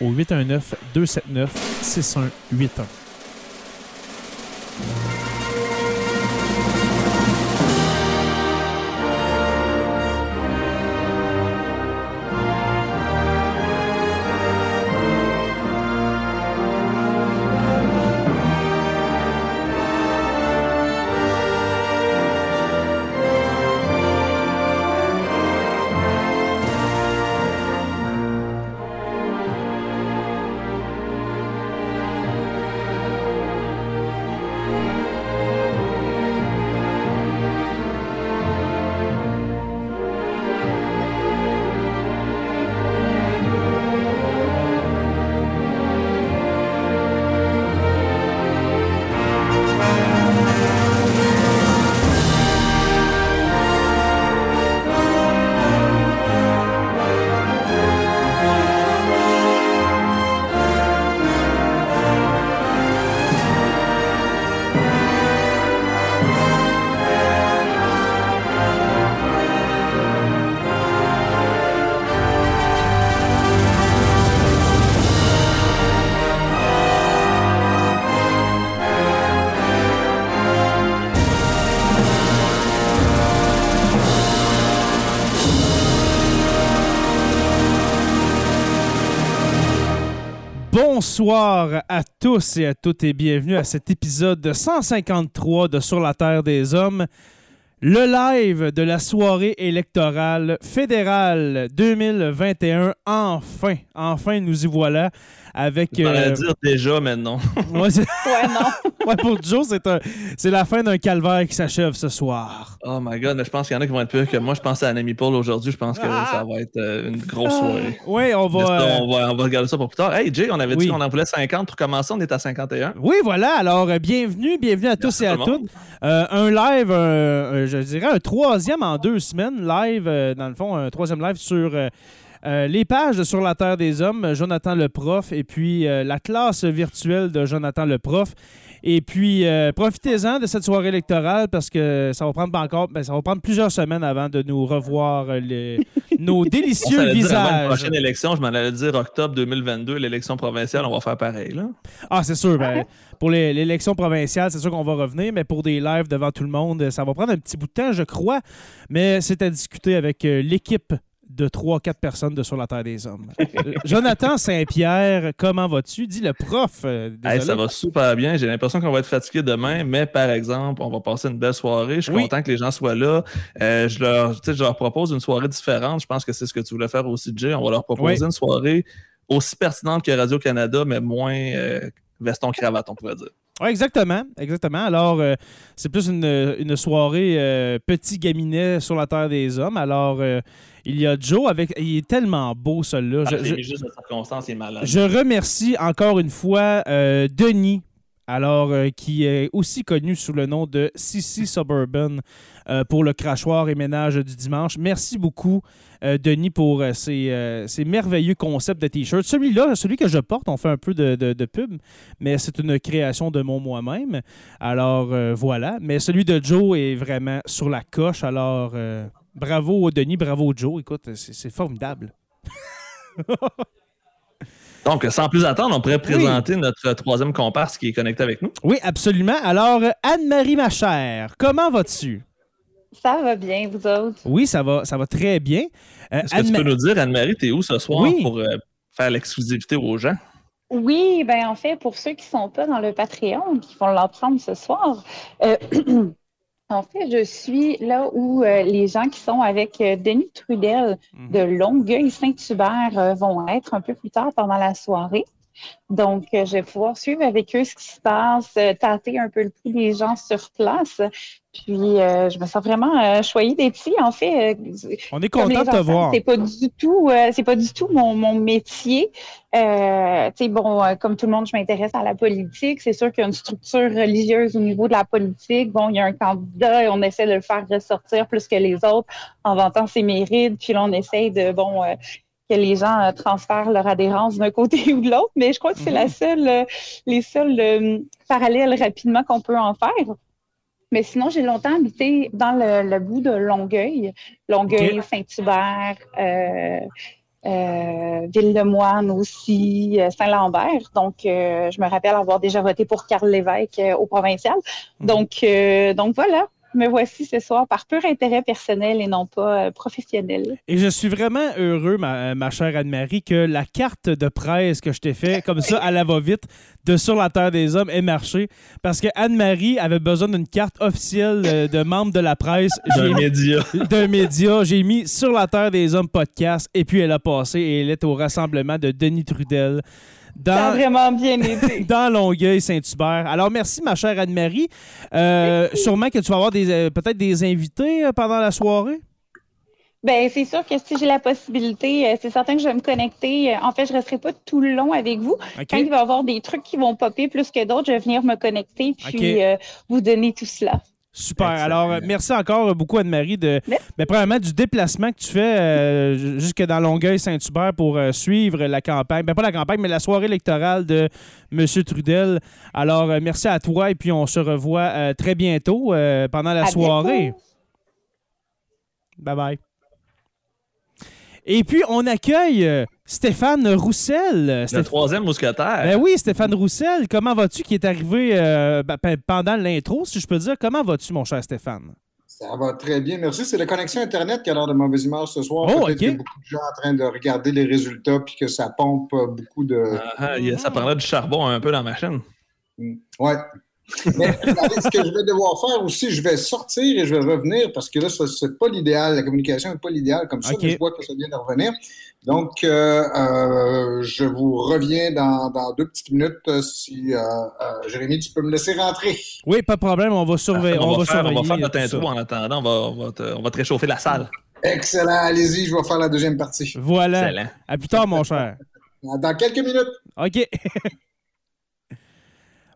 au 819 Bonsoir à tous et à toutes et bienvenue à cet épisode 153 de Sur la Terre des Hommes, le live de la soirée électorale fédérale 2021. Enfin, enfin nous y voilà avec. Je euh, dire déjà maintenant. ouais, c'est- Ouais, non. ouais, pour Joe, c'est un- c'est la fin d'un calvaire qui s'achève ce soir. oh my god, mais je pense qu'il y en a qui vont être pires que moi. Je pensais à Anami Paul aujourd'hui. Je pense que Ah! ça va être euh, une grosse soirée. Oui, on Mais va. ça, euh, on, va, on va regarder ça pour plus tard. Hey Jay, on avait Oui. dit qu'on en voulait 50 pour commencer. On est à 51. Oui, voilà. Alors, euh, bienvenue, bienvenue à tous Merci et à toutes. Euh, un live, euh, je dirais un troisième en deux semaines, live, euh, dans le fond, un troisième live sur euh, les pages de Sur la Terre des Hommes, Jonathan le Prof, et puis euh, la classe virtuelle de Jonathan le Prof. Et puis, euh, profitez-en de cette soirée électorale parce que ça va prendre encore, ben, ça va prendre plusieurs semaines avant de nous revoir les- nos On délicieux avant visages. prochaine élection, je m'en allais dire octobre 2022, l'élection provinciale, on va faire pareil. Là. Ah, c'est sûr. ben, pour les- l'élection provinciale, c'est sûr qu'on va revenir, mais pour des lives devant tout le monde, ça va prendre un petit bout de temps, je crois. Mais c'est à discuter avec l'équipe de 3-4 personnes de Sur la Terre des Hommes. Jonathan Saint-Pierre, comment vas-tu? Dis le prof. euh, Hey, ça va super bien. J'ai l'impression qu'on va être fatigué demain, mais par exemple, on va passer une belle soirée. Je suis Oui. content que les gens soient là. Euh, je, leur, je leur propose une soirée différente. Je pense que c'est ce que tu voulais faire aussi, Jay. On va leur proposer Oui. une soirée aussi pertinente que Radio-Canada, mais moins euh, veston-cravate, on pourrait dire. Oui, exactement. Exactement. Alors, euh, c'est plus une, une soirée euh, petit gaminet sur la Terre des Hommes. Alors, euh, il y a Joe avec. Il est tellement beau, celui-là. Je- Ah, juste de circonstance, il est malade. Je remercie encore une fois euh, Denis alors euh, qui est aussi connu sous le nom de CC Suburban euh, pour le crachoir et ménage du dimanche. Merci beaucoup, euh, Denis, pour ces, ces merveilleux concepts de T-shirts. Celui-là, celui que je porte, on fait un peu de, de- de pub, mais c'est une création de mon moi-même. Alors voilà. Mais celui de Joe est vraiment sur la coche. Alors bravo, Denis, bravo, Joe. Écoute, c'est formidable. Donc, sans plus attendre, on pourrait présenter notre troisième comparse qui est connecté avec nous. Oui, absolument. Alors, Anne-Marie, ma chère, comment vas-tu? Ça va bien, vous autres? Oui, ça va, ça va très bien. Euh, Est-ce que tu peux nous dire, Anne-Marie, t'es où ce soir Oui. pour euh, faire l'exclusivité aux gens? Oui, ben en fait, pour ceux qui sont pas dans le Patreon, qui vont l'apprendre ce soir, euh, en fait, je suis là où euh, les gens qui sont avec euh, Denis Trudel Mhm. de Longueuil-Saint-Hubert euh, vont être un peu plus tard pendant la soirée. Donc, euh, je vais pouvoir suivre avec eux ce qui se passe, euh, tâter un peu le pouls des gens sur place. Puis, euh, je me sens vraiment euh, choyée d'être ici. En fait, euh, On est content de te voir. C'est pas du tout, c'est pas du tout mon, mon métier. Euh, tu sais, bon, comme tout le monde, je m'intéresse à la politique. C'est sûr qu'il y a une structure religieuse au niveau de la politique. Bon, il y a un candidat et on essaie de le faire ressortir plus que les autres en vantant ses mérites. Puis là, on essaye de, bon, que les gens euh, transfèrent leur adhérence d'un côté ou de l'autre. Mais je crois que c'est la seule, euh, les seuls euh, parallèles rapidement qu'on peut en faire. Mais sinon, j'ai longtemps habité dans le, le bout de Longueuil, Longueuil. Saint-Hubert, euh, Ville-de-Moine aussi, Saint-Lambert. Donc, euh, je me rappelle avoir déjà voté pour Carl Lévesque euh, au provincial. Mhm. Donc, donc voilà, me voici ce soir par pur intérêt personnel et non pas euh, professionnel. Et je suis vraiment heureux, ma, ma chère Anne-Marie, que la carte de presse que je t'ai fait comme ça à la va-vite de Sur la Terre des Hommes ait marché. Parce que Anne-Marie avait besoin d'une carte officielle euh, de membre de la presse. D'un média. d'un média. J'ai mis Sur la Terre des Hommes podcast et puis elle a passé et elle est au rassemblement de Denis Trudel Ça a dans, vraiment bien été. dans Longueuil-Saint-Hubert. Alors, merci, ma chère Anne-Marie. Euh, sûrement que tu vas avoir des, euh, peut-être des invités euh, pendant la soirée? Ben, c'est sûr que si j'ai la possibilité, c'est certain que je vais me connecter. En fait, je ne resterai pas tout le long avec vous. Quand il va y avoir des trucs qui vont popper plus que d'autres, je vais venir me connecter puis vous donner tout cela. Super. Excellent. Alors, euh, merci encore beaucoup, Anne-Marie, de, Merci. mais premièrement, du déplacement que tu fais euh, jusque dans Longueuil-Saint-Hubert pour euh, suivre la campagne. Ben, pas la campagne, mais la soirée électorale de M. Trudel. Alors, euh, merci à toi et puis on se revoit euh, très bientôt euh, pendant la À soirée. bientôt. Bye bye. Et puis, on accueille euh, Stéphane Roussel. Le Stéph- troisième mousquetaire. Ben oui, Stéphane Roussel, comment vas-tu qui est arrivé euh, ben, pe- pendant l'intro, si je peux dire? Comment vas-tu, mon cher Stéphane? Ça va très bien, merci. C'est la connexion Internet qui a l'air de mauvaise humeur ce soir. Oh, Peut-être OK. qu'il y a beaucoup de gens en train de regarder les résultats puis que ça pompe euh, beaucoup de. Ah, ah, ça prendrait du charbon un peu dans ma chaîne. Ouais. Mais ce que je vais devoir faire aussi, je vais sortir et je vais revenir parce que là, c'est pas l'idéal. La communication n'est pas l'idéal comme ça, mais je vois que ça vient de revenir. Donc, euh, euh, je vous reviens dans, dans deux petites minutes. euh, Si euh, euh, Jérémy, tu peux me laisser rentrer. Oui, pas de problème, on va surveiller. on, va faire, on va surveiller faire notre intro en attendant. On va, on va te, on va te réchauffer la salle. Excellent, allez-y, je vais faire la deuxième partie. Voilà. Excellent. À plus tard, mon cher. Dans quelques minutes. OK.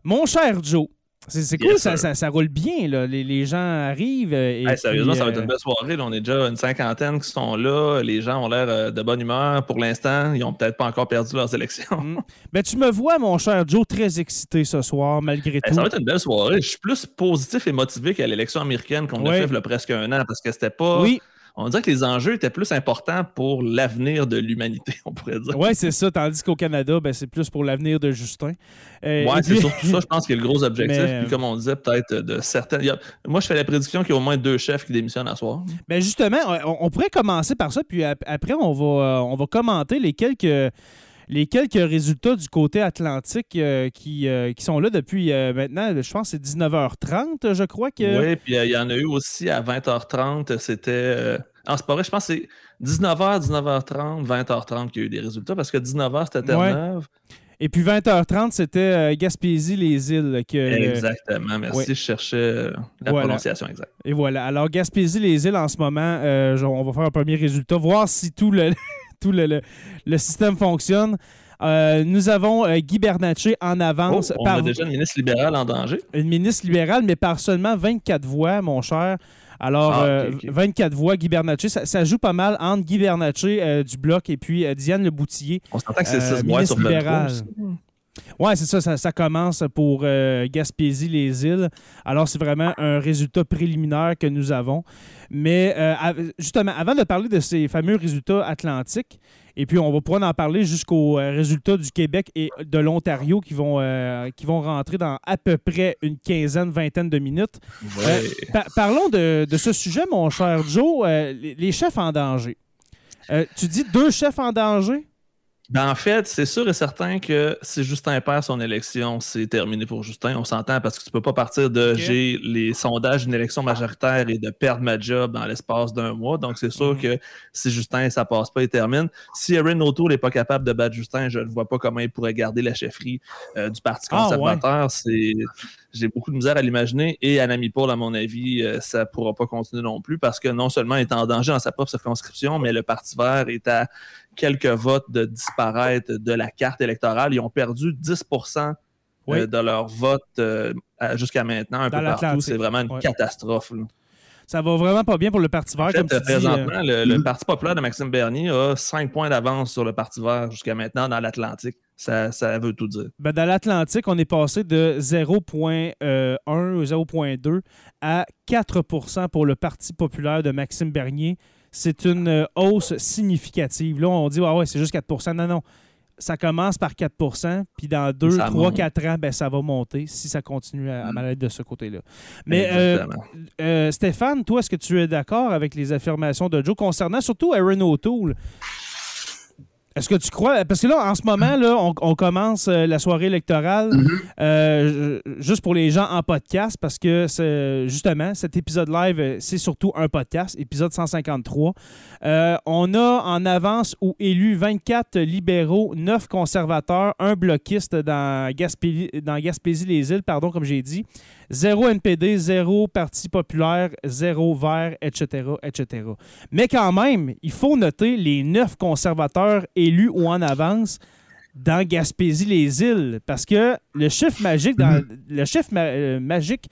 mon cher Joe. C'est cool, ça, sir. ça, ça roule bien. Là. Les, les gens arrivent. euh, Et Hey, sérieusement, puis, ça va être euh, une belle soirée. là. On est déjà une cinquantaine qui sont là. Les gens ont l'air euh, de bonne humeur pour l'instant. Ils n'ont peut-être pas encore perdu leurs élections. mm. Ben, tu me vois, mon cher Joe, très excité ce soir, malgré Hey, tout. ça va être une belle soirée. Je suis plus positif et motivé qu'à l'élection américaine qu'on Ouais. a fait il y a presque un an parce que c'était pas. Oui, On dirait que les enjeux étaient plus importants pour l'avenir de l'humanité, on pourrait dire. ouais, c'est ça. Tandis qu'au Canada, ben, c'est plus pour l'avenir de Justin. Euh, et c'est puis- surtout ça, je pense, qui est le gros objectif. Mais, euh, Puis comme on disait, peut-être euh, de a- Moi, je fais la prédiction qu'il y a au moins deux chefs qui démissionnent à soir. Ben justement, on, on pourrait commencer par ça, puis ap- après, on va, on va commenter les quelques, les quelques résultats du côté atlantique euh, qui, euh, qui sont là depuis euh, maintenant, je pense que c'est 19h30, je crois que... Oui, puis il y en a eu aussi à 20h30. C'était. Ah, c'est pas vrai, je pense que c'est 19h, 19h30, 20h30 qu'il y a eu des résultats parce que 19h, c'était Terre-Neuve. Et puis 20h30, c'était Gaspésie-les-Îles. Que, Exactement, merci. ouais. Je cherchais la Voilà. prononciation exacte. Et voilà. Alors, Gaspésie-les-Îles, en ce moment, on va faire un premier résultat, voir si tout le, tout le, le- le système fonctionne. Euh, nous avons euh, Guy Bernatchez en avance. Oh, on par a déjà une ministre libérale en danger. Une ministre libérale, mais par seulement 24 voix, mon cher. Alors, Ah, ok, euh. 24 voix, Guy Bernatchez. Ça, ça joue pas mal entre Guy Bernatchez du Bloc et puis Diane Leboutillier. On s'entend que c'est Euh, 6 mois sur 23. Ouais, c'est ça, ça, ça commence pour euh, Gaspésie-les-Îles. Alors, c'est vraiment un résultat préliminaire que nous avons. Mais euh, justement, avant de parler de ces fameux résultats atlantiques, et puis on va pouvoir en parler jusqu'aux euh, résultats du Québec et de l'Ontario qui vont, euh, qui vont rentrer dans à peu près une quinzaine, vingtaine de minutes. Ouais. Pa- parlons de, de ce sujet, mon cher Joe, les, les chefs en danger. Tu dis deux chefs en danger? Ben, en fait, c'est sûr et certain que si Justin perd son élection, c'est terminé pour Justin. On s'entend parce que tu peux pas partir de j'ai les sondages d'une élection majoritaire et de perdre ma job dans l'espace d'un mois. Donc, c'est sûr Mhm. que si Justin, ça passe pas, il termine. Si Erin O'Toole n'est pas capable de battre Justin, je ne vois pas comment il pourrait garder la chefferie euh, du Parti Ah, conservateur. C'est j'ai beaucoup de misère à l'imaginer. Et Anami Paul, à mon avis, euh, ça ne pourra pas continuer non plus parce que non seulement il est en danger dans sa propre circonscription, mais le Parti vert est à quelques votes de disparaître de la carte électorale. Ils ont perdu 10 euh, Oui. de leur vote euh, jusqu'à maintenant, un Dans peu partout. C'est vraiment une Ouais. catastrophe. là. Ça va vraiment pas bien pour le Parti vert, En fait, comme tu dis. euh, présentement, le, le Mhm. Parti populaire de Maxime Bernier a 5 points d'avance sur le Parti vert jusqu'à maintenant dans l'Atlantique. Ça, ça veut tout dire. Ben, dans l'Atlantique, on est passé de 0,1 ou 0,2 à 4% pour le Parti populaire de Maxime Bernier. C'est une euh, hausse significative. Là, on dit, ah ouais, c'est juste 4% Non, non. Ça commence par 4% puis dans 2, Ça 3, monte. 4 ans, ben, ça va monter si ça continue à, à mal être de ce côté-là. Mais euh, euh, Stéphane, toi, est-ce que tu es d'accord avec les affirmations de Joe concernant surtout Aaron O'Toole? Est-ce que tu crois? Parce que là, en ce moment, là, on, on commence euh, la soirée électorale Mhm. euh, ju- juste pour les gens en podcast, parce que justement, cet épisode live, euh, c'est surtout un podcast, épisode 153. Euh, on a en avance ou élu 24 libéraux, 9 conservateurs, un bloquiste dans Gaspésie-les-Îles, pardon, comme j'ai dit. Zéro NPD, zéro Parti populaire, zéro vert, etc., etc. Mais quand même, il faut noter les neuf conservateurs élus ou en avance dans Gaspésie-les-Îles, parce que le chiffre magique dans, le chiffre ma- euh, magique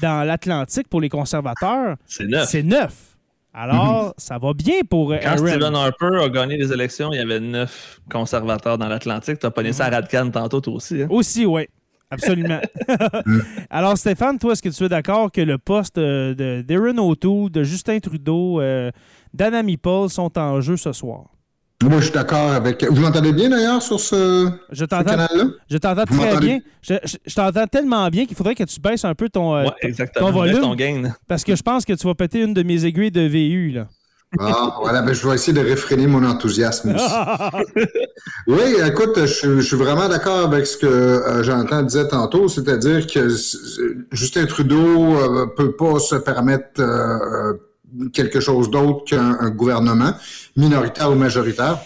dans l'Atlantique pour les conservateurs, C'est neuf. c'est neuf. Alors, ça va bien pour euh, Quand Aaron. Stephen Harper a gagné les élections, il y avait neuf conservateurs dans l'Atlantique. Tu as pogné ça à Radcan tantôt, toi aussi. hein? Aussi, oui. Absolument. Alors, Stéphane, toi, est-ce que tu es d'accord que le poste euh, de d'Aaron O'Toole, de Justin Trudeau, euh, d'Anami Paul sont en jeu ce soir? Moi, je suis d'accord avec. Vous m'entendez bien d'ailleurs sur ce, Je ce t'entends canal-là? je t'entends Vous très bien. Je, je- je t'entends tellement bien qu'il faudrait que tu baisses un peu ton, euh, Ouais, ton- exactement. ton Laisse volume. ton gain. parce que je pense que tu vas péter une de mes aiguilles de VU. Là. Ah, voilà, ben, je vais essayer de réfréner mon enthousiasme aussi. Oui, écoute, je, suis- je suis vraiment d'accord avec ce que euh, Jean-Antoine disait tantôt, c'est-à-dire que Justin Trudeau euh, peut pas se permettre euh, quelque chose d'autre qu'un un gouvernement, minoritaire ou majoritaire.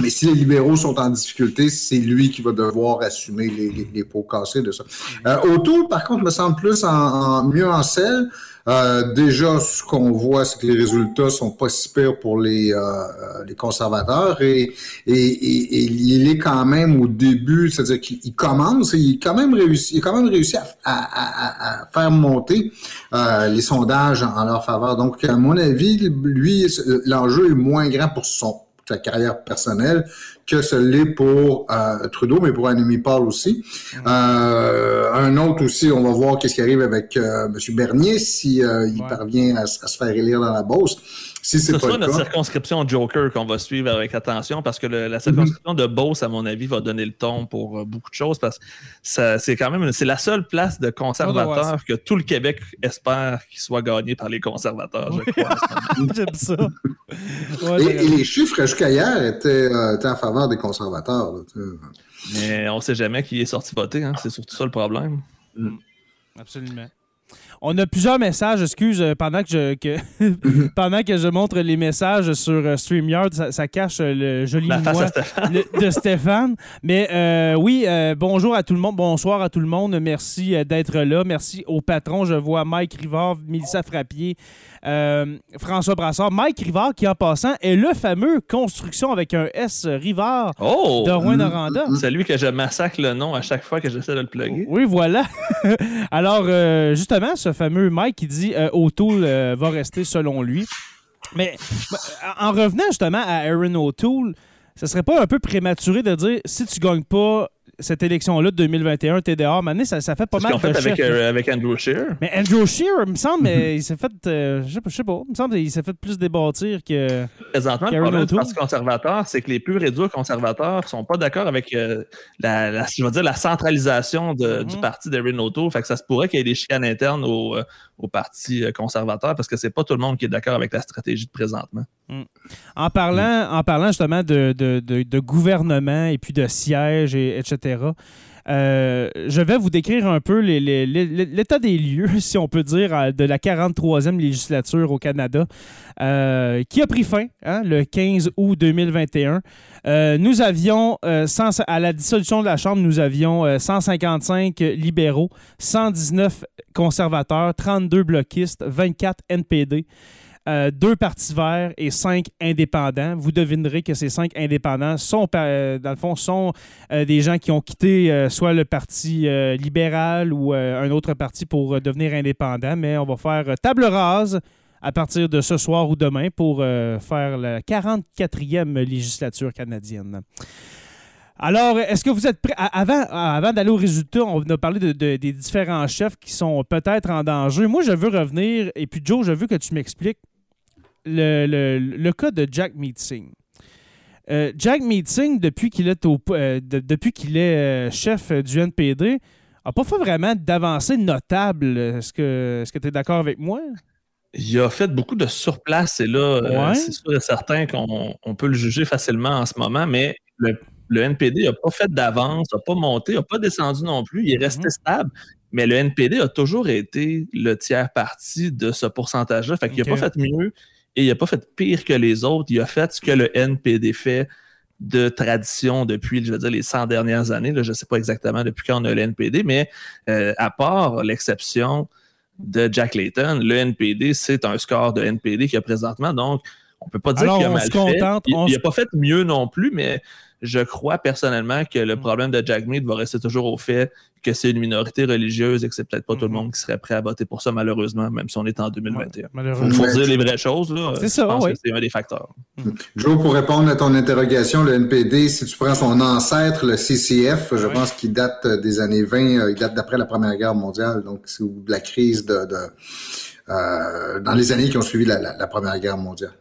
Mais si les libéraux sont en difficulté, c'est lui qui va devoir assumer les, les, les pots cassés de ça. Euh, Autour, par contre, me semble plus en, en- mieux en selle. Euh, déjà, ce qu'on voit, c'est que les résultats sont pas si pires pour les, euh, euh, les conservateurs et, et, et- il est quand même au début, c'est-à-dire qu'il il commence, et il est quand même réussi, il a quand même réussi à, à- à- à faire monter euh, les sondages en leur faveur. Donc, à mon avis, lui, l'enjeu est moins grand pour son sa carrière personnelle que ce l'est pour euh, Trudeau, mais pour Annemie Paul aussi. Euh, un autre aussi, on va voir qu'est-ce qui arrive avec euh, M. Bernier si euh, il Ouais. parvient à se faire élire dans la Beauce. Si c'est Ce pas sera le notre circonscription Joker qu'on va suivre avec attention parce que le- la circonscription de Beauce, à mon avis, va donner le ton pour euh, beaucoup de choses parce que c'est quand même c'est la seule place de conservateurs que tout le Québec espère qu'il soit gagné par les conservateurs, je crois. J'aime ça. Ouais, et, les chiffres jusqu'à hier étaient, euh, étaient en faveur des conservateurs. là. Mais on sait jamais qui est sorti voter, hein, c'est surtout ça le problème. Absolument. On a plusieurs messages, excuse, euh, pendant que je, que, pendant que je montre les messages sur euh, StreamYard, ça, cache euh, le joli La moi de, de Stéphane. Mais oui, bonjour à tout le monde, bonsoir à tout le monde. Merci d'être là. Merci au patron. Je vois Mike Rivard, Mélissa Frappier, François Brassard. Mike Rivard, qui en passant est le fameux Construction avec un S Rivard oh! de Rouen-Noranda. C'est lui que je massacre le nom à chaque fois que j'essaie de le plugger. Oui, voilà. Alors, justement, ce fameux Mike qui dit euh, O'Toole euh, va rester selon lui. Mais en revenant justement à Aaron O'Toole, ce serait pas un peu prématuré de dire si tu gagnes pas cette élection-là de 2021, TDA, maintenant, ça, ça fait pas mal de fait avec, euh, avec Andrew Scheer. Mais Andrew Scheer, il me semble, il s'est fait, euh, je, sais, pas, il me semble qu'il s'est fait plus débâtir que. Présentement, le problème du Parti conservateur, c'est que les plus réduits conservateurs sont pas d'accord avec euh, la, je veux dire, la centralisation de, du mhm. parti d'Erin O'Toole. Fait que ça se pourrait qu'il y ait des chicanes internes au, au Parti conservateur parce que c'est pas tout le monde qui est d'accord avec la stratégie de présentement. Mm. En, parlant, en parlant justement de, de, de, gouvernement et puis de sièges, et, etc., euh, je vais vous décrire un peu l'état des lieux, si on peut dire, de la 43e législature au Canada, euh, qui a pris fin hein, le 15 août 2021. Euh, nous avions, à la dissolution de la Chambre, nous avions 155 libéraux, 119 conservateurs, 32 bloquistes, 24 NPD. Euh, deux partis verts et cinq indépendants. Vous devinerez que ces cinq indépendants sont, euh, dans le fond, sont euh, des gens qui ont quitté soit le Parti libéral ou un autre parti pour devenir indépendants. Mais on va faire table rase à partir de ce soir ou demain pour faire la 44e législature canadienne. Alors, est-ce que vous êtes prêts? Avant, avant d'aller au résultat, on a parlé de, des différents chefs qui sont peut-être en danger. Moi, je veux revenir, et puis Joe, je veux que tu m'expliques le, cas de Jack Meeting. Euh, Jack Meeting, depuis qu'il est, au, euh, depuis qu'il est euh, chef du NPD, n'a pas fait vraiment d'avancées notables. Est-ce que tu es d'accord avec moi? Il a fait beaucoup de surplace et là, c'est sûr et certain qu'on peut le juger facilement en ce moment, mais le, NPD n'a pas fait d'avance, n'a pas monté, n'a pas descendu non plus. Il est resté mhm. stable. Mais le NPD a toujours été le tiers parti de ce pourcentage-là. Fait qu'il n'a pas fait mieux et il n'a pas fait pire que les autres. Il a fait ce que le NPD fait de tradition depuis, je veux dire, les 100 dernières années. je ne sais pas exactement depuis quand on a le NPD, mais euh, à part l'exception de Jack Layton, le NPD, c'est un score de NPD qu'il a présentement. Donc, on ne peut pas dire qu'il a mal fait. Il n'a pas fait mieux non plus, mais je crois personnellement que le mm. problème de Jack Mead va rester toujours au fait que c'est une minorité religieuse et que c'est peut-être pas tout le mm-hmm. monde qui serait prêt à voter pour ça, malheureusement, même si on est en 2021. Il faut dire les vraies choses. C'est ça, oui. C'est un des facteurs. Mm. Joe, pour répondre à ton interrogation, le NPD, si tu prends son ancêtre, le CCF, je pense qu'il date des années 20, euh, il date d'après la Première Guerre mondiale, donc c'est la crise de, euh, dans les années qui ont suivi la, Première Guerre mondiale.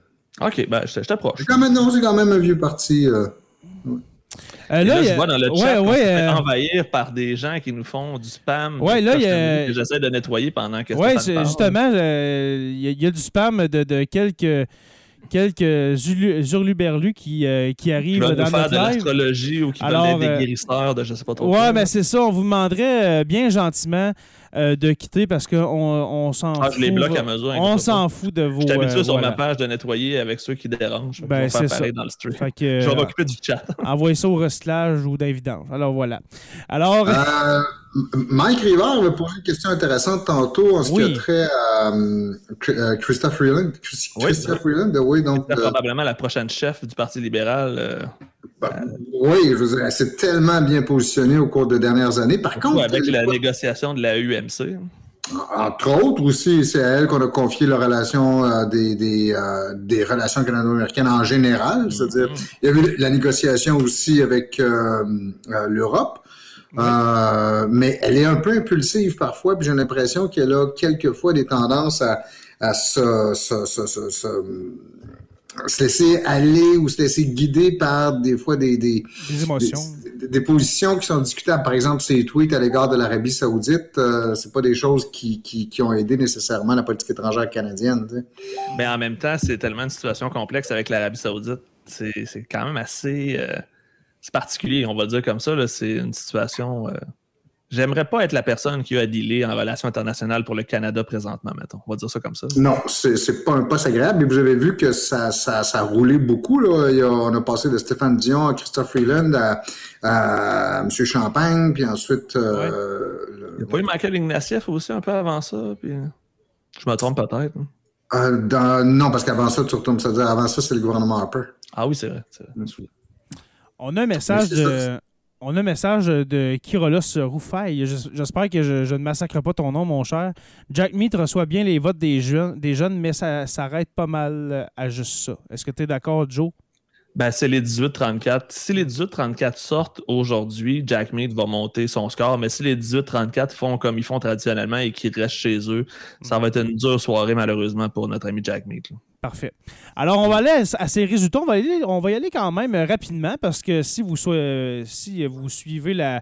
OK, ben, je, t'approche. C'est quand, quand, même un vieux parti. Euh, euh, là, je vois dans le chat ouais, ouais, euh, envahir par des gens qui nous font du spam. Ouais, là, que j'essaie de nettoyer pendant que Oui, justement, euh, il y, a du spam de, quelques quelques hurluberlus qui, qui arrivent dans notre faire de l'astrologie ou qui veulent être des guérisseurs de je sais pas trop. Ouais, mais c'est ça. On vous demanderait bien gentiment euh, de quitter parce qu'on on, s'en ah, fout. Je les bloque à mesure. On s'en fout de vos. Je suis habitué euh, sur ma page de nettoyer avec ceux qui dérangent. Ben, c'est ça. Dans le stream. je vais m'occuper du chat. envoyez ça au recyclage ou d'invidence. Alors voilà. Alors. Euh, Mike Rivard avait posé une question intéressante tantôt en ce qui a trait à Christophe Freeland. Christophe Freeland, oui. Donc, probablement la prochaine chef du Parti libéral. Ben, oui, je veux dire, elle s'est tellement bien positionnée au cours des dernières années. Par contre. Avec la négociation de la UMC. Entre autres aussi, c'est à elle qu'on a confié la relation euh, des, des, euh, des, relations canado-américaines en général. C'est-à-dire, mm-hmm. il y a eu la négociation aussi avec euh, l'Europe. Mais elle est un peu impulsive parfois, puis j'ai l'impression qu'elle a quelquefois des tendances à, à se, se, se se laisser aller ou se laisser guider par des fois des, des, émotions. Des, positions qui sont discutables. Par exemple, ces tweets à l'égard de l'Arabie Saoudite, euh, c'est pas des choses qui, qui, qui, ont aidé nécessairement la politique étrangère canadienne. Mais en même temps, c'est tellement une situation complexe avec l'Arabie Saoudite. C'est quand même assez euh, particulier, on va dire comme ça. C'est une situation. Euh, J'aimerais pas être la personne qui a dealé en relation internationale pour le Canada présentement, mettons. On va dire ça comme ça. Non, c'est pas un poste agréable. Et vous avez vu que ça, ça, ça a roulé beaucoup. Là. on a passé de Stéphane Dion à Christophe Freeland à, M. Champagne, puis ensuite. Euh, Il n'y a pas eu Michael Ignatieff aussi un peu avant ça. Puis... Je me trompe peut-être. Hein. Euh, non, parce qu'avant ça, tu retournes ça dire avant ça, c'est le gouvernement Harper. Ah oui, c'est vrai. vrai. On a un message de. On a un message de Kirolos Roufaille. J'espère que je, ne massacre pas ton nom, mon cher. Jack Meat reçoit bien les votes des jeunes, des jeunes mais ça s'arrête pas mal à juste ça. Est-ce que tu es d'accord, Joe? Ben, c'est les 18-34. Si les 18-34 sortent aujourd'hui, Jack Mead va monter son score. Mais si les 18-34 font comme ils font traditionnellement et qu'ils restent chez eux, ça va être une dure soirée, malheureusement, pour notre ami Jack Mead. Parfait. Alors, on va aller à ces résultats. On va, on va y aller quand même rapidement parce que si vous, euh, si vous suivez la,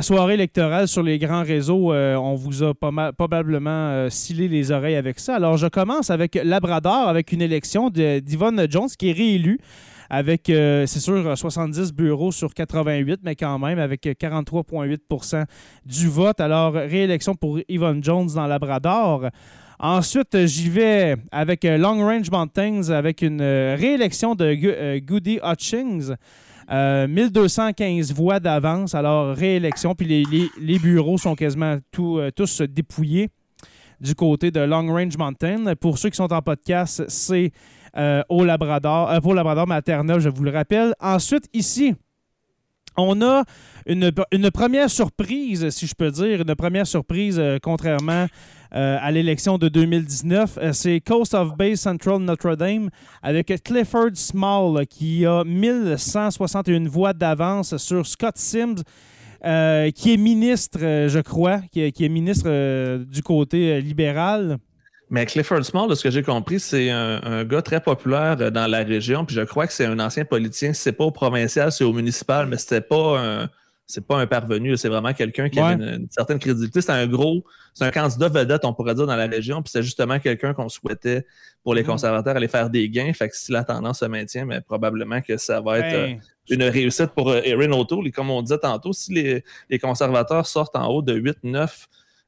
soirée électorale sur les grands réseaux, euh, on vous a probablement euh, les oreilles avec ça. Alors, je commence avec Labrador, avec une élection d'Yvonne Jones qui est réélue avec, c'est sûr, 70 bureaux sur 88, mais quand même avec 43,8% du vote. Alors, réélection pour Yvonne Jones dans Labrador. Ensuite, j'y vais avec euh, Long Range Mountains avec une euh, réélection de euh, Goody Hutchings. 1215 voix d'avance, alors réélection, puis les, bureaux sont quasiment tous dépouillés du côté de Long Range Mountain. Pour ceux qui sont en podcast, c'est au Labrador, pour Labrador maternel, je vous le rappelle. Ensuite, ici, on a une, une, première surprise, si je peux dire, une première surprise, contrairement euh, à l'élection de 2019. Euh, c'est Coast of Bay Central Notre-Dame avec Clifford Small qui a 1161 voix d'avance sur Scott Sims. Euh, qui est ministre, je crois, qui est, ministre du côté libéral. Mais Clifford Small, de ce que j'ai compris, c'est un, gars très populaire dans la région. Puis je crois que c'est un ancien politicien. C'est pas au provincial, c'est au municipal, mais c'était pas un, c'est pas un parvenu, c'est vraiment quelqu'un qui a une, certaine crédibilité. C'est un gros, c'est un candidat vedette, on pourrait dire, dans la région, puis c'est justement quelqu'un qu'on souhaitait pour les mm-hmm. conservateurs aller faire des gains. Fait que si la tendance se maintient, mais probablement que ça va être ben, euh, une réussite pour euh, Erin O'Toole. Et comme on disait tantôt, si les, les conservateurs sortent en haut de 8-9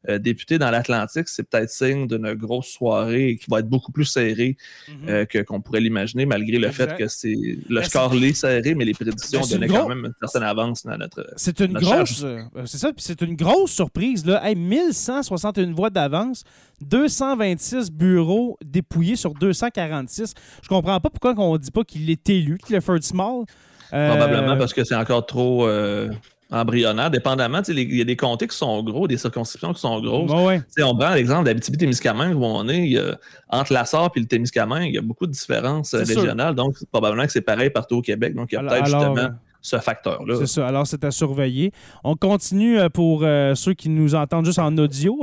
euh, député dans l'Atlantique, c'est peut-être signe d'une grosse soirée qui va être beaucoup plus serrée mhm. euh, que, qu'on pourrait l'imaginer, malgré le fait que c'est le score l'est serré, mais les prédictions donnaient quand même une certaine avance dans notre. C'est une grosse. Euh, c'est ça, c'est une grosse surprise. Là. 1161 voix d'avance. 226 bureaux dépouillés sur 246. Je comprends pas pourquoi on dit pas qu'il est élu, Clifford Small. Probablement parce que c'est encore trop embryonnaire, dépendamment. Il y a des comtés qui sont gros, des circonscriptions qui sont grosses. On prend l'exemple d'Abitibi-Témiscamingue où on est, entre la SAR et le Témiscamingue, il y a beaucoup de différences euh, régionales. Donc, probablement que c'est pareil partout au Québec. Donc, il y a peut-être justement euh, ce facteur-là. C'est ça. Alors, c'est à surveiller. On continue euh, pour ceux qui nous entendent juste en audio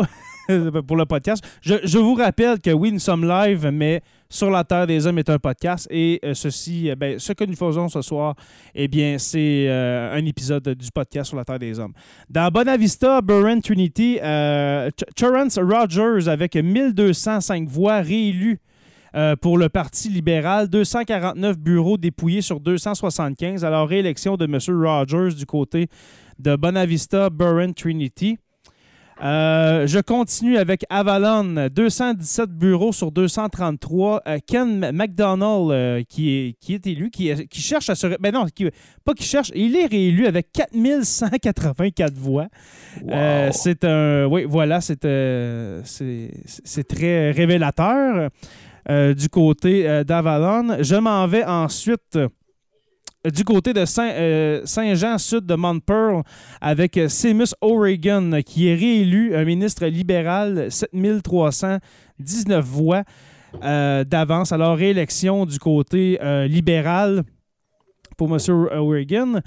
pour le podcast. Je, vous rappelle que oui, nous sommes live, mais sur la Terre des Hommes est un podcast. Et euh, ceci, euh, ben, ce que nous faisons ce soir, eh bien, c'est euh, un épisode du podcast sur la Terre des Hommes. Dans Bonavista, Burren Trinity, Terrence Rogers avec 1205 voix réélu pour le Parti libéral, 249 bureaux dépouillés sur 275. Alors, réélection de M. Rogers du côté de Bonavista, Burren Trinity. Euh, je continue avec Avalon, 217 bureaux sur 233. Euh, Ken McDonald, euh, qui, est, qui est élu, qui, qui cherche à se... Ben non, pas qui cherche, il est réélu avec 4184 voix. c'est un... Oui, voilà, c'est très révélateur du côté d'Avalon. Je m'en vais ensuite du côté de euh, Saint-Jean, sud de Mount Pearl, avec Seamus O'Regan, qui est réélu un ministre libéral, 7319 voix euh, d'avance. Alors, réélection du côté euh, libéral pour M. O'Regan.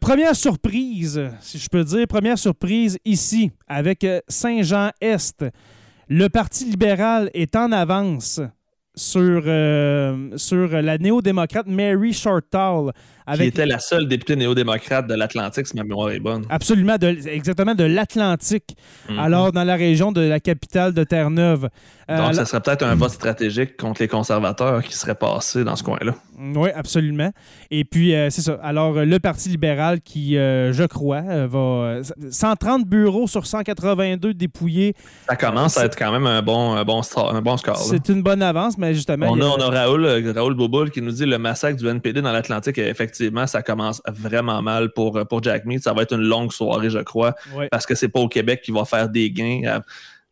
première surprise, si je peux dire, première surprise ici, avec Saint-Jean-Est. Le Parti libéral est en avance sur, euh, sur la néo-démocrate Mary Shortall. Qui était la seule députée néo-démocrate de l'Atlantique, si ma mémoire est bonne. Absolument, exactement, de l'Atlantique. Mhm. Alors, dans la région de la capitale de Terre-Neuve. Euh, Donc, ça serait peut-être un vote stratégique contre les conservateurs qui serait passé dans ce coin-là. Oui, absolument. Et puis, euh, c'est ça. Alors, euh, le Parti libéral qui, euh, je crois, va. 130 bureaux sur 182 dépouillés. Ça commence à être quand même un bon, un bon, un bon score. C'est une bonne avance, mais justement. On a, on a Raoul, Raoul Boboul qui nous dit le massacre du NPD dans l'Atlantique, effectivement, ça commence vraiment mal pour, pour Jack Mead. Ça va être une longue soirée, je crois, parce que c'est pas au Québec qui va faire des gains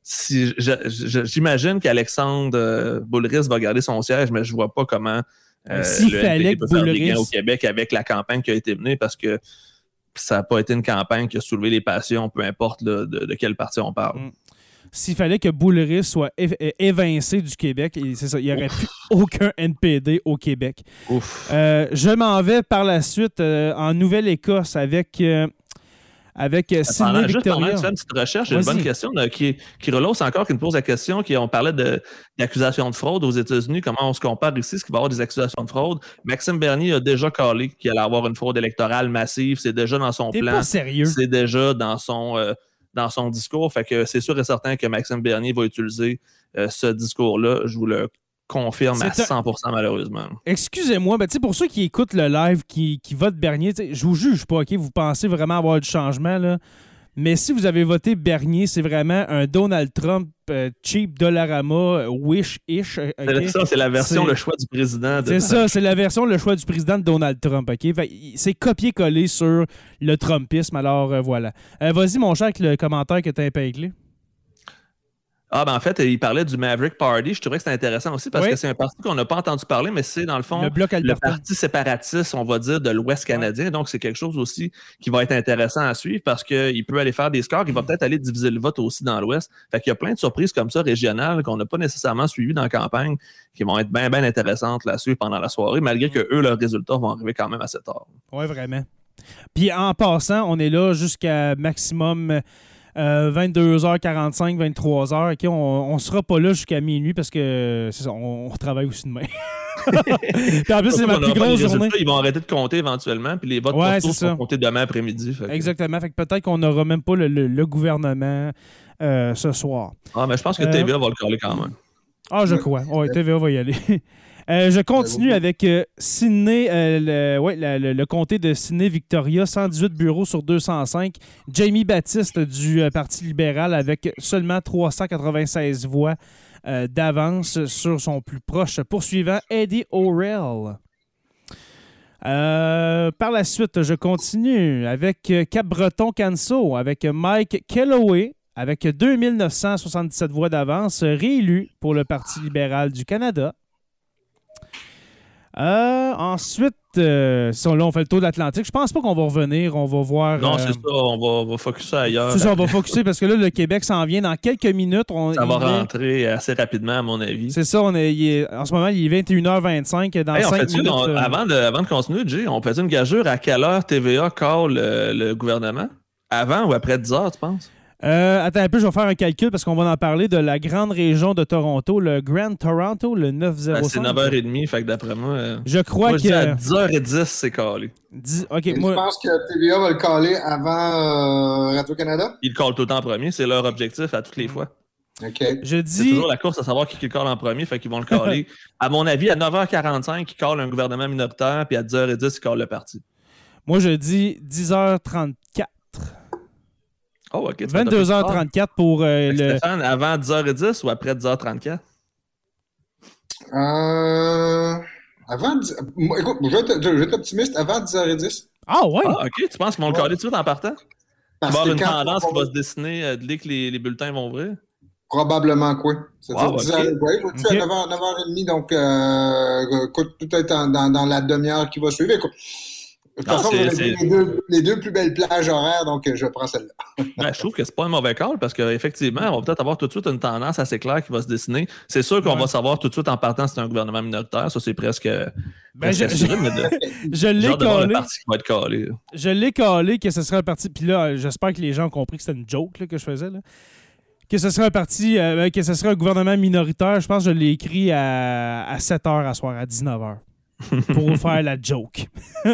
si j'imagine qu'Alexandre Boulris va garder son siège, mais je vois pas comment euh, S'il fallait que Boulris... au Québec avec la campagne qui a été menée parce que ça n'a pas été une campagne qui a soulevé les passions, peu importe de, quelle partie on parle. Mm. S'il fallait que Boulris soit évincé du Québec, c'est ça, il n'y aurait plus aucun NPD au Québec. Euh, je m'en vais par la suite euh, en Nouvelle-Écosse avec avec euh, Victoria. Juste une petite recherche, j'ai une bonne question qui, qui relance encore, qui nous pose la question, qui, on parlait d'accusations de, de, fraude aux États-Unis, comment on se compare ici, ce qu'il va y avoir des accusations de fraude? Maxime Bernier a déjà calé qu'il allait avoir une fraude électorale massive, c'est déjà dans son plan. pas sérieux. C'est déjà dans son, euh, dans son discours, fait que c'est sûr et certain que Maxime Bernier va utiliser euh, ce discours-là. Je vous le confirme à 100% malheureusement. Excusez-moi, mais pour ceux qui écoutent le live, qui, qui votent Bernier, je vous juge pas, OK? Vous pensez vraiment avoir du changement, là. Mais si vous avez voté Bernier, c'est vraiment un Donald Trump euh, cheap Dollarama euh, wish-ish. Euh, c'est ça, c'est la version le choix du président. C'est ça, c'est la version le choix du président de Donald Trump. ok? C'est copié-collé sur le Trumpisme. Alors voilà. Vas-y, mon cher, avec le commentaire que tu as épinglé. Ah, ben en fait, il parlait du Maverick Party. Je trouvais que c'était intéressant aussi parce que c'est un parti qu'on n'a pas entendu parler, mais c'est dans le fond le, parti séparatiste, on va dire, de l'Ouest canadien. Donc, c'est quelque chose aussi qui va être intéressant à suivre parce qu'il peut aller faire des scores. Il va peut-être aller diviser le vote aussi dans l'Ouest. Fait qu'il y a plein de surprises comme ça régionales qu'on n'a pas nécessairement suivies dans la campagne qui vont être bien, bien intéressantes là suivre pendant la soirée, malgré que eux, leurs résultats vont arriver quand même à cette heure. Oui, vraiment. Puis en passant, on est là jusqu'à maximum 22h45, euh, 23h. OK, on ne sera pas là jusqu'à minuit parce que c'est ça, on, travaille aussi demain. puis en plus, c'est ma plus grosse journée. Ils vont arrêter de compter éventuellement, puis les votes ouais, vont compter demain après-midi. Exactement. Fait que peut-être qu'on n'aura même pas le, gouvernement euh, ce soir. Ah, mais je pense que euh, TVA va le coller quand même. Ah, je crois. Oui, TVA va y aller. Euh, je continue avec euh, Sydney, euh, le, comté de Sydney-Victoria, 118 bureaux sur 205. Jamie Baptiste du Parti libéral avec seulement 396 voix d'avance sur son plus proche poursuivant, Eddie O'Reilly. par la suite, je continue avec Cap-Breton Canso, avec Mike Kelloway, avec 2977 voix d'avance, réélu pour le Parti libéral du Canada. Euh, ensuite, euh, si on, là, on fait le tour de l'Atlantique, je pense pas qu'on va revenir. On va voir. Non, c'est euh, ça. On va, on va focuser ailleurs. C'est ça, on va focuser parce que là, le Québec s'en vient dans quelques minutes. On, ça va rentrer assez rapidement, à mon avis. C'est ça. On est, en ce moment, il est 21h25. Dans 5 minutes, avant, de, avant de continuer, Jay, on fait une gageure à quelle heure TVA call le gouvernement? Avant ou après 10 h tu penses? Euh, attends un peu, je vais faire un calcul parce qu'on va en parler de la grande région de Toronto, le Grand Toronto, le 905. Ben, c'est 9h30, fait que d'après moi. Euh, je crois que. à 10h10, c'est calé. 10... Ok, moi... pense que TVA va le caler avant euh, Radio-Canada? Ils le callent tout le temps en premier, c'est leur objectif à toutes les fois. OK. Je dis. C'est toujours la course à savoir qui le colle en premier, fait qu'ils vont le caler. à mon avis, à 9h45, ils collent un gouvernement minoritaire, puis à 10h10, ils collent le parti. Moi, je dis 10h34. Oh, OK. 22h34 pour euh, le. Stéphane, avant 10h10 ou après 10h34? Euh. Avant. 10... Écoute, je vais être optimiste avant 10h10. Ah, ouais. Ah, OK. Tu penses qu'ils vont le coller tout de suite en partant? Parce il va y avoir une tendance qui va se dessiner euh, dès que les, les, bulletins vont ouvrir? Probablement quoi. C'est-à-dire wow, okay. 10h, ouais, à 9h, 9h30, donc euh, écoute, tout est dans, dans, dans la demi-heure qui va suivre. Écoute, de toute façon, les deux, les deux, plus belles plages horaires, donc euh, je prends celle-là. ben, je trouve que c'est pas un mauvais call parce qu'effectivement, on va peut-être avoir tout de suite une tendance assez claire qui va se dessiner. C'est sûr qu'on va savoir tout de suite en partant si c'est un gouvernement minoritaire. Ça, c'est presque. Ben, je, assuré, je, de, je l'ai calé. Je l'ai calé que ce serait un parti. Puis là, j'espère que les gens ont compris que c'était une joke là, que je faisais. Là que ce serait un parti, euh, que ce serait un gouvernement minoritaire, je pense que je l'ai écrit à, à 7 h à soir, à 19 pour faire la joke.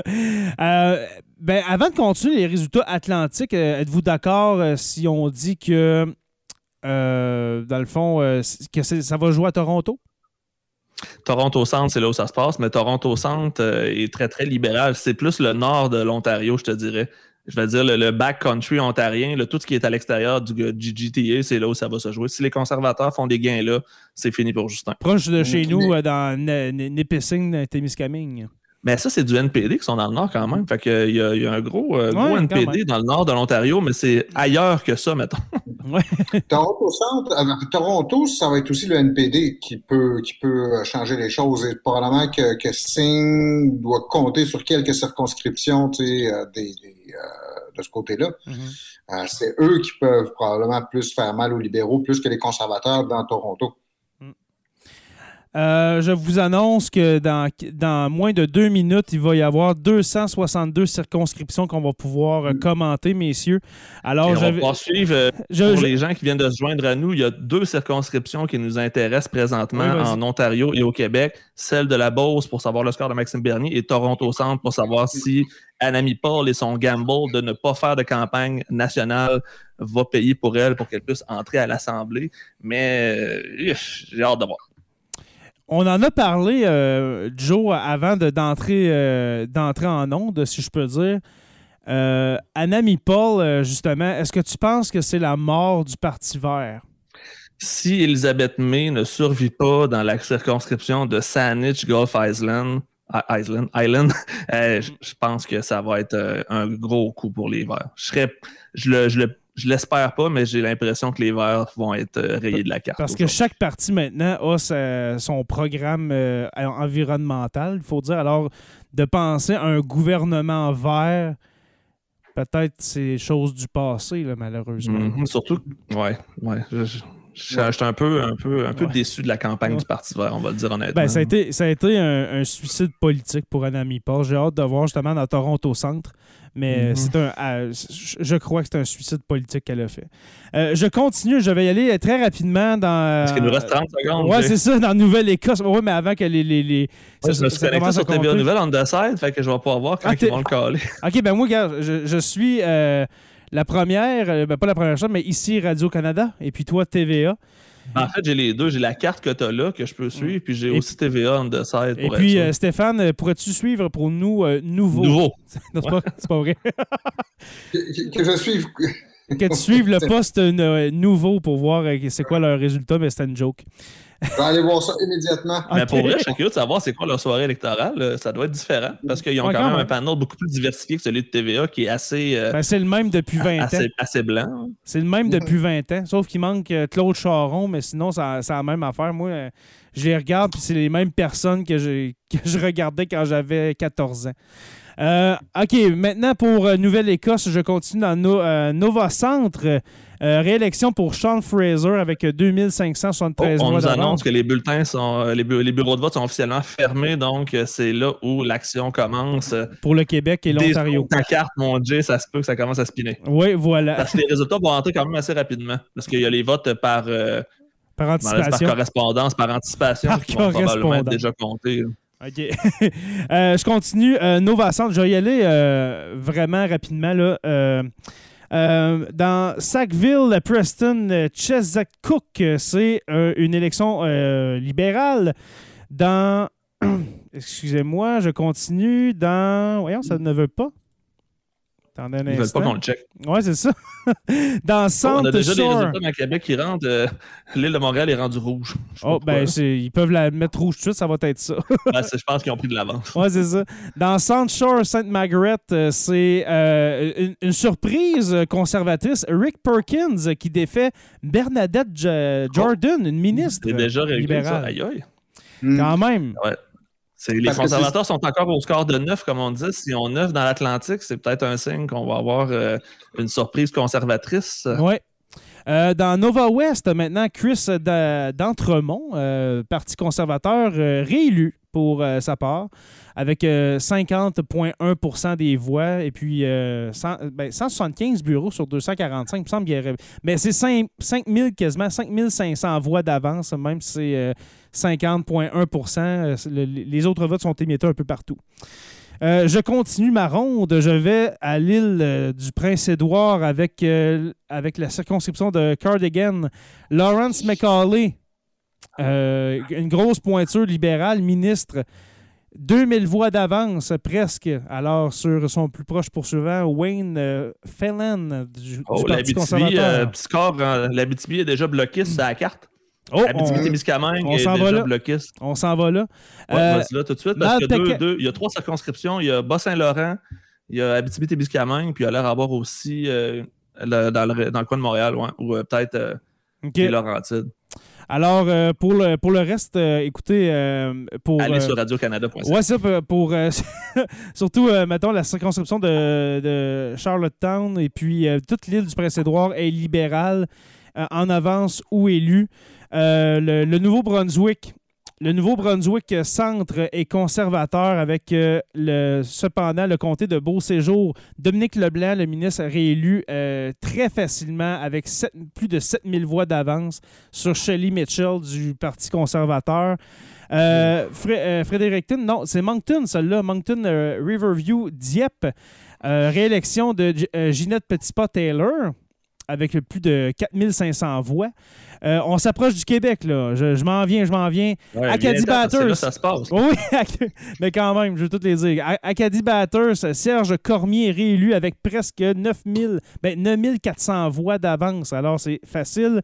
Euh, ben, avant de continuer les résultats atlantiques, euh, êtes-vous d'accord euh, si on dit que, dans le fond, que ça va jouer à Toronto? Toronto Centre, c'est là où ça se passe, mais Toronto Centre est très, très libéral. C'est plus le nord de l'Ontario, je te dirais. Je vais dire le, backcountry ontarien, tout ce qui est à l'extérieur du, GTA, c'est là où ça va se jouer. Si les conservateurs font des gains là, c'est fini pour Justin. Proche de chez nous, euh, dans Nipissing, Témiscamingue. Mais ça, c'est du NPD qui sont dans le nord quand même. Fait qu'il y, y, a un gros, euh, gros NPD dans le nord de l'Ontario, mais c'est ailleurs que ça, mettons. Toronto Centre, euh, Toronto, ça va être aussi le NPD qui peut, qui peut euh, changer les choses. Et probablement que, que Singh doit compter sur quelques circonscriptions des, des, de ce côté-là. Mm-hmm. c'est eux qui peuvent probablement plus faire mal aux libéraux, plus que les conservateurs dans Toronto. Euh, je vous annonce que dans, dans, moins de deux minutes, il va y avoir 262 circonscriptions qu'on va pouvoir euh, commenter, messieurs. Alors, je vais suivre. Euh, pour les gens qui viennent de se joindre à nous, il y a deux circonscriptions qui nous intéressent présentement en Ontario et au Québec. Celle de la Beauce pour savoir le score de Maxime Bernier et Toronto Centre pour savoir si Anami Paul et son gamble de ne pas faire de campagne nationale va payer pour elle pour qu'elle puisse entrer à l'Assemblée. Mais j'ai hâte de voir. On en a parlé, euh, Joe, avant d'entrer euh, d'entrer en onde, si je peux dire. Euh, Anami Paul, justement, est-ce que tu penses que c'est la mort du Parti vert? Si Elizabeth May ne survit pas dans la circonscription de Saanich Gulf Island, Island, Island je pense que ça va être un gros coup pour les Verts. Je, serais, je, le, je le je l'espère pas, mais j'ai l'impression que les Verts vont être euh, rayés de la carte. Parce que chaque parti maintenant a son programme euh, environnemental, il faut dire. Alors, de penser à un gouvernement vert, peut-être c'est chose du passé, malheureusement. Mhm, surtout, ouais, ouais. Je, suis un peu, un peu, un peu déçu de la campagne du Parti vert, on va le dire honnêtement. Ben, ça a été, ça a été un, suicide politique pour un ami Paul. J'ai hâte de voir justement dans Toronto Centre mais mhm. c'est un, euh, je crois que c'est un suicide politique qu'elle a fait. Euh, je continue, je vais y aller très rapidement dans. Parce qu'il nous reste 30 secondes. Ouais, c'est ça, dans Nouvelle-Écosse. Oui, mais avant que les. les, les ça, je me suis connecté sur TVA Nouvelle on the side, fait que je vais pas voir quand ils vont le caler. OK, ben moi, regarde, je, je suis euh, la première, ben pas la première chose, mais ici Radio-Canada, et puis toi, TVA. En fait, j'ai les deux. J'ai la carte que tu as là que je peux suivre, puis j'ai aussi TVA on the side. et puis, euh, Stéphane, pourrais-tu suivre pour nous euh, nouveau? Nouveau. c'est pas, pas, vrai. que, je suive. que tu suives le poste euh, nouveau pour voir c'est quoi leur résultat, mais c'était une joke. Je vais aller voir ça immédiatement. Mais pour vrai, je suis curieux de savoir c'est quoi leur soirée électorale. Ça doit être différent parce qu'ils ont quand même un panel beaucoup plus diversifié que celui de TVA qui est assez. Euh, ben, c'est le même depuis 20 ans. Assez blanc. C'est le même depuis 20 ans. Sauf qu'il manque euh, Claude Charon, mais sinon, c'est la même affaire. Moi, euh, je les regarde puis c'est les mêmes personnes que je, que je regardais quand j'avais 14 ans. OK, maintenant pour Nouvelle-Écosse, je continue dans Nova Centre. Euh, réélection pour Sean Fraser avec 2573 voix. On nous annonce que les bulletins sont, euh, les, bureaux de vote sont officiellement fermés, donc euh, c'est là où l'action commence. Pour le Québec et l'Ontario. Ta carte, mon Dieu, ça se peut que ça commence à spinner. Oui, voilà. Parce que les résultats vont rentrer quand même assez rapidement. Parce qu'il y a les votes par, par anticipation. Par correspondance, par anticipation par qui vont probablement être déjà comptés. OK. je continue. Nova Centre, je vais y aller vraiment rapidement. Là. Euh, dans Sackville, Preston, Chesapeake, c'est euh, une élection euh, libérale. Dans. Excusez-moi, je continue. Dans. Voyons, ça ne veut pas. Attendez un Ils veulent pas qu'on le check. Ouais, c'est ça. Dans Centre On a déjà des résultats dans Québec qui rentrent. Euh, l'île de Montréal est rendue rouge. Oh, ben, ils peuvent la mettre rouge tout de suite, ça va être ça. ben, je pense qu'ils ont pris de l'avance. Ouais, c'est ça. Dans Centre Shore, Sainte Margaret, euh, c'est euh, une, surprise conservatrice. Rick Perkins qui défait Bernadette Jordan, une ministre. C'est déjà libérale. Ça. Aïe, aïe. Quand même. Ouais les conservateurs sont encore au score de 9, comme on dit. Si on 9 dans l'Atlantique, c'est peut-être un signe qu'on va avoir euh, une surprise conservatrice. Oui. Euh, dans Nova West, maintenant, Chris d'Entremont, euh, Parti conservateur, réélu pour sa part, avec 50,1% des voix et puis 175 ben, bureaux sur 245. Il me semble Mais c'est 5, 000 quasiment, 5500 voix d'avance, même si c'est 50,1% euh, Les autres votes sont émettés un peu partout. Euh, je continue ma ronde. Je vais à l'île euh, du Prince-Édouard avec, avec la circonscription de Cardigan. Lawrence McCauley Euh, une grosse pointure libérale, ministre. 2000 voix d'avance, presque. Alors, sur son plus proche poursuivant, Wayne euh, Phelan du, du Oh, Parti l'Abitibi, conservateur. euh, l'Abitibi est déjà bloqué sur la carte. Oh, Abitibi-Témiscamingue on s'en va là. bloqué. on, s'en va là. Ouais, Euh, là tout de suite, parce qu'il y, a deux- deux- il y a trois circonscriptions. Il y a Bas-Saint-Laurent, il y a Abitibi-Témiscamingue, puis il y a l'air d'avoir aussi euh, le- dans, le, dans le coin de Montréal, ouais, ou euh, peut-être euh, OK. les Laurentides. Alors, euh, pour, le, pour le reste, euh, écoutez, euh, pour... Allez sur radio-canada.ca. Ouais, ça, pour, pour, surtout, mettons, la circonscription de, de Charlottetown et puis toute l'île du Prince-Édouard est libérale, en avance ou élue. Euh, le, Nouveau-Brunswick, le Nouveau-Brunswick centre est conservateur avec euh, cependant le comté de Beau-Séjour. Dominique Leblanc, le ministre, réélu euh, très facilement avec plus de 7000 voix d'avance sur Shelley Mitchell du Parti conservateur. Euh, Fredericton, non, c'est Moncton, celle-là. Moncton Riverview Dieppe. Réélection de Ginette Petitpas-Taylor avec plus de 4500 voix. Euh, on s'approche du Québec, là. Je, je m'en viens, je m'en viens. Ouais, Acadie Batters. Là, ça se passe. Oui, mais quand même, je veux toutes les dire. Acadie Batters, Serge Cormier réélu avec presque 9000, ben 9400 voix d'avance. Alors, c'est facile.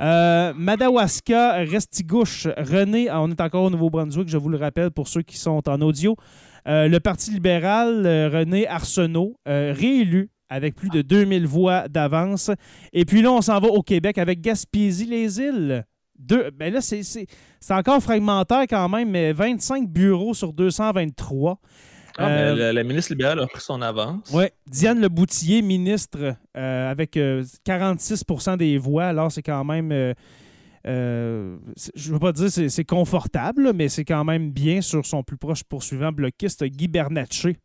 Euh, Madawaska, Restigouche, René, on est encore au Nouveau-Brunswick, je vous le rappelle pour ceux qui sont en audio. Euh, le Parti libéral, euh, René Arsenault, réélu avec plus de 2000 voix d'avance. Et puis là, on s'en va au Québec avec Gaspésie-les-Îles. Deux, ben là, c'est, c'est- c'est encore fragmentaire quand même, mais 25 bureaux sur 223. Ah, mais Euh, la, la ministre libérale a pris son avance. Ouais, Diane Leboutillier, ministre, euh, avec euh, 46% des voix. Alors, c'est quand même. euh, je ne veux pas dire c'est c'est confortable, mais c'est quand même bien sur son plus proche poursuivant bloquiste, Guy Bernatchez.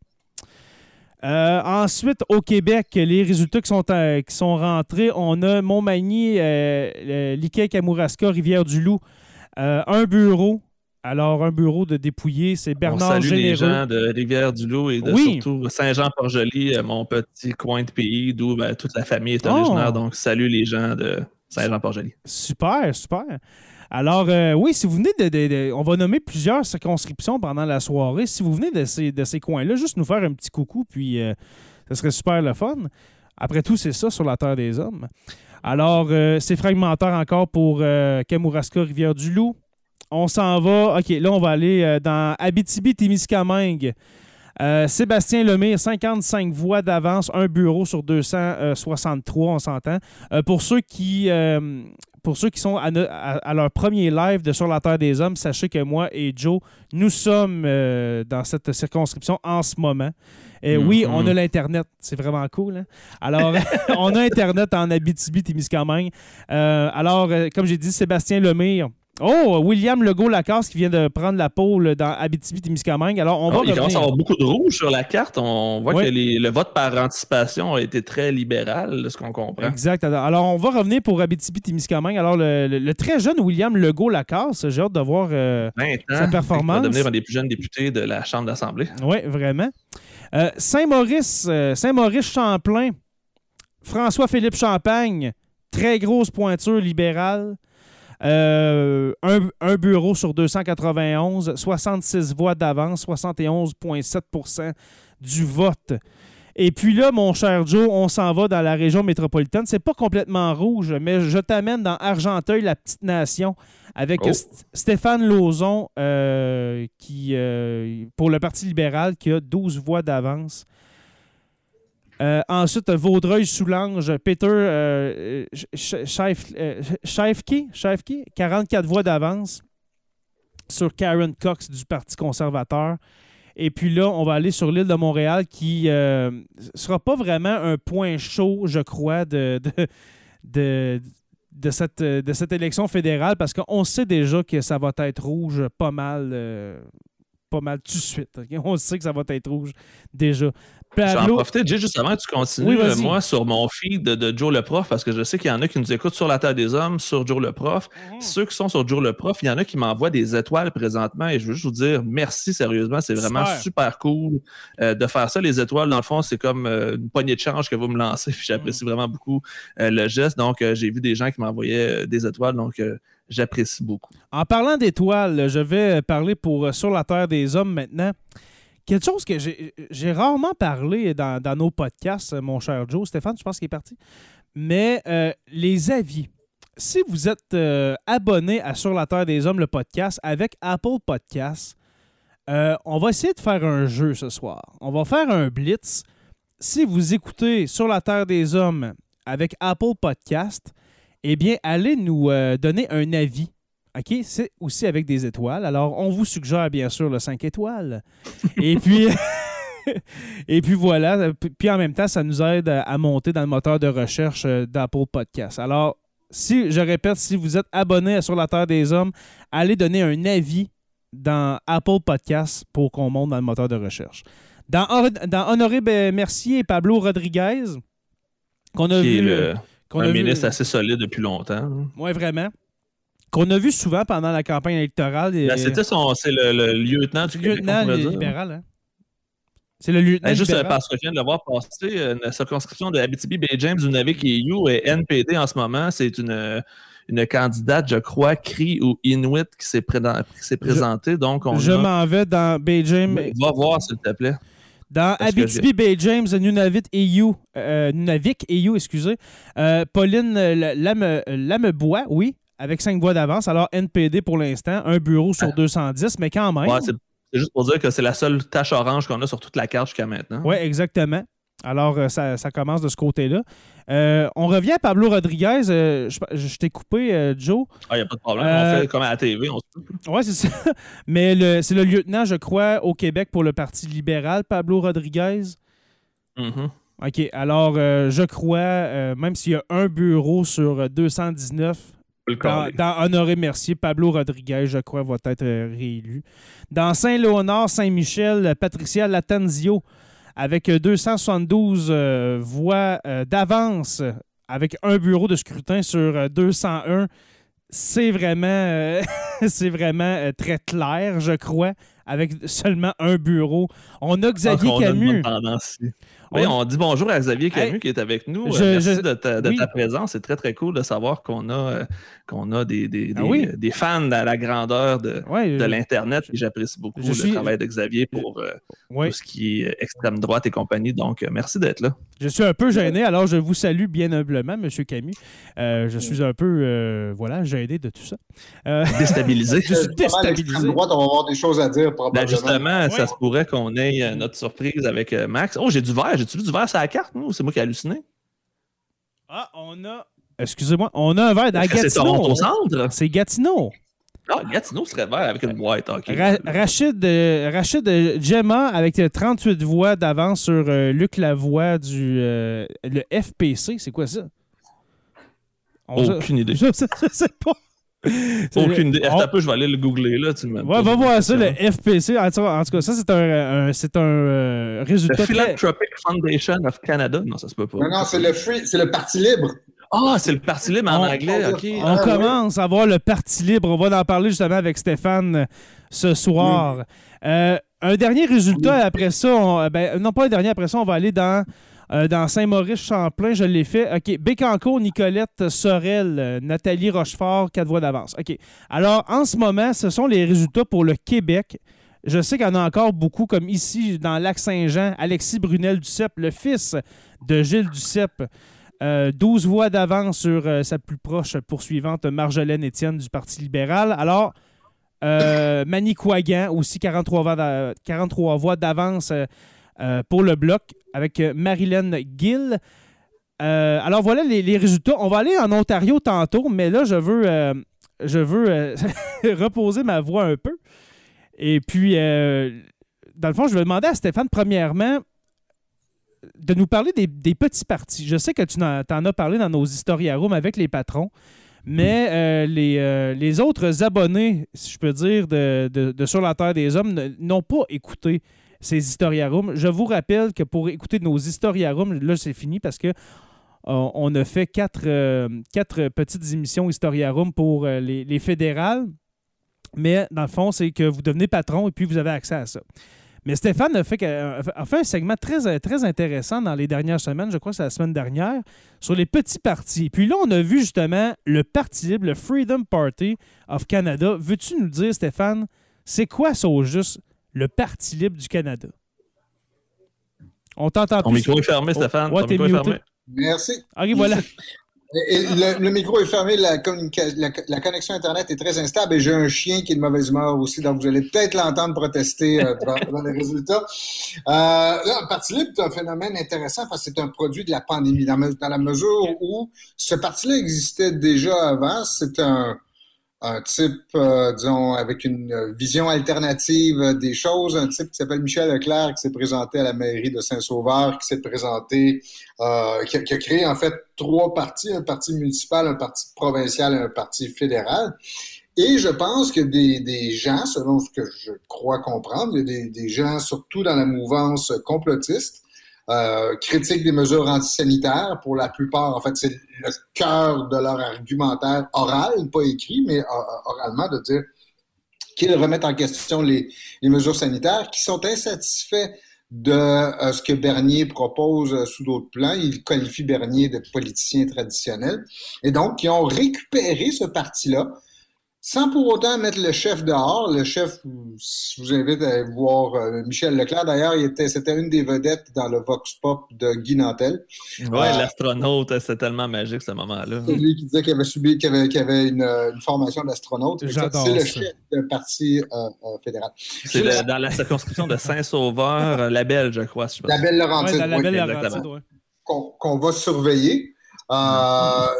Euh, ensuite, au Québec, les résultats qui sont, euh, qui sont rentrés, on a Montmagny, euh, le- Liquet, Kamouraska, Rivière-du-Loup, euh, un bureau. Alors, un bureau de dépouillé, c'est On Bernard salue les gens de Rivière-du-Loup et de Oui. surtout Saint-Jean-Port-Joli, euh, mon petit coin de pays d'où ben, toute la famille est Oh. originaire. Donc, salut les gens de Saint-Jean-Port-Joli. Super, super. Alors, euh, oui, si vous venez de, On va nommer plusieurs circonscriptions pendant la soirée. Si vous venez de ces, de ces coins-là, juste nous faire un petit coucou, puis euh, ça serait super le fun. Après tout, c'est ça sur la Terre des Hommes. Alors, euh, c'est fragmentaire encore pour euh, Kamouraska, Rivière-du-Loup. On s'en va. OK, là, on va aller dans Abitibi-Témiscamingue. Sébastien Lemire, 55 voix d'avance, un bureau sur 263, on s'entend. Pour ceux qui pour ceux qui sont à, no- à- à leur premier live de Sur la Terre des Hommes, sachez que moi et Joe, nous sommes euh, dans cette circonscription en ce moment. Et oui, Mhm. on a l'Internet. C'est vraiment cool. hein? Alors, on a Internet en Abitibi-Témiscamingue. Euh, alors, euh, comme j'ai dit, Sébastien Lemire. Oh, William Legault-Lacasse qui vient de prendre la pôle dans Abitibi-Témiscamingue. Alors, on va Oh, il commence à avoir beaucoup de rouge sur la carte. On voit que les- le vote par anticipation a été très libéral, de ce qu'on comprend. Exact. Alors, on va revenir pour Abitibi-Témiscamingue. Alors, le, le- le très jeune William Legault-Lacasse, j'ai hâte de voir... euh, 20 ans. Sa performance. Il va devenir un des plus jeunes députés de la Chambre d'Assemblée. Oui, vraiment. Euh, Saint-Maurice, euh, Saint-Maurice-Champlain, François-Philippe Champagne, très grosse pointure libérale. Euh, un, un bureau sur 291, 66 voix d'avance, 71,7% du vote. Et puis là, mon cher Joe, on s'en va dans la région métropolitaine. C'est pas complètement rouge, mais je t'amène dans Argenteuil, la petite nation, avec Oh. St- Stéphane Lauzon, euh, qui, euh, pour le Parti libéral, qui a 12 voix d'avance. Euh, ensuite, Vaudreuil-Soulanges, Peter euh, euh, Scheifke, Scheifke, 44 voix d'avance sur Karen Cox du Parti conservateur. Et puis là, on va aller sur l'île de Montréal qui ne sera pas vraiment un point chaud, je crois, de, cette, élection fédérale parce qu'on sait déjà que ça va être rouge pas mal, euh, pas mal tout de suite. On sait que ça va être rouge déjà. Je vais en Pablo, profiter, Jay, juste avant que tu continues, Oui, euh, moi, sur mon feed de, de Joe le Prof, parce que je sais qu'il y en a qui nous écoutent sur la Terre des Hommes, sur Joe le Prof. Mhm. Ceux qui sont sur Joe le Prof, il y en a qui m'envoient des étoiles présentement et je veux juste vous dire merci sérieusement. C'est vraiment Super. super, cool euh, de faire ça. Les étoiles, dans le fond, c'est comme euh, une poignée de change que vous me lancez. Puis j'apprécie Mhm. vraiment beaucoup euh, le geste. Donc, j'ai vu des gens qui m'envoyaient des étoiles. Donc, j'apprécie beaucoup. En parlant d'étoiles, je vais parler pour Sur la Terre des Hommes maintenant. Quelque chose que j'ai rarement parlé dans, nos podcasts, mon cher Joe. Stéphane, je pense qu'il est parti. Mais euh, les avis. Si vous êtes euh, abonné à Sur la Terre des Hommes, le podcast, avec Apple Podcasts, euh, on va essayer de faire un jeu ce soir. On va faire un blitz. Si vous écoutez Sur la Terre des Hommes avec Apple Podcast, eh bien, allez nous donner un avis. OK? C'est aussi avec des étoiles. Alors, on vous suggère bien sûr le 5 étoiles. Et puis. Et puis voilà, puis en même temps, ça nous aide à monter dans le moteur de recherche euh, d'Apple Podcast. Alors, si je répète, si vous êtes abonné à Sur la Terre des Hommes, allez donner un avis dans Apple Podcast pour qu'on monte dans le moteur de recherche. Dans, Honoré Mercier et Pablo Rodriguez, qu'on a Qui est vu. le, qu'on un a vu- ministre assez solide depuis longtemps. hein. oui, vraiment. Qu'on a vu souvent pendant la campagne électorale. et- Ben, C'était son, c'est le, le lieutenant du Québec, lieutenant libéral. Hein? C'est le lieutenant Ben, juste euh, libéral. parce que je viens de le voir passer, euh, une circonscription de Abitibi, Bay James, Nunavik et You et NPD en ce moment, c'est une, euh, une candidate, je crois, Cree ou Inuit qui s'est présentée. Donc, on Je a- m'en vais dans Bay James. Va voir, s'il te plaît. Dans Abitibi, Bay James, Nunavik et You, euh, Nunavik et You, excusez. Euh, Pauline euh, Lame- Lamebois, oui, avec cinq voix d'avance. Alors, NPD pour l'instant, un bureau sur Ah. 210, mais quand même. Ouais, c'est juste pour dire que c'est la seule tache orange qu'on a sur toute la carte jusqu'à maintenant. Oui, exactement. Alors, euh, ça, ça commence de ce côté-là. Euh, on revient à Pablo Rodriguez. Euh, je je t'ai coupé, euh, Joe. Il n'y a pas de problème. On fait comme à la TV. On. Oui, c'est ça. Mais c'est le lieutenant, je crois, au Québec pour le Parti libéral, Pablo Rodriguez. Mhm. OK. Alors, je crois, même s'il y a un bureau sur euh, 219, Faut le dans, Honoré Mercier, Pablo Rodriguez, je crois, va être euh, réélu. Dans Saint-Léonard, Saint-Michel, Patricia Latanzio, avec euh, 272 euh, voix euh, d'avance, euh, avec un bureau de scrutin sur euh, 201. C'est vraiment, euh, c'est vraiment euh, très clair, je crois, avec seulement un bureau. On a Xavier Camus. Oui, On- dit bonjour à Xavier Camus Hey, qui est avec nous. je- Euh, Merci je- de, ta, de oui. ta présence. C'est très, très cool de savoir qu'on a, euh, qu'on a des, des, Ah des- oui. des fans à la grandeur de, Ouais, de l'Internet. Et j'apprécie beaucoup je le suis- travail de Xavier pour euh, ouais. tout ce qui est extrême droite et compagnie. Donc, euh, merci d'être là. Je suis un peu gêné, alors je vous salue bien humblement, M. Camus. Euh, je suis un peu, euh, voilà, gêné de tout ça. Euh, Déstabilisé. je suis déstabilisé. droite, on va avoir des choses à dire Ben probablement. justement, ça se pourrait qu'on ait euh, notre surprise avec euh, Max. Oh, j'ai du verre. J'ai-tu vu du verre sur la carte, nous? C'est moi qui ai halluciné? Ah, on a. Excusez-moi, on a un verre à que c'est Gatineau. Toronto Centre? C'est Gatineau. Ah, Gatineau serait vert avec une boîte. OK. Ra- Rachid, euh, Rachid euh, Gemma avec euh, 38 voix d'avance sur euh, Luc Lavoie du euh, le FPC. C'est quoi ça? On Aucune idée. Je je sais pas. Aucune idée. On- un peu, je vais aller le googler là. Tu me Ouais, va voir ça, le FPC. En tout, en tout cas, ça, c'est un, un- c'est un euh, Le résultat très... Philanthropic Foundation of Canada. Non, ça se peut pas. Non, non, c'est le free, c'est le Parti libre. Ah, c'est le Parti libre en On- anglais. on- OK. On Ah, commence à voir le Parti libre. On va en parler justement avec Stéphane euh, ce soir. Euh, un dernier résultat après ça, on- ben, non pas un dernier après ça, on va aller dans, euh, dans Saint-Maurice-Champlain. Je l'ai fait. OK. Bécancourt, Nicolette Sorel, Nathalie Rochefort, quatre voix d'avance. OK. Alors, en ce moment, ce sont les résultats pour le Québec. Je sais qu'il y en a encore beaucoup, comme ici, dans Lac-Saint-Jean, Alexis Brunel-Duceppe, le fils de Gilles Duceppe. Euh, 12 voix d'avance sur euh, sa plus proche poursuivante, Marjolaine Étienne du Parti libéral. Alors, euh, Manicouagan, aussi 43 voix d'a- 43 voix d'avance euh, pour le bloc, avec euh, Marilyn Gill. Euh, alors voilà les, les résultats. On va aller en Ontario tantôt, mais là, je veux, euh, je veux euh, reposer ma voix un peu. Et puis, dans le fond, je vais demander à Stéphane, premièrement, de nous parler des, des petits partis. Je sais que tu en, as parlé dans nos historiarums avec les patrons, mais les, les autres abonnés, si je peux dire, de, de- de Sur la Terre des Hommes n'ont pas écouté ces historiarums. Je vous rappelle que pour écouter nos historiarums, là, c'est fini parce que on a fait quatre, quatre petites émissions historiarum pour les, les fédérales. Mais dans le fond, c'est que vous devenez patron et puis vous avez accès à ça. Mais Stéphane a fait, a fait un segment très, très intéressant dans les dernières semaines, je crois que c'est la semaine dernière, sur les petits partis. Puis là, on a vu justement le Parti libre, le Freedom Party of Canada. Veux-tu nous dire, Stéphane, c'est quoi ça au juste, le Parti libre du Canada? On t'entend Ton micro est fermé, Stéphane. Ouais, Ton micro est fermé. Merci. OK, voilà. le, micro est fermé, la, la, connexion Internet est très instable et j'ai un chien qui est de mauvaise humeur aussi, donc vous allez peut-être l'entendre protester euh, dans, les résultats. Euh, là, Parti libre, c'est un phénomène intéressant parce que c'est un produit de la pandémie, dans, dans la mesure où ce parti-là existait déjà avant. C'est un, un type, euh, disons, avec une vision alternative des choses, un type qui s'appelle Michel Leclerc, qui s'est présenté à la mairie de Saint-Sauveur, qui s'est présenté, euh, qui, a, créé en fait trois partis, un parti municipal, un parti provincial et un parti fédéral. Et je pense que des, des gens, selon ce que je crois comprendre, des, des gens, surtout dans la mouvance complotiste, euh, critique des mesures antisanitaires. Pour la plupart, en fait, c'est le cœur de leur argumentaire oral, pas écrit, mais euh, oralement, de dire qu'ils remettent en question les, mesures sanitaires, qui sont insatisfaits de euh, ce que Bernier propose sous d'autres plans. Il qualifie Bernier de politicien traditionnel. Et donc, qui ont récupéré ce parti-là, sans pour autant mettre le chef dehors. Le chef, je vous invite à voir euh, Michel Leclerc. D'ailleurs, c'était une des vedettes dans le Vox Pop de Guy Nantel. Oui, euh, l'astronaute, c'est tellement magique ce moment-là. C'est lui qui disait qu'il avait subi, qu'il avait, avait une, une, formation d'astronaute. C'est le chef du parti euh, fédéral. C'est dans la circonscription de Saint-Sauveur, la Belle, je crois. la Belle Laurentide. la Belle Laurentide, oui. Qu'on va surveiller. ça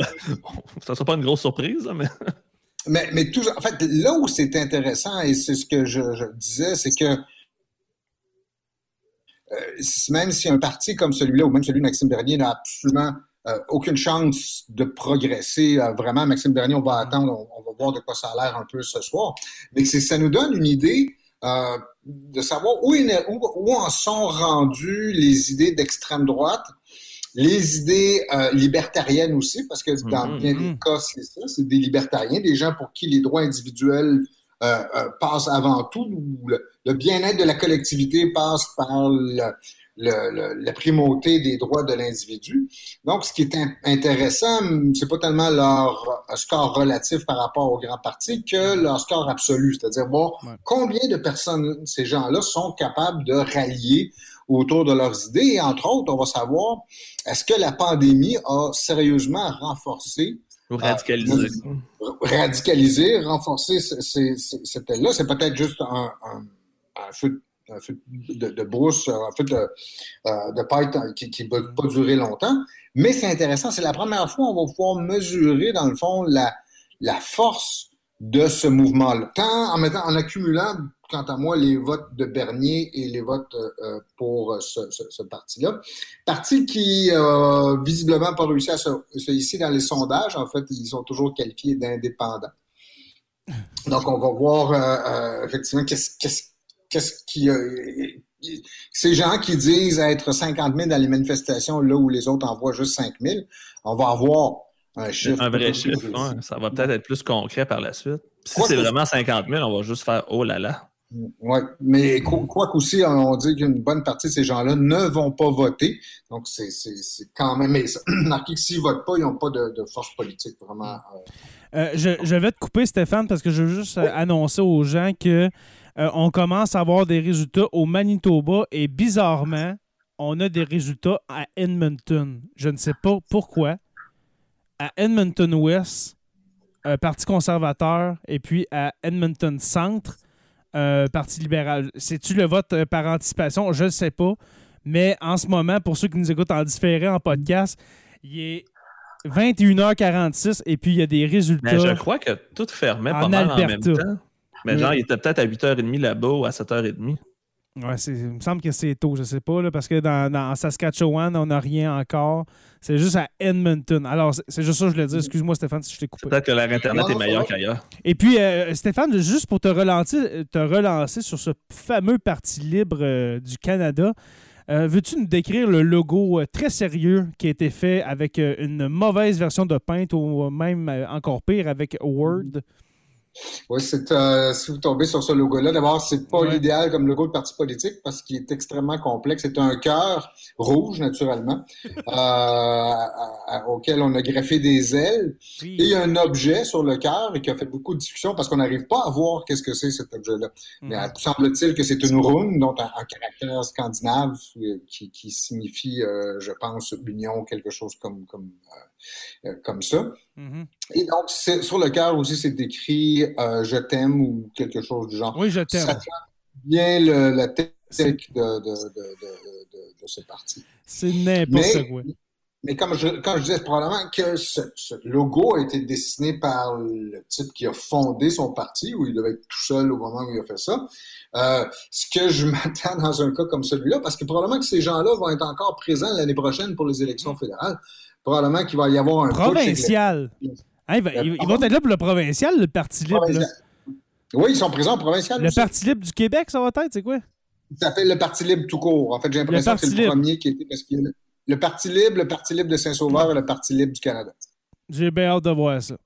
ne sera pas une grosse surprise, mais. Mais, mais tout, en fait, là où c'est intéressant, et c'est ce que je, disais, c'est que euh, même si un parti comme celui-là, ou même celui de Maxime Bernier, n'a absolument euh, aucune chance de progresser, euh, vraiment, Maxime Bernier, on va attendre, on, va voir de quoi ça a l'air un peu ce soir, mais que ça nous donne une idée de savoir où, où, où, en sont rendues les idées d'extrême droite les idées euh, libertariennes aussi, parce que dans mm-hmm, bien des mm-hmm. cas, c'est ça, c'est des libertariens, des gens pour qui les droits individuels euh, euh, passent avant tout, le, bien-être de la collectivité passe par la primauté des droits de l'individu. Donc, ce qui est intéressant, c'est pas tellement leur score relatif par rapport aux grands partis que leur score absolu, c'est-à-dire bon, combien de personnes ces gens-là sont capables de rallier autour de leurs idées. Et entre autres, on va savoir, est-ce que la pandémie a sérieusement renforcé ou radicalisé. Euh, radicalisé, renforcé cette là C'est peut-être juste un, feu, de, brousse, un feu de, euh, de paille qui ne va pas durer longtemps. Mais c'est intéressant, c'est la première fois qu'on va pouvoir mesurer, dans le fond, la, la force de ce mouvement-là, tant en, mettant, en accumulant quant à moi, les votes de Bernier et les votes euh, euh, pour euh, ce, parti-là. Parti qui, euh, visiblement, pas réussi à se, ici dans les sondages. En fait, ils sont toujours qualifiés d'indépendants. Donc, on va voir effectivement qu'est-ce qui. ces gens qui disent être 50 000 dans les manifestations, là où les autres en voient juste 5 000, on va avoir un chiffre. Un vrai chiffre, ça va peut-être être plus concret par la suite. Si c'est vraiment 50 000, on va juste faire oh là là. Oui, mais quoi qu'aussi, on dit qu'une bonne partie de ces gens-là ne vont pas voter. Donc, c'est quand même. Mais marqué que s'ils ne votent pas, ils n'ont pas de, force politique, vraiment. Euh. Euh, je, vais te couper, Stéphane, parce que je veux juste euh, annoncer aux gens que on commence à avoir des résultats au Manitoba et bizarrement, on a des résultats à Edmonton. Je ne sais pas pourquoi. À Edmonton West, Parti conservateur, et puis à Edmonton Centre, euh, Parti libéral. C'est-tu le vote euh, par anticipation? Je ne sais pas. Mais en ce moment, pour ceux qui nous écoutent en différé en podcast, il est 21h46 et puis il y a des résultats. je crois que tout fermait pas mal en même temps. Mais genre, il était peut-être à 8h30 là-bas ou à 7h30. Ouais, il me semble que c'est tôt, je sais pas, là, parce que dans, dans- Saskatchewan, on n'a rien encore. C'est juste à Edmonton. Alors, c'est juste ça que je voulais dire. Excuse-moi, Stéphane, si je t'ai coupé. Peut-être que l'air Internet est meilleur qu'ailleurs. Et puis, euh, Stéphane, juste pour te relancer, te relancer sur ce fameux Parti libre euh, du Canada, euh, veux-tu nous décrire le logo très sérieux qui a été fait avec une mauvaise version de Paint ou même encore pire avec Word? Oui, c'est euh, si vous tombez sur ce logo-là, d'abord, c'est pas Ouais. l'idéal comme logo de parti politique parce qu'il est extrêmement complexe. C'est un cœur rouge, naturellement, euh, à- à- auquel on a greffé des ailes. Et il y a un objet sur le cœur et qui a fait beaucoup de discussions parce qu'on n'arrive pas à voir qu'est-ce que c'est cet objet-là. Mais Mhm. semble-t-il que c'est une rune, donc un, un caractère scandinave euh, qui, qui signifie, euh, je pense, union, quelque chose comme comme euh, euh, comme ça. Mhm. Et donc, sur le cœur aussi, c'est écrit euh, Je t'aime ou quelque chose du genre. Oui, je t'aime. Ça bien le, la technique de, de, de, de, ce parti. C'est n'importe quoi. Mais comme je, quand je disais, probablement que ce, ce logo a été dessiné par le type qui a fondé son parti, où il devait être tout seul au moment où il a fait ça. Euh, ce que je m'attends dans un cas comme celui-là, parce que probablement que ces gens-là vont être encore présents l'année prochaine pour les élections fédérales. Probablement qu'il va y avoir un Provincial. Hein, il va- ils, ils vont être là pour le provincial, le Parti libre. Provincial. Oui, ils sont présents au provincial. Le aussi. Parti libre du Québec, ça va être, c'est quoi? Il s'appelle le Parti libre tout court. En fait, j'ai l'impression que c'est le premier qui était parce qu'il y a le, le Parti libre, le Parti libre de Saint-Sauveur et le Parti libre du Canada. J'ai bien hâte de voir ça.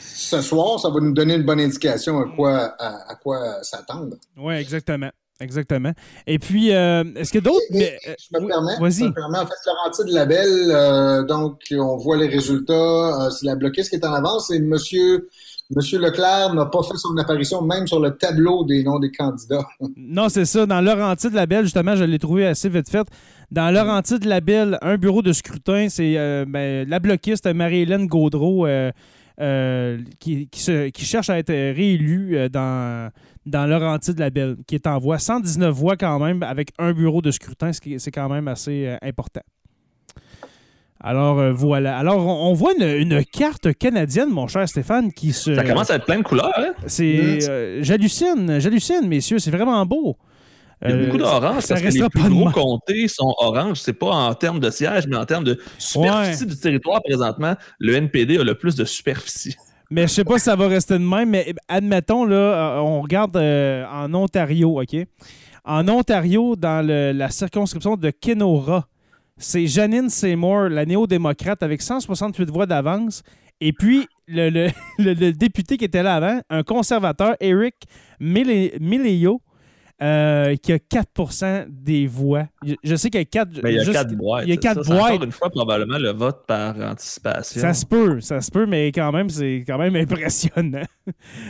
Ce soir, ça va nous donner une bonne indication à quoi, à, à quoi s'attendre. Oui, exactement. Exactement. Et puis, euh, est-ce que d'autres? Mais, euh, Je me permets, Vas-y. je me permets, en fait, Laurentide Labelle, euh, donc, on voit les résultats. Euh, c'est la bloquiste qui est en avance et Monsieur, Monsieur Leclerc n'a pas fait son apparition même sur le tableau des noms des candidats. Non, c'est ça. Dans Laurentide Labelle, justement, je l'ai trouvé assez vite fait. Dans Laurentide Labelle, un bureau de scrutin, c'est ben, la bloquiste Marie-Hélène Gaudreau euh, qui, qui, se- qui cherche à être réélue euh, dans, dans Laurentide Labelle, qui est en voie. 119 voix quand même, avec un bureau de scrutin, ce qui est- c'est quand même assez euh, important. Alors euh, voilà. Alors on, on voit une, une carte canadienne, mon cher Stéphane, qui se. Ça commence à être plein de couleurs, hein? C'est, Mm. euh, j'hallucine, j'hallucine, messieurs, c'est vraiment beau. Il y a Euh, beaucoup d'orange ça parce que les plus gros comtés sont orange. C'est pas en termes de siège, mais en termes de superficie du territoire présentement. Le NPD a le plus de superficie. Mais je sais pas si ça va rester de même, mais admettons, là, euh, on regarde euh, en Ontario, OK? En Ontario, dans le- la circonscription de Kenora, c'est Janine Seymour, la néo-démocrate, avec 168 voix d'avance. Et puis, le, le- le- le député qui était là avant, un conservateur, Eric Mille- Milleo, euh, qui a 4% des voix. Je, sais qu'il y a 4... Mais il y a juste- quatre boîtes. Il y a c'est quatre ça. C'est boîtes. Encore une fois, probablement le vote par anticipation. Ça se peut, ça se peut, mais quand même, c'est quand même impressionnant.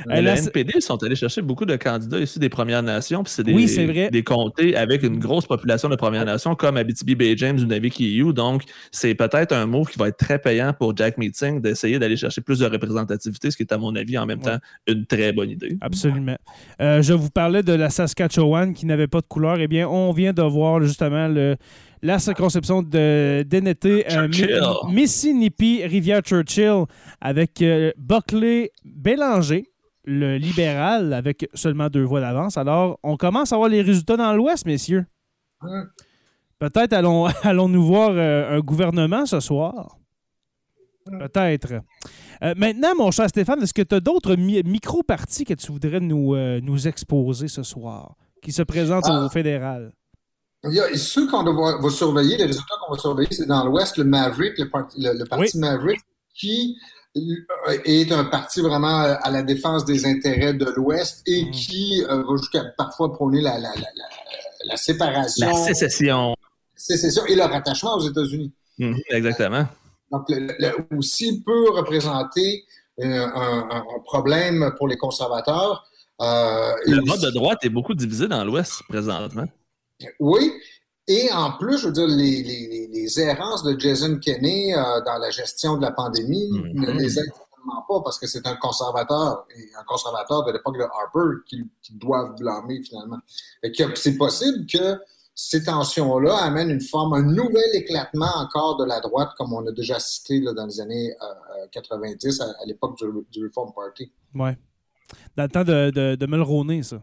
Mais Euh, la- NPD, ils sont allés chercher beaucoup de candidats issus des Premières Nations, puis c'est des, Oui, c'est vrai. des comtés avec une grosse population de Premières Nations, comme Abitibi Bay James ou Navy-Kiyu. Donc, c'est peut-être un move qui va être très payant pour Jack Meeting d'essayer d'aller chercher plus de représentativité, ce qui est, à mon avis, en même Ouais. temps, une très bonne idée. Absolument. Euh, je vous parlais de la Saskatchewan qui n'avait pas de couleur. Eh bien, on vient de voir justement le, la circonscription de d'NT euh, Churchill. Mi- Mississippi, Rivière-Churchill, avec euh, Buckley Bélanger, le libéral, avec seulement deux voix d'avance. Alors, on commence à voir les résultats dans l'Ouest, messieurs. Peut-être allons, allons-nous voir euh, un gouvernement ce soir? Peut-être. Euh, maintenant, mon cher Stéphane, est-ce que tu as d'autres mi- micro-partis que tu voudrais nous, euh, nous exposer ce soir, qui se présentent Ah. au fédéral? Il y a ceux qu'on va, va surveiller, les résultats qu'on va surveiller, c'est dans l'Ouest, le Maverick, le, parti- le- le parti Maverick, qui euh, est un parti vraiment euh, à la défense des intérêts de l'Ouest et Mm. qui euh, va jusqu'à parfois prôner la, la, la, la, la séparation, La sécession. sécession et le rattachement aux États-Unis. Mhm, exactement. Donc, le, le- aussi peut représenter euh, un problème pour les conservateurs. Euh, Le vote de droite est beaucoup divisé dans l'Ouest présentement. Oui. Et en plus, je veux dire, les, les, les, les errances de Jason Kenney euh, dans la gestion de la pandémie Mhm. ne les aident certainement pas parce que c'est un conservateur, et un conservateur de l'époque de Harper qui, qui doivent blâmer finalement. C'est possible que ces tensions-là amènent une forme, un nouvel éclatement encore de la droite, comme on a déjà cité là, dans les années euh, euh, 90, à, à l'époque du, du Reform Party. Ouais. Dans le temps de, de, de Mulroney, ça.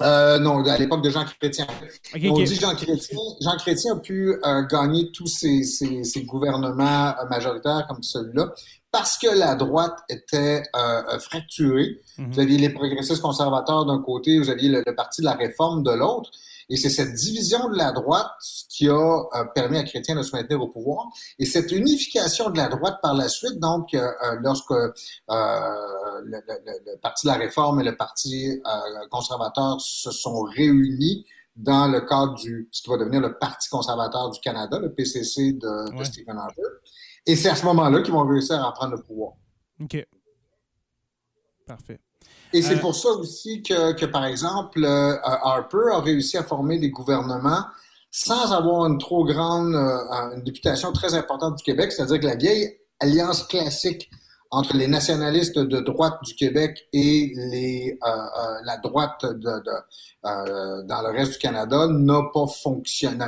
Euh, non, à l'époque de Jean Chrétien. on dit Jean Chrétien. Jean Chrétien a pu euh, gagner tous ces gouvernements euh, majoritaires comme celui-là parce que la droite était euh, fracturée. Mhm. Vous aviez les progressistes conservateurs d'un côté, vous aviez le, Parti de la réforme de l'autre. Et c'est cette division de la droite qui a euh, permis à Chrétien de se maintenir au pouvoir. Et cette unification de la droite par la suite, donc, euh, euh lorsque euh, le, le, le, Parti de la réforme et le Parti conservateur se sont réunis dans le cadre du ce qui va devenir le Parti conservateur du Canada, le PCC de, de Stephen Harper. Et c'est à ce moment-là qu'ils vont réussir à prendre le pouvoir. OK. Parfait. Et c'est euh, pour ça aussi que, que par exemple, euh, Harper a réussi à former des gouvernements sans avoir une trop grande, euh, une députation très importante du Québec, c'est-à-dire que la vieille alliance classique entre les nationalistes de droite du Québec et les, euh, la droite de, de euh, dans le reste du Canada n'a pas fonctionné,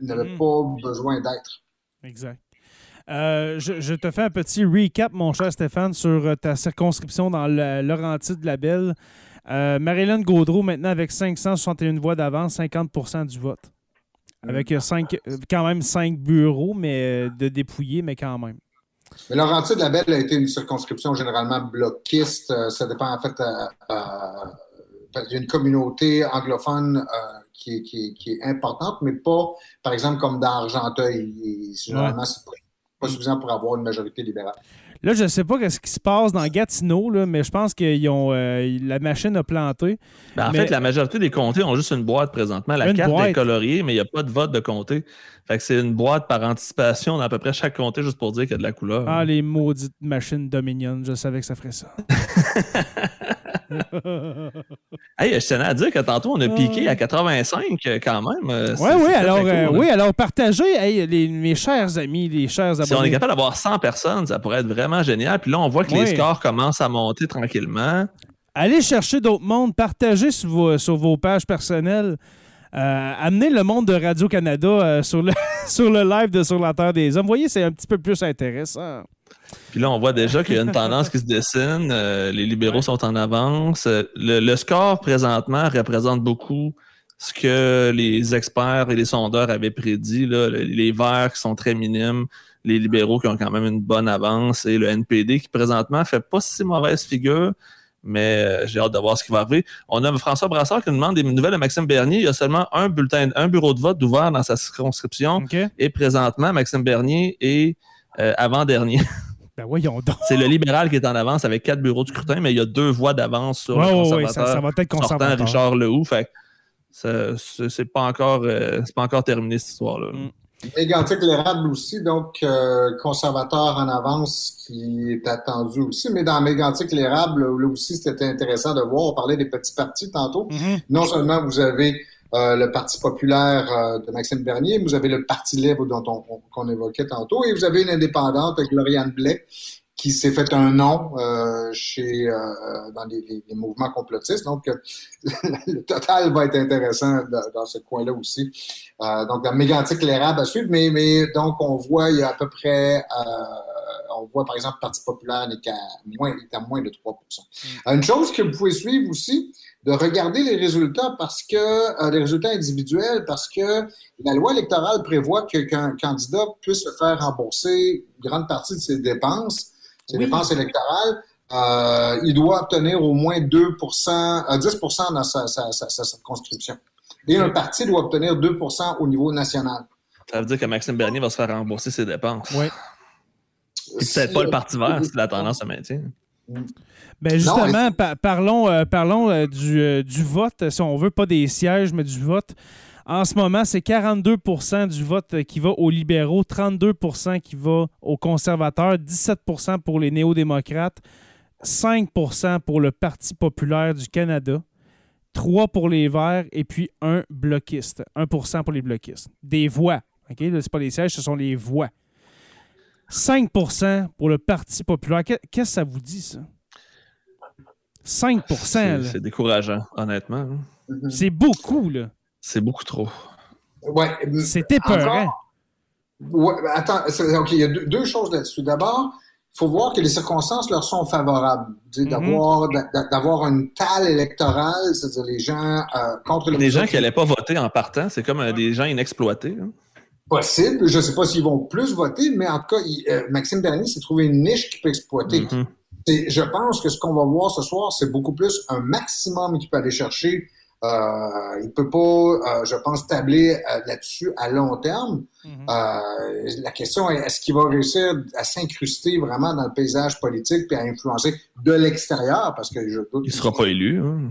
n'avait hmm. pas besoin d'être. Exact. Euh, je, te fais un petit recap, mon cher Stéphane, sur euh, ta circonscription dans le Laurentide de la Belle. Euh, Marilyn Gaudreau, maintenant, avec 561 voix d'avance, 50% du vote. Avec euh, cinq, quand même cinq bureaux, mais de dépouillés, mais quand même. Mais Laurentide de la Belle a été une circonscription généralement bloquiste. Ça dépend, en fait, il y a une communauté anglophone qui, est importante, mais pas, par exemple, comme dans Argenteuil. Généralement, c'est pas suffisant pour avoir une majorité libérale. Là, je ne sais pas ce qui se passe dans Gatineau, là, mais je pense que euh, la machine a planté. Ben, en fait, la majorité des comtés ont juste une boîte présentement. La carte est coloriée, mais il n'y a pas de vote de comté. Fait que c'est une boîte par anticipation dans à peu près chaque comté, juste pour dire qu'il y a de la couleur. Ah, les maudites machines Dominion, je savais que ça ferait ça. hey, je tenais à dire que tantôt, on a piqué à 85 euh, quand même. Euh, oui, oui, alors, euh, oui, alors partagez, les, mes chers amis, les chers abonnés. Si on est capable d'avoir 100 personnes, ça pourrait être vraiment génial. Puis là, on voit que les scores commencent à monter tranquillement. Allez chercher d'autres mondes, partagez sur vos, sur vos pages personnelles. amenez le monde de Radio-Canada sur, le, sur le live de Sur la Terre des Hommes. Vous voyez, c'est un petit peu plus intéressant. Puis là, on voit déjà qu'il y a une tendance qui se dessine. Euh, les libéraux sont en avance. Le, score présentement représente beaucoup ce que les experts et les sondeurs avaient prédit. Là. Les verts qui sont très minimes, les libéraux qui ont quand même une bonne avance et le NPD qui présentement fait pas si mauvaise figure. Mais euh, j'ai hâte de voir ce qui va arriver. On a François Brassard qui nous demande des nouvelles à Maxime Bernier. Il y a seulement un bulletin, un bureau de vote ouvert dans sa circonscription. Et présentement, Maxime Bernier est euh, avant-dernier. Ben voyons donc. C'est le libéral qui est en avance avec quatre bureaux de scrutin, mais il y a deux voix d'avance sur le conservateur. Oui, ça, va être conservateur. Richard Lehoux. Fait c'est pas encore euh, c'est pas encore terminé cette histoire-là. Mm. Mégantic l'érable aussi, donc euh, conservateur en avance qui est attendu aussi. Mais dans Mégantic l'érable, là aussi, c'était intéressant de voir. On parlait des petits partis tantôt. Mm-hmm. Non seulement vous avez euh, le Parti populaire euh, de Maxime Bernier, vous avez le Parti libre dont on, qu'on évoquait tantôt, et vous avez une indépendante avec Lauriane Blais qui s'est fait un nom euh, chez dans les, mouvements complotistes. Donc, le total va être intéressant dans, ce coin-là aussi. donc, dans Mégantic l'érable à suivre, mais, mais donc on voit il y a à peu près on voit par exemple le Parti populaire est à moins, est à moins de 3 mm. Une chose que vous pouvez suivre aussi, de regarder les résultats parce que euh, les résultats individuels parce que la loi électorale prévoit qu'un candidat puisse se faire rembourser une grande partie de ses dépenses, ses dépenses électorales. Euh, il doit obtenir au moins 2 10% euh, dans sa, sa, sa, circonscription. Et un parti doit obtenir 2% au niveau national. Ça veut dire que Maxime Bernier va se faire rembourser ses dépenses. Oui. C'est peut-être pas le Parti vert si la tendance se maintient. Ben justement, parlons, euh, parlons euh, du, euh, du, vote, si on veut, pas des sièges, mais du vote. En ce moment, c'est 42% du vote qui va aux libéraux, 32% qui va aux conservateurs, 17% pour les néo-démocrates, 5% pour le Parti populaire du Canada, 3 pour les Verts et puis un bloquiste, 1% pour les bloquistes. Des voix. OK? Ce pas les sièges, ce sont les voix. 5% pour le Parti populaire. Qu'est-ce que ça vous dit, ça? 5% C'est décourageant, honnêtement. Hein. C'est beaucoup, là. C'est beaucoup trop. Ouais. C'est épeurant. Ouais, attends, OK, il y a deux, choses là-dessus. D'abord, faut voir que les circonstances leur sont favorables. Mm-hmm. D'avoir d'avoir une tale électorale, c'est-à-dire les gens euh, contre les gens qui n'allaient pas voter en partant, c'est comme euh, des gens inexploités. Hein. Possible. Je ne sais pas s'ils vont plus voter, mais en tout cas, euh, Maxime Bernier s'est trouvé une niche qu'il peut exploiter. Mm-hmm. Je pense que ce qu'on va voir ce soir, c'est beaucoup plus un maximum qu'il peut aller chercher euh, il peut pas, euh, je pense, tabler euh, là-dessus à long terme. Mhm. la question est, est-ce qu'il va réussir à s'incruster vraiment dans le paysage politique puis à influencer de l'extérieur? Parce que je doute... Il sera pas élu. Hein.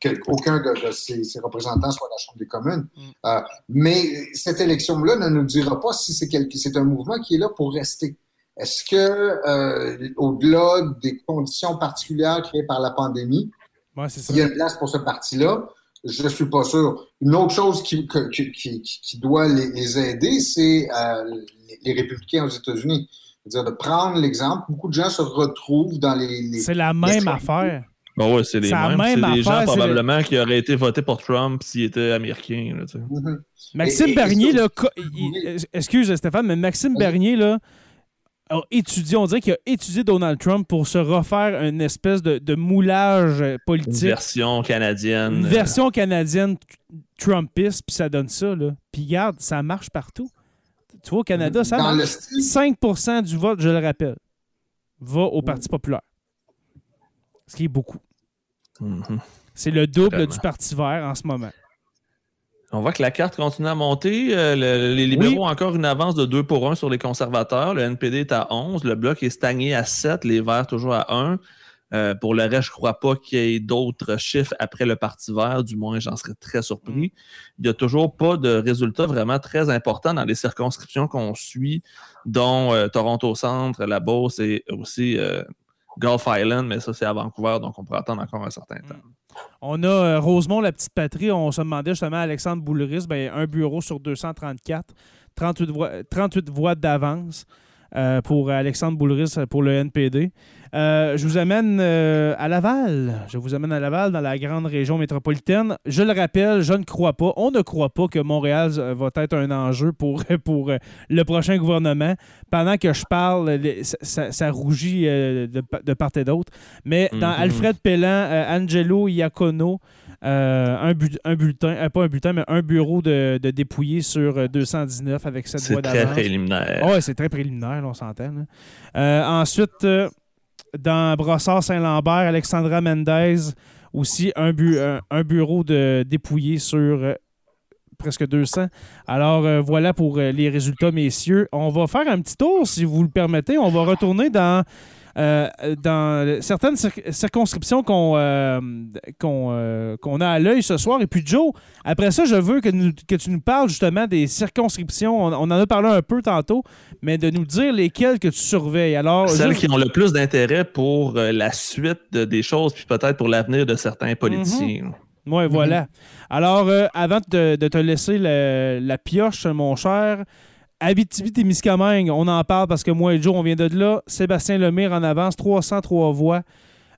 Qu'aucun de, ses, représentants soit à la Chambre des communes. Mhm. mais cette élection-là ne nous dira pas si c'est c'est un mouvement qui est là pour rester. Est-ce que, au-delà des conditions particulières créées par la pandémie, il y a une place pour ce parti-là? Je ne suis pas sûr. Une autre chose qui, qui, doit les, aider, c'est euh, les, républicains aux États-Unis. C'est-à-dire de prendre l'exemple. Beaucoup de gens se retrouvent dans les. c'est la même affaire. Bon, ouais, c'est les mêmes. c'est des gens probablement qui auraient été votés pour Trump s'ils étaient américains. Maxime Bernier, là, excuse Stéphane, mais Maxime Bernier, là, a étudié, on dirait qu'il a étudié Donald Trump pour se refaire une espèce de, moulage politique. Une version canadienne. Une version canadienne Trumpiste, puis ça donne ça. Là. Puis regarde, ça marche partout. Tu vois, au Canada, ça marche. 5% du vote, je le rappelle, va au Parti populaire. Ce qui est beaucoup. Mm-hmm. C'est le double du Parti vert en ce moment. On voit que la carte continue à monter. Euh, les libéraux ont encore une avance de 2 pour 1 sur les conservateurs. Le NPD est à 11. Le bloc est stagné à 7. Les Verts toujours à 1. Euh, pour le reste, je ne crois pas qu'il y ait d'autres chiffres après le Parti vert. Du moins, j'en serais très surpris. Il n'y a toujours pas de résultats vraiment très importants dans les circonscriptions qu'on suit, dont euh, Toronto Centre, la Beauce et aussi Gulf Island. Mais ça, c'est à Vancouver, donc on pourrait attendre encore un certain temps. On a euh, Rosemont, la petite patrie. On se demandait justement à Alexandre Bouleris, ben, un bureau sur 234, 38 voix, 38 voix d'avance. Euh, pour Alexandre Boulris pour le NPD. Euh, je vous amène à Laval. Je vous amène à Laval, dans la grande région métropolitaine. Je le rappelle, je ne crois pas, on ne croit pas que Montréal va être un enjeu pour, pour le prochain gouvernement. Pendant que je parle, ça, rougit de, part et d'autre. Mais dans mhm. Alfred Pellan, Angelo Iacono, un, un, bulletin, pas un bulletin, mais un bureau de, de dépouillé sur 219 avec cette voix d'avance. C'est très préliminaire. oui, c'est très préliminaire on s'entend. Euh, ensuite, euh, dans Brossard-Saint-Lambert, Alexandra Mendez, aussi un, bureau de dépouillé sur euh, presque 200. Alors voilà pour les résultats, messieurs. On va faire un petit tour, si vous le permettez. On va retourner dans euh, dans certaines circonscriptions qu'on euh, euh, qu'on a à l'œil ce soir. Et puis, Joe, après ça, je veux que, que tu nous parles justement des circonscriptions. On, en a parlé un peu tantôt, mais de nous dire lesquelles que tu surveilles. Alors, Celles qui ont le plus d'intérêt pour la suite des choses, puis peut-être pour l'avenir de certains politiciens. Mhm. Oui, voilà. Alors, avant de, te laisser la pioche, mon cher, Abitibi-Témiscamingue, on en parle parce que moi et Joe, on vient de là. Sébastien Lemire en avance, 303 voix.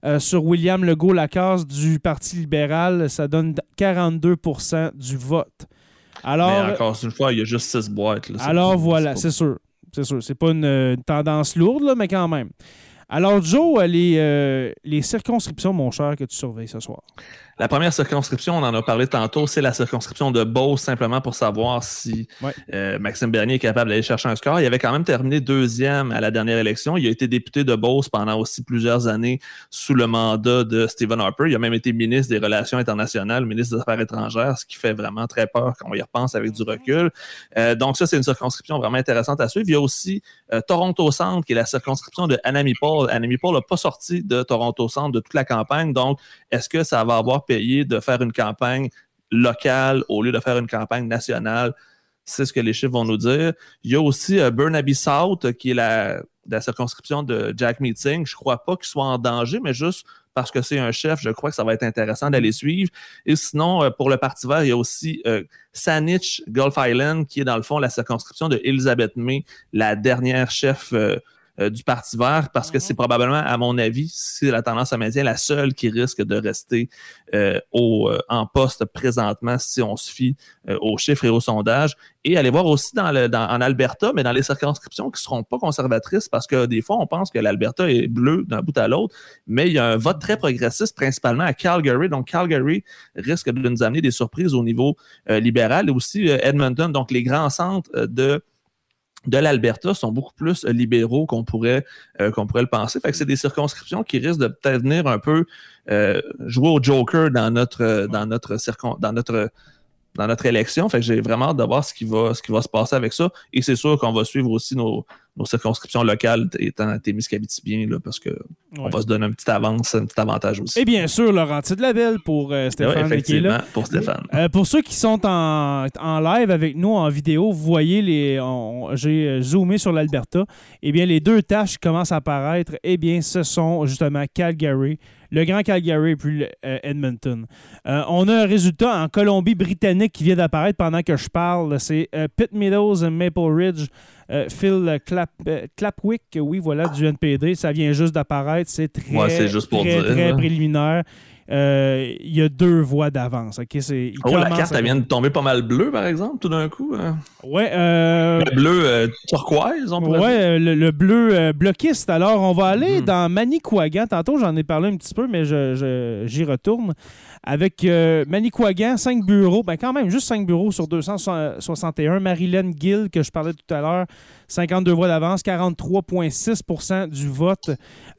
Euh, sur William Legault-Lacasse du Parti libéral, ça donne 42% du vote. Alors, Mais encore une fois, il y a juste 6 boîtes. alors voilà, c'est sûr. C'est sûr. C'est pas une, tendance lourde, mais quand même. Alors, Joe, les, euh, les circonscriptions, mon cher, que tu surveilles ce soir. La première circonscription, on en a parlé tantôt, c'est la circonscription de Beauce, simplement pour savoir si euh, Maxime Bernier est capable d'aller chercher un score. Il avait quand même terminé deuxième à la dernière élection. Il a été député de Beauce pendant aussi plusieurs années sous le mandat de Stephen Harper. Il a même été ministre des Relations internationales, ministre des Affaires étrangères, ce qui fait vraiment très peur quand on y repense avec du recul. Euh, donc ça, c'est une circonscription vraiment intéressante à suivre. Il y a aussi euh, Toronto Centre, qui est la circonscription de Anami Paul. Anami Paul n'a pas sorti de Toronto Centre de toute la campagne. Donc, est-ce que ça va avoir de faire une campagne locale au lieu de faire une campagne nationale. C'est ce que les chiffres vont nous dire. Il y a aussi euh, Burnaby South, qui est la, circonscription de Jack Meeting. Je ne crois pas qu'il soit en danger, mais juste parce que c'est un chef, je crois que ça va être intéressant d'aller suivre. Et sinon, euh, pour le Parti vert, il y a aussi euh, Saanich Gulf Island, qui est dans le fond la circonscription de Elizabeth May, la dernière chef du Parti vert parce que c'est probablement, à mon avis, si la tendance se maintient, la seule qui risque de rester au, en poste présentement si on se fie aux chiffres et aux sondages. Et aller voir aussi dans le, en Alberta, mais dans les circonscriptions qui ne seront pas conservatrices parce que des fois, on pense que l'Alberta est bleu d'un bout à l'autre, mais il y a un vote très progressiste, principalement à Calgary. Donc, Calgary risque de nous amener des surprises au niveau libéral et aussi Edmonton. Donc, les grands centres de de l'Alberta sont beaucoup plus euh, libéraux qu'on pourrait, euh, qu'on pourrait le penser. Fait c'est des circonscriptions qui risquent de peut-être venir un peu euh, jouer au Joker dans notre, dans notre, dans notre dans notre élection. Fait j'ai vraiment hâte de voir ce qui va, ce qui va se passer avec ça. Et c'est sûr qu'on va suivre aussi nos, nos circonscriptions locales étant Témiscabitibien, là, parce qu'on on va se donner un petit avance, un petit avantage aussi. Et bien sûr, de Labelle pour euh, Stéphane qui est là. pour Stéphane. Euh, pour ceux qui sont en, en, live avec nous en vidéo, vous voyez, les, j'ai euh, zoomé sur l'Alberta. Eh bien, les deux tâches qui commencent à apparaître, eh bien, ce sont justement Calgary, le Grand Calgary et puis Edmonton. on a un résultat en Colombie-Britannique qui vient d'apparaître pendant que je parle. C'est Pitt Meadows et Maple Ridge. Euh, Phil Clap, euh, Clapwick, oui, voilà, du NPD. Ça vient juste d'apparaître. C'est très, très, préliminaire. Euh, il y a deux voix d'avance. oh, la carte, elle vient de tomber pas mal bleue, par exemple, tout d'un coup. Hein? Ouais. Le bleu turquoise, on pourrait ouais, Le, bleu bloquiste. Alors, on va aller hmm. dans Manicouagan. Tantôt, j'en ai parlé un petit peu, mais j'y retourne avec euh, Manicouagan, 5 bureaux, ben quand même, juste 5 bureaux sur 261. Marilyn Gill, que je parlais tout à l'heure, 52 voix d'avance, 43,6% du vote.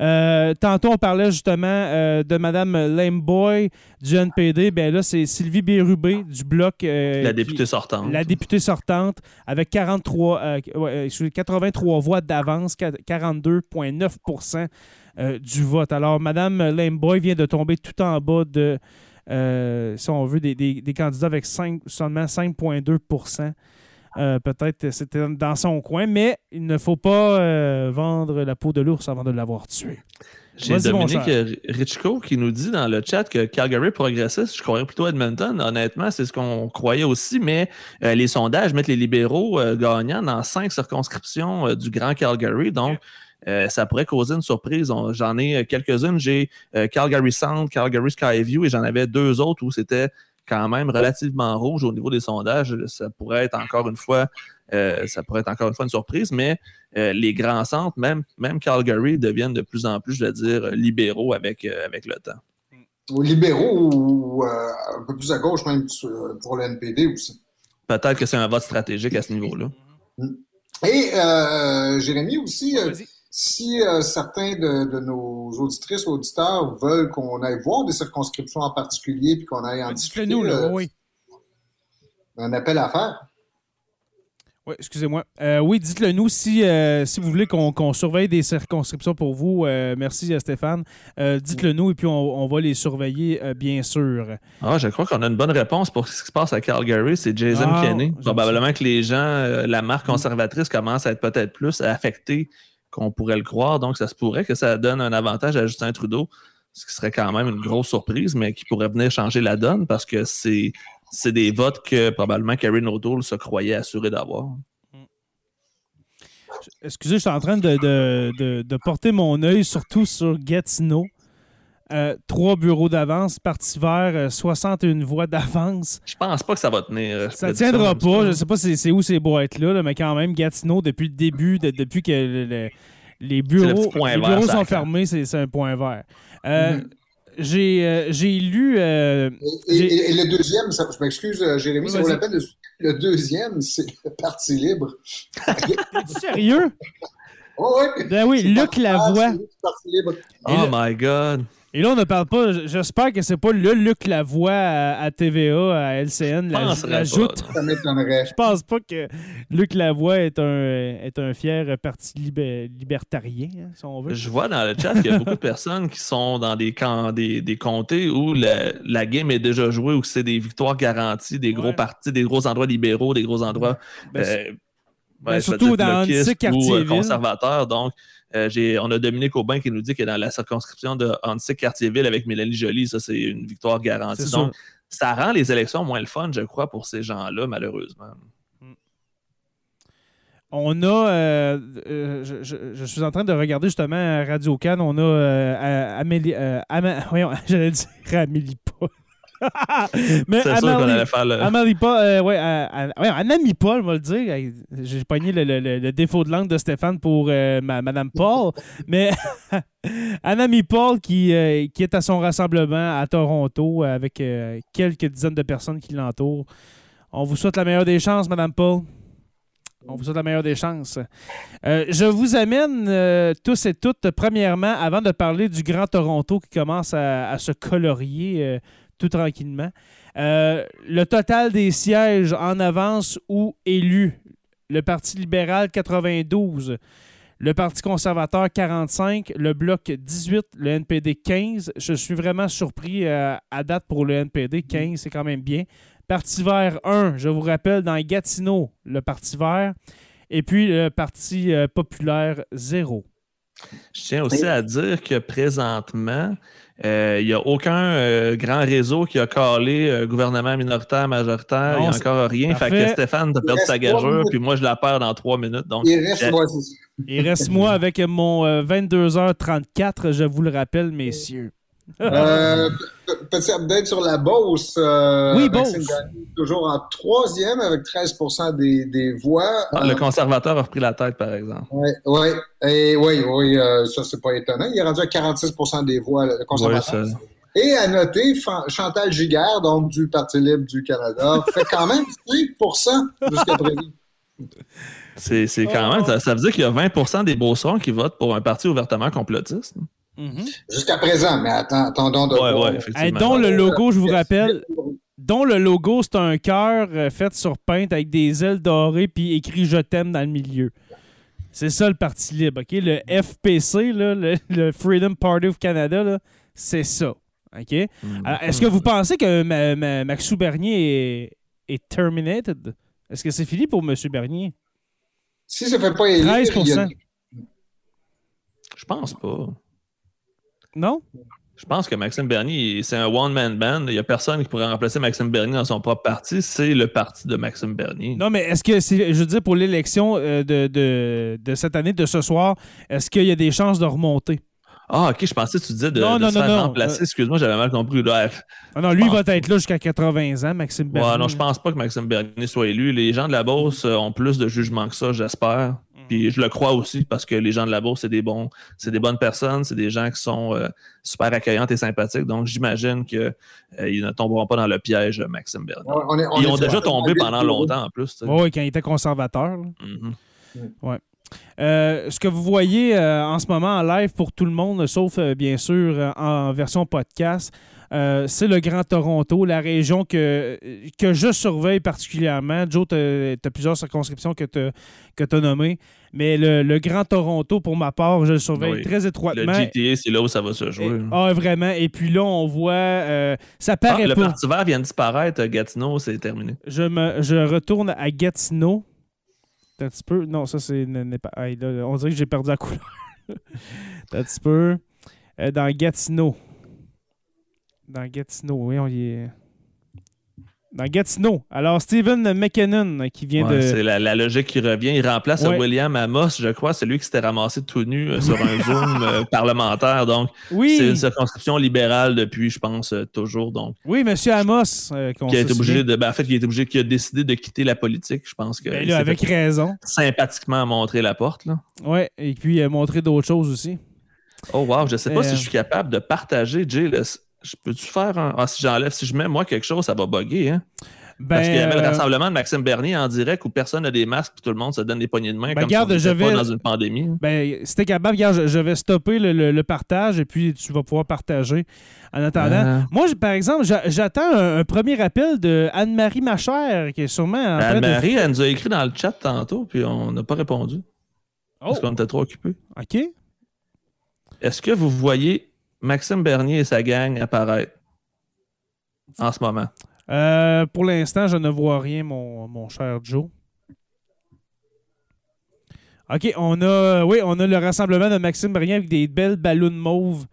Euh, tantôt, on parlait justement euh, de Mme Lameboy du NPD. Ben là, c'est Sylvie Bérubé du Bloc. la députée sortante. La députée sortante, avec 43, 83 voix d'avance, 42,9% du vote. Alors, Mme Lameboy vient de tomber tout en bas de euh, si on veut, des, candidats avec seulement 5,2% euh, Peut-être c'était dans son coin, mais il ne faut pas euh, vendre la peau de l'ours avant de l'avoir tué. J'ai Dominique Richco qui nous dit dans le chat que Calgary progressiste, je croirais plutôt Edmonton. Honnêtement, c'est ce qu'on croyait aussi, mais les sondages mettent les libéraux gagnants dans cinq circonscriptions du Grand Calgary. Donc, euh, ça pourrait causer une surprise. J'en ai euh, quelques-unes. J'ai euh, Calgary Sound, Calgary Skyview et j'en avais deux autres où c'était quand même relativement rouge au niveau des sondages. Ça pourrait être encore une fois, ça pourrait être encore une fois une surprise, mais les grands centres, même, même Calgary, deviennent de plus en plus, je veux dire, libéraux avec, avec le temps. Ou libéraux ou un peu plus à gauche, même pour le NPD aussi. Peut-être que c'est un vote stratégique à ce niveau-là. Et Jérémy aussi, si euh, certains de, nos auditrices ou auditeurs veulent qu'on aille voir des circonscriptions en particulier puis qu'on aille en discuter, nous, là, euh, oui. un appel à faire. Oui, excusez-moi. Euh, oui, dites-le nous si, si vous voulez qu'on surveille des circonscriptions pour vous. merci Stéphane. dites-le nous et puis on, va les surveiller, bien sûr. Ah, je crois qu'on a une bonne réponse pour ce qui se passe à Calgary. C'est Jason ah, Kenney. Probablement que les gens, la marque conservatrice commence à être peut-être plus affectée qu'on pourrait le croire. Donc, ça se pourrait que ça donne un avantage à Justin Trudeau, ce qui serait quand même une grosse surprise, mais qui pourrait venir changer la donne parce que c'est, des votes que probablement Karen O'Toole se croyait assuré d'avoir. Excusez, je suis en train de, porter mon œil surtout sur Gatineau. Euh, trois bureaux d'avance, Parti vert, 61 euh, voix d'avance. Je pense pas que ça va tenir. Euh, ça tiendra pas. Je sais pas c'est où ces boîtes-là, mais quand même, Gatineau, depuis le début, depuis que les bureaux, sont fermés, c'est un point vert. Mm-hmm. J'ai lu. et, le deuxième, je m'excuse, Jérémy, ça vaut la peine Le deuxième, c'est le Parti libre. Sérieux? Oh, oui. Ben oui, Luc Lavoie. Oh my God. Et là, on ne parle pas. J'espère que c'est pas le Luc Lavoie à, à TVA, à LCN, l'ajoute. Ça m'étonnerait. Je pense pas que Luc Lavoie est un, est un fier parti libertarien, hein, si on veut. Je vois dans le chat qu'il y a beaucoup de personnes qui sont dans des, camps, des, des comtés où la, la, game est déjà jouée, où c'est des victoires garanties, des gros partis, des gros endroits libéraux, des gros endroits. Ben, euh, ben, surtout dans quartier ou, conservateurs. Donc, euh, on a Dominique Aubin qui nous dit que dans la circonscription de Antique Quartier-Ville avec Mélanie Joly, ça, c'est une victoire garantie. Donc, ça rend les élections moins le fun, je crois, pour ces gens-là, malheureusement. On a, euh, euh, je, je- je suis en train de regarder justement Radio Can. On a euh, Amélie, euh, Ama- voyons, j'allais dire Amélie Paul. Mais C'est sûr qu'on allait faire le. Amélie Paul, euh, ouais, Paul, on va le dire. J'ai pogné le, le- le- défaut de langue de Stéphane pour euh, ma- Madame Paul. Mais Anami Paul qui, euh, qui est à son rassemblement à Toronto avec quelques dizaines de personnes qui l'entourent. On vous souhaite la meilleure des chances, Madame Paul. On vous souhaite la meilleure des chances. Euh, je vous amène euh, tous et toutes, premièrement, avant de parler du Grand Toronto qui commence à, à se colorier euh, tout tranquillement. Euh, le total des sièges en avance ou élus. Le Parti libéral, 92. Le Parti conservateur, 45. Le Bloc, 18. Le NPD, 15. Je suis vraiment surpris euh, à date pour le NPD. 15, c'est quand même bien. Parti vert, 1. Je vous rappelle, dans Gatineau, le Parti vert. Et puis le Parti euh, populaire, 0. Je tiens aussi à dire que présentement, euh, il n'y a aucun euh, grand réseau qui a calé euh, gouvernement minoritaire, majoritaire. Il n'y a encore rien. Fait que Stéphane, t'as perdu sa gageure, puis moi, je la perds dans trois minutes. Donc, Il reste, Euh, ça. Il reste moi avec mon euh, 22h34, je vous le rappelle, messieurs. Euh, p- petit update sur la Beauce. euh, Oui, Maxime Beauce. Gagné, toujours en troisième avec 13 des, des voix. ah, le conservateur a repris la tête, par exemple. Oui, oui. Et oui, oui, euh, ça, c'est pas étonnant. Il est rendu à 46 des voix, le conservateur. ça- Et à noter, Chantal Giguère, donc du Parti libre du Canada, fait quand même 5% jusqu'à présent. C'est c'est quand même, ça, ça veut dire qu'il y a 20 des Beaucerons qui votent pour un parti ouvertement complotiste. Mhm. Jusqu'à présent, mais attends, attendons de Ouais, voir. ouais, Hey, dont le logo, je vous rappelle, dont le logo, c'est un cœur euh, fait sur peinte avec des ailes dorées puis écrit Je t'aime dans le milieu. C'est ça le Parti libre, OK? Le FPC, là, le, le Freedom Party of Canada, c'est ça. OK? Mm. Alors, est-ce que vous pensez que ma, ma- Maxou Bernier est, est terminated? Est-ce que c'est fini pour M. Bernier? Si ça fait pas élire, 13 il y a- Je pense pas. Non? Je pense que Maxime Bernier, c'est un one-man band. Il n'y a personne qui pourrait remplacer Maxime Bernier dans son propre parti. C'est le parti de Maxime Bernier. Non, mais est-ce que, je veux dire, pour l'élection euh, de, de, de cette année, de ce soir, est-ce qu'il y a des chances de remonter? Ah, ok, je pensais que tu disais de, Non, de non, se non, faire non. remplacer. Excuse-moi, j'avais mal compris. Ah non, lui, il va être là jusqu'à 80 ans, Maxime Bernier. Ouais, non, je pense pas que Maxime Bernier soit élu. Les gens de la Beauce euh, ont plus de jugement que ça, j'espère. Puis je le crois aussi parce que les gens de la Beauce, c'est des bons, c'est des bonnes personnes, c'est des gens qui sont euh, super accueillantes et sympathiques. Donc j'imagine qu'ils ne tomberont pas dans le piège, Maxime Bernier. on est- on Ils ont déjà tombé pendant longtemps en plus. Oui, quand il était conservateur. Mhm. Euh, ce que vous voyez euh, en ce moment en live pour tout le monde, sauf euh, bien sûr euh, en version podcast, euh, c'est le Grand Toronto, la région que, que je surveille particulièrement. Joe, tu as, plusieurs circonscriptions que tu as nommées, mais le, le Grand Toronto, pour ma part, je le surveille Oui. très Le étroitement. GTA, c'est là où ça va se jouer. Et- ah, vraiment. Et puis là, on voit. euh, ça Ah, paraît le pas. Parti vert vient de disparaître. Gatineau, c'est terminé. Je, me, je retourne à Gatineau. Un petit peu. Non, ça, c'est. on dirait que j'ai perdu la couleur. Un petit peu. Euh, dans Gatineau. Dans Gatineau, oui, on y est. Dans Gatineau. Alors, Steven McKinnon qui vient Ouais, de. C'est la, la logique qui revient. Il remplace Ouais. William Amos, je crois. C'est lui qui s'était ramassé tout nu euh, sur un Zoom euh, parlementaire. Donc, c'est Oui, une circonscription libérale depuis, je pense, euh, toujours. Donc, oui, M. Amos. qui a été obligé de. ben, en fait, qui a été obligé, qui a décidé de quitter la politique. Je pense que. Ben il là, avec raison. sympathiquement montrer la porte. Là. Ouais, et puis montrer d'autres choses aussi. Oh wow, je sais pas si je suis capable de partager, Jay. là, je peux-tu faire un. Ah, si j'enlève, si je mets moi quelque chose, ça va bugger, hein? Ben, Parce qu'il y avait le euh, rassemblement de Maxime Bernier en direct où personne n'a des masques et tout le monde se donne des poignées de main Ben, comme regarde, si on je pas vais- dans une pandémie. hein. Ben, t'es capable, regarde, je, vais stopper le, le- le partage et puis tu vas pouvoir partager. En attendant, Euh. moi, par exemple, j'a- j'attends un, un premier appel de Anne-Marie Machère qui est sûrement en de- Anne-Marie, elle nous a écrit dans le chat tantôt, puis on n'a pas répondu. Oh, Parce qu'on était trop occupés. OK. Est-ce que vous voyez Maxime Bernier et sa gang apparaître en ce moment? Euh, pour l'instant, je ne vois rien, mon, mon cher Joe. OK, on a, oui, on a le rassemblement de Maxime Bernier avec des belles ballons mauves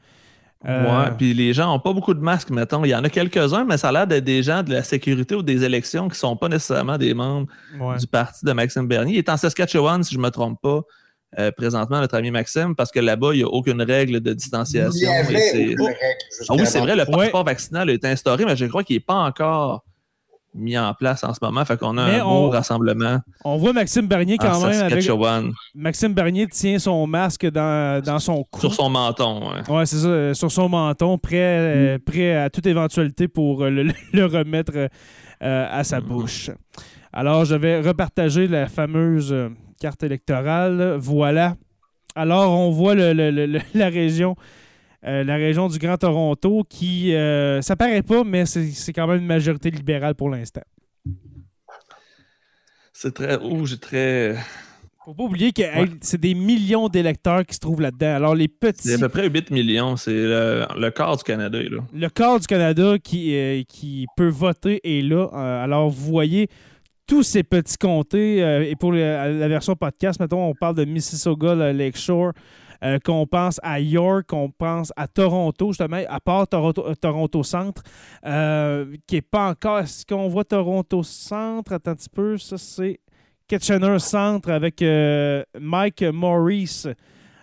Euh, Ouais, puis les gens n'ont pas beaucoup de masques, mettons. Il y en a quelques-uns, mais ça a l'air d'être des gens de la sécurité ou des élections qui ne sont pas nécessairement des membres ouais. du parti de Maxime Bernier. Il est en Saskatchewan, si je ne me trompe pas, euh, présentement, notre ami Maxime, parce que là-bas, il n'y a aucune règle de Il y distanciation. avait c'est- une règle Ah oui, c'est vrai, le Ouais. passeport vaccinal est instauré, mais je crois qu'il n'est pas encore mis en place en ce moment. Fait qu'on a Mais un on- beau rassemblement On voit Maxime Bernier quand même avec. Maxime Bernier tient son masque dans, dans son cou. sur son menton. ouais. Ouais, c'est ça, euh, sur son menton, prêt, euh, prêt à toute éventualité pour le, le remettre euh, à sa bouche. Alors, je vais repartager la fameuse euh, carte électorale. Voilà. Alors, on voit le- le- le- le- la région. euh, la région du Grand Toronto qui, euh, ça paraît pas, mais c'est quand même une majorité libérale pour l'instant. C'est très rouge, très. Faut pas oublier que c'est des millions d'électeurs qui se trouvent là-dedans. Alors, les petits C'est à peu près 8 millions. C'est le, le quart du Canada. Là. le corps du Canada qui, euh, qui peut voter est là. Alors, vous voyez tous ces petits comtés. euh, et pour la version podcast, mettons, on parle de Mississauga, le Lakeshore, euh, qu'on pense à York, qu'on pense à Toronto, justement, à part Toronto, euh, Centre, qui n'est pas encore. Est-ce qu'on voit Toronto Centre? Attends un petit peu. Ça, c'est Kitchener Centre avec Mike Morris.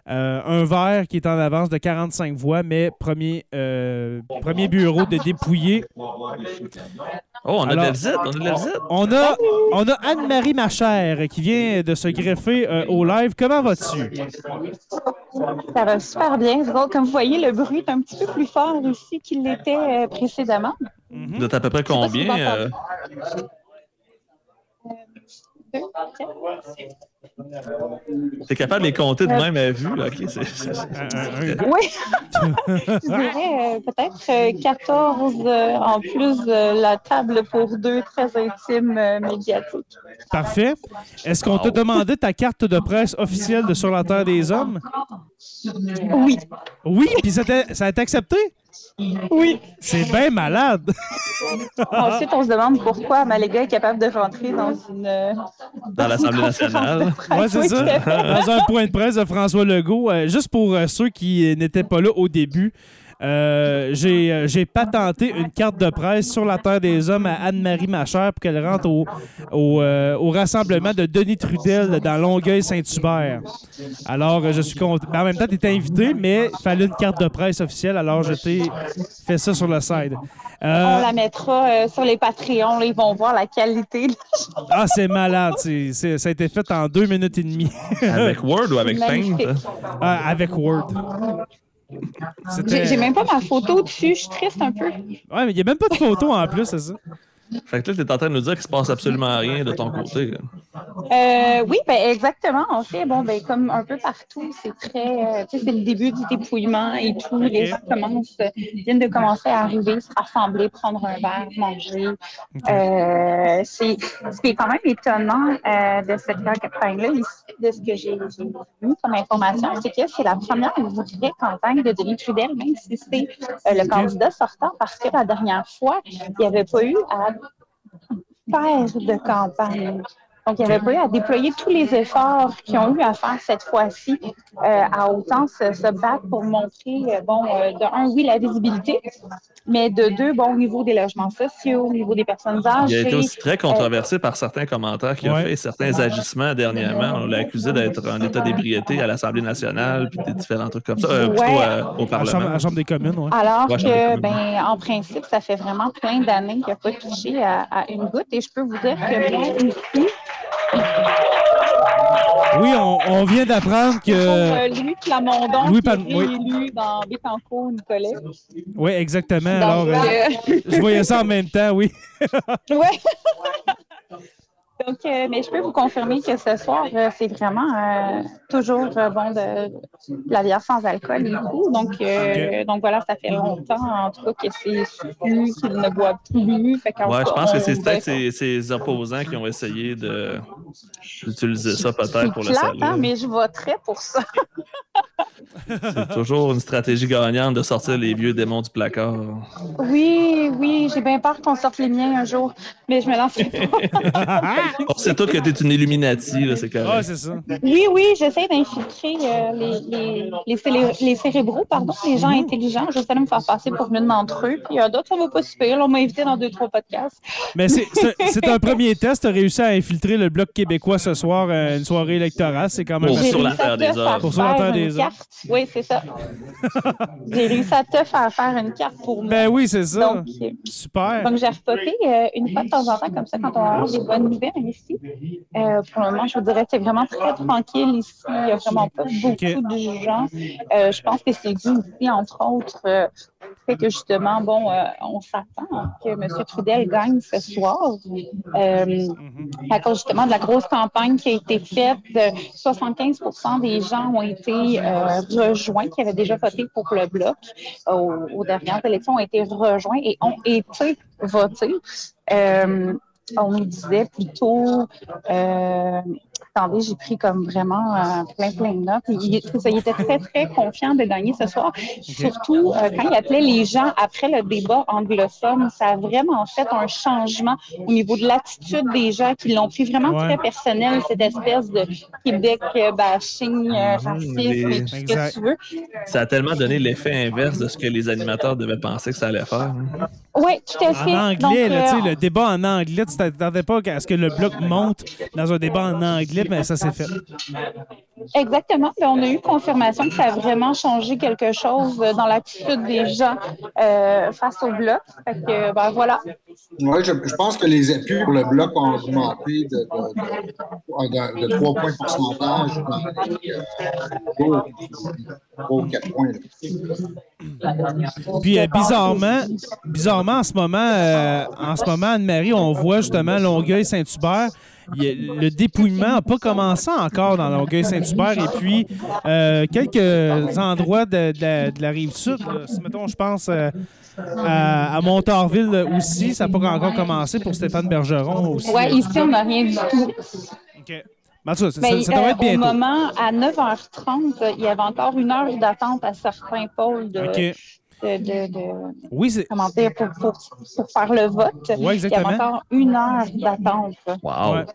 Euh, un vert qui est en avance de 45 voix, mais premier, euh, premier bureau de dépouillé. Oh, on a de la visite. On a de la visite. On a, on a Anne-Marie Machère qui vient de se greffer euh, au live. Comment vas-tu? Ça va super bien. Comme vous voyez, le bruit est un petit peu plus fort ici qu'il l'était précédemment. Vous êtes à peu près combien? pas si euh, Deux, quatre. T'es capable de les compter de même à vue? Ok, un- Oui, je dirais euh, peut-être euh, 14 euh, en plus de la table pour deux très intime euh, médiatique. Parfait. Est-ce qu'on t'a demandé ta carte de presse officielle de Sur la Terre des Hommes? Oui, Oui, puis ça a été accepté? Oui. C'est bien malade. Ensuite, on se demande pourquoi Maléga est capable de rentrer dans une. euh, Dans l'Assemblée nationale. de presse. Ouais, c'est Oui, ça. Dans un point de presse de François Legault, euh, juste pour euh, ceux qui n'étaient pas là au début, euh, j'ai euh, j'ai patenté une carte de presse sur la Terre des Hommes à Anne-Marie Machère pour qu'elle rentre au, au, euh, au rassemblement de Denis Trudel dans Longueuil-Saint-Hubert. Alors, euh, je suis content. Ben, en même temps, tu étais invité, mais il fallait une carte de presse officielle, alors je t'ai fait ça sur le side. Euh, On la mettra euh, sur les Patreons. là, ils vont voir la qualité. ah, c'est malade. c'est- c'est- ça a été fait en deux minutes et demie. Avec Word ou avec Paint? Ah, avec Word. J'ai même pas ma photo dessus. Je suis triste un peu. Ouais, mais il n'y a même pas de photo en plus, c'est ça? Fait que là, t'es en train de nous dire qu'il se passe absolument rien de ton côté. Euh, oui, ben exactement. En fait, bon, ben comme un peu partout, c'est très, euh, tu sais, c'est le début du dépouillement et tout. Les gens commencent, viennent de commencer à arriver, se rassembler, prendre un verre, manger. Euh, c'est, ce qui est quand même étonnant euh, de cette campagne-là, ici, de ce que j'ai vu comme information, c'est que c'est la première vraie campagne de Denis Trudel, même si c'est euh, le candidat sortant, parce que la dernière fois, il n'y avait pas eu à faire de campagne. Donc, il n'y avait pas eu à déployer tous les efforts qu'ils ont eu à faire cette fois-ci, euh, à autant se, se battre pour montrer, euh, bon, euh, de un, oui, la visibilité, mais de deux, bon, au niveau des logements sociaux, au niveau des personnes Il a âgées. été aussi très controversé par certains commentaires qu'il a Ouais. fait certains agissements dernièrement. On l'a accusé d'être en état d'ébriété à l'Assemblée nationale puis des différents trucs comme ça, euh, plutôt Ouais. euh, au À la chambre, Parlement. à la Chambre des communes, ouais. Alors Ouais, que, ben, en principe, ça fait vraiment plein d'années qu'il n'a pas touché à, à une goutte. Et je peux vous dire que même ici, Oui, on, on vient d'apprendre que. euh, Louis Plamondon, Louis qui est oui. réélu dans Bécancourt, Nicolet. Oui, exactement. Alors, euh, euh, je voyais ça en même temps, oui. Ouais. Donc, euh, mais je peux vous confirmer que ce soir, euh, c'est vraiment euh, toujours bon de, de la bière sans alcool et tout. Donc, euh, donc voilà, ça fait longtemps en tout cas que c'est qu'il ne boit plus. Fait Ouais, je pense que c'est peut-être ces, ces opposants qui ont essayé de d'utiliser ça peut-être pour le plate, salut. hein, mais je voterais pour ça. C'est toujours une stratégie gagnante de sortir les vieux démons du placard. Oui, oui, oui, j'ai bien peur qu'on sorte les miens un jour, mais je me lance pas. On sait tous que tu es une Illuminati, c'est correct. Ah, c'est ça. Oui, oui, j'essaie d'infiltrer euh, les, les, les, célé- les cérébraux, pardon, les gens intelligents. J'essaie de me faire passer pour l'une d'entre eux. Puis euh, d'autres, ça va pas super. On m'a invité dans deux, trois podcasts. Mais c'est- un premier test. Tu as réussi à infiltrer le Bloc québécois ce soir, euh, une soirée électorale. C'est quand même. Pour sur la Terre te des Hommes. Pour sur la Terre une des carte. Oui, c'est ça. J'ai réussi à te faire faire une carte pour moi. Ben oui, c'est ça. Donc, Super. donc j'ai repopé euh, une fois de temps en temps comme ça quand on a des bonnes nouvelles ici. Euh, pour le moment, je vous dirais que c'est vraiment très tranquille ici. Il n'y a vraiment pas beaucoup de gens. Euh, je pense que c'est dû aussi, entre autres, euh, fait que justement, bon, on s'attend que M. Trudel gagne ce soir. Mhm. à cause justement de la grosse campagne qui a été faite, euh, 75% des gens ont été rejoints, qui avaient déjà voté pour le bloc aux, aux dernières élections, ont été rejoints et ont été votés. Euh, on disait plutôt, euh, attendez, j'ai pris comme vraiment euh, plein, plein de notes. Il, ça, il était très, très confiant de gagner ce soir. Surtout euh, quand il appelait les gens après le débat anglophone, ça a vraiment fait un changement au niveau de l'attitude des gens qui l'ont pris vraiment Ouais. très personnel, cette espèce de Québec euh, bashing, euh, Mhm, racisme les- et tout ce que tu veux. Ça a tellement donné l'effet inverse de ce que les animateurs devaient penser que ça allait faire. hein. Oui, tout à fait. En anglais, Donc, là, euh, le débat en anglais, tu t'attendais pas à ce que le bloc monte dans un débat en anglais, mais ça s'est fait. Exactement. Puis on a eu confirmation que ça a vraiment changé quelque chose euh, dans l'attitude des gens euh, face au bloc. Fait que, ben voilà. Oui, je, je pense que les appuis pour le bloc ont augmenté de, de, de, de 3 points de pourcentage dans les euh, 3 ou 4 points. là. Puis euh, bizarrement, bizarrement en ce moment, euh, en ce moment, Anne-Marie, on voit justement Longueuil-Saint-Hubert. Il le dépouillement n'a pas commencé encore dans Longueuil-Saint-Hubert. Et puis, euh, quelques endroits de, de la, de la rive sud, là, si mettons, je pense euh, à, à Montarville aussi, ça n'a pas encore commencé pour Stéphane Bergeron aussi. Ouais, ici, on n'a rien du tout. OK. Cas, ça, Mais, ça- ça euh, être bientôt. Au moment, à 9h30, il y avait encore une heure d'attente à certains pôles de, OK. De, de- de- Oui, comment dire, pour, pour, pour faire le vote. Ouais, Il y avait exactement. encore une heure d'attente. Wow. Ouais.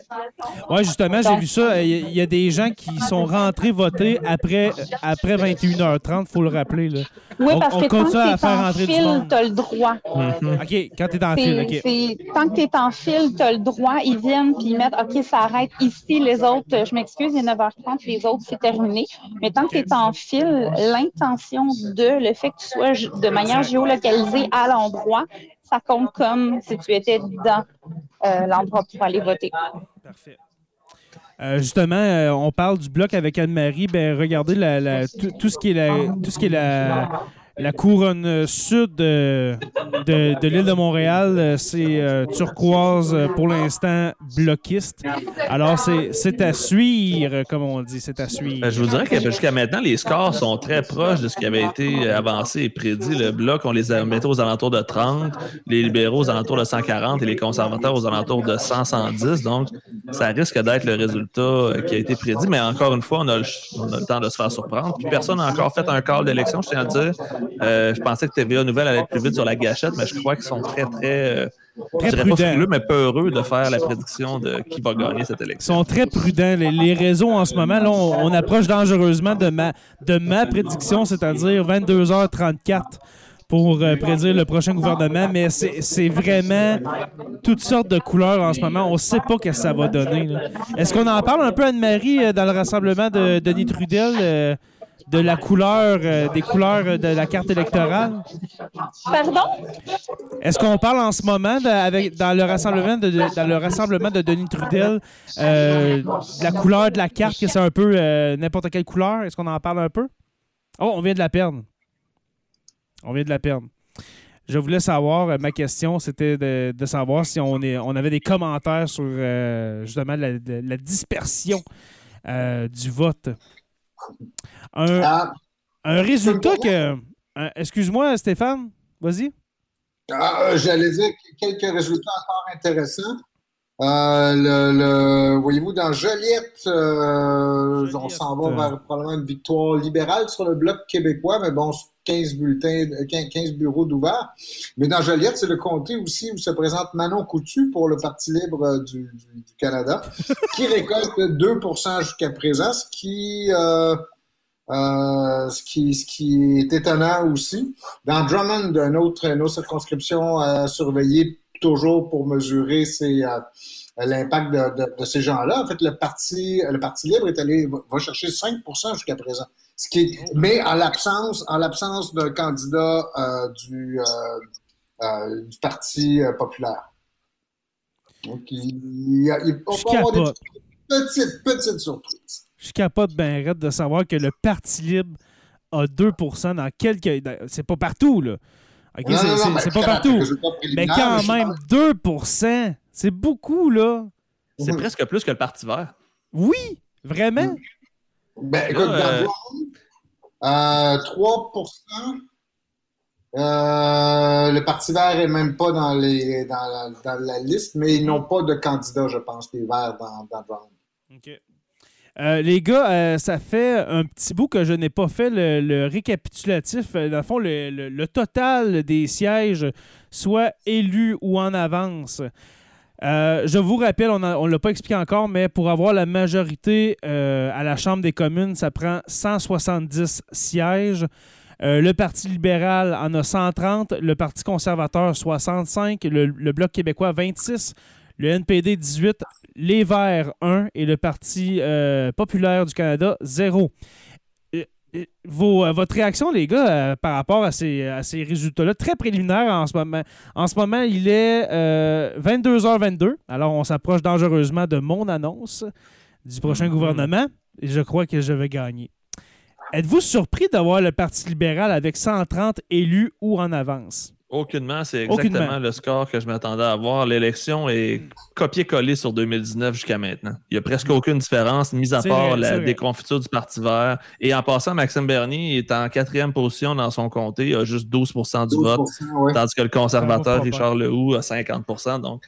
Ouais, justement, j'ai vu ça. Il y, a- il y a des gens qui sont rentrés voter après, après 21h30, il faut le rappeler. Là. Oui, parce on que à tant que tu en rentrer du fil, monde. tu as le droit. Mhm. OK, quand tu es dans le fil, C'est- OK. tant que tu es en fil, tu as le droit. Ils viennent puis ils mettent OK, ça arrête ici. Les autres, je m'excuse, il est 9h30, les autres, c'est terminé. Mais tant que tu es en fil, l'intention de le fait que tu sois de manière géolocalisée à l'endroit, ça compte comme si tu étais dans euh, l'endroit pour aller voter. Parfait. Euh, justement, euh, on parle du bloc avec Anne-Marie. Ben, regardez tout, ce qui est tout ce qui est la, la couronne sud de, de, l'île de Montréal. euh, C'est euh, turquoise euh, pour l'instant bloquiste. Alors, c'est à suivre, comme on dit. C'est à suivre. Euh, Je vous dirais que jusqu'à maintenant, les scores sont très proches de ce qui avait été euh, avancé et prédit. Le bloc, on les a mettait aux alentours de 30, les libéraux aux alentours de 140 et les conservateurs aux alentours de 100, 110. Donc, ça risque d'être le résultat euh, qui a été prédit. Mais encore une fois, on a le, on a le temps de se faire surprendre. Puis personne n'a encore fait un call d'élection, je tiens à le dire. Euh, je pensais que TVA Nouvelle allait être plus vite sur la gâchette, mais je crois qu'ils sont très, très, euh, Très je dirais pas frileux, mais peureux de faire la prédiction de qui va gagner cette Ils élection. sont très prudents. Les, les réseaux en ce moment, là, on, on approche dangereusement de ma, de ma prédiction, c'est-à-dire 22h34 pour euh, prédire le prochain gouvernement, mais c'est vraiment toutes sortes de couleurs en ce moment. On ne sait pas ce que ça va donner. Est-ce qu'on en parle un peu, Anne-Marie, dans le rassemblement de Denis Trudel, de la couleur, euh, des couleurs de la carte électorale? Pardon? Est-ce qu'on parle en ce moment de- avec, dans, le rassemblement de, de- dans le rassemblement de Denis Trudel euh, de la couleur de la carte, que c'est un peu euh, n'importe quelle couleur? Est-ce qu'on en parle un peu? Oh, on vient de la perdre. On vient de la perdre. Je voulais savoir, euh, ma question, c'était de, de savoir si on, est, on avait des commentaires sur euh, justement la, la- la dispersion euh, du vote. Un, Ah, un résultat que. un- Excuse-moi, Stéphane, vas-y. ah, J'allais dire quelques résultats encore intéressants. Euh, le, le- voyez-vous, dans Joliette, euh, on s'en va Joliette. vers probablement une victoire libérale sur le bloc québécois, mais bon, 15 bulletins, 15 bureaux d'ouvert. Mais dans Joliette, c'est le comté aussi où se présente Manon Coutu pour le Parti libre du, Canada, qui récolte 2% jusqu'à présent, ce qui, euh, euh, ce qui, ce qui est étonnant aussi. Dans Drummond, une autre, une autre circonscription à surveiller toujours pour mesurer c'est l'impact de, ces gens-là. En fait, le parti, le parti libre est allé va chercher 5% jusqu'à présent. Ce qui mais en l'absence, en l'absence d'un candidat euh, du, euh, euh, du Parti populaire. Donc, il, y a, il peut avoir des petites, petites surprises. Je capote raide de savoir que le Parti libre a 2% dans quelques. C'est pas partout, là. c'est pas partout. Mais quand même, 2 c'est beaucoup, là. C'est presque plus que le Parti vert. Oui, vraiment. Ben, écoute, euh... 3% euh, le Parti vert n'est même pas dans, les, dans, la, liste, mais ils n'ont pas de candidat, je pense, les Verts dans, dans OK. Euh, les gars, euh, ça fait un petit bout que je n'ai pas fait le, récapitulatif. Dans le fond, le, le, total des sièges, soit élus ou en avance. Euh, je vous rappelle, on ne l'a pas expliqué encore, mais pour avoir la majorité euh, à la Chambre des communes, ça prend 170 sièges. Euh, le Parti libéral en a 130, le Parti conservateur 65, le, le, Bloc québécois 26, le NPD 18, les Verts 1 et le Parti populaire du Canada 0. Euh, votre réaction, les gars, euh, par rapport à ces, résultats-là, très préliminaires en ce moment. En ce moment, il est 22h22. Euh, Alors, on s'approche dangereusement de mon annonce du prochain mm-hmm. gouvernement. Et je crois que je vais gagner. Êtes-vous surpris d'avoir le Parti libéral avec 130 élus ou en avance? Aucunement, c'est exactement le score que je m'attendais à avoir. L'élection est copié-collé sur 2019 jusqu'à maintenant. Il n'y a presque aucune différence, mis à part la déconfiture du Parti vert. Et en passant, Maxime Bernier est en quatrième position dans son comté, il a juste 12% du vote, tandis que le conservateur Richard Lehoux a 50% Donc,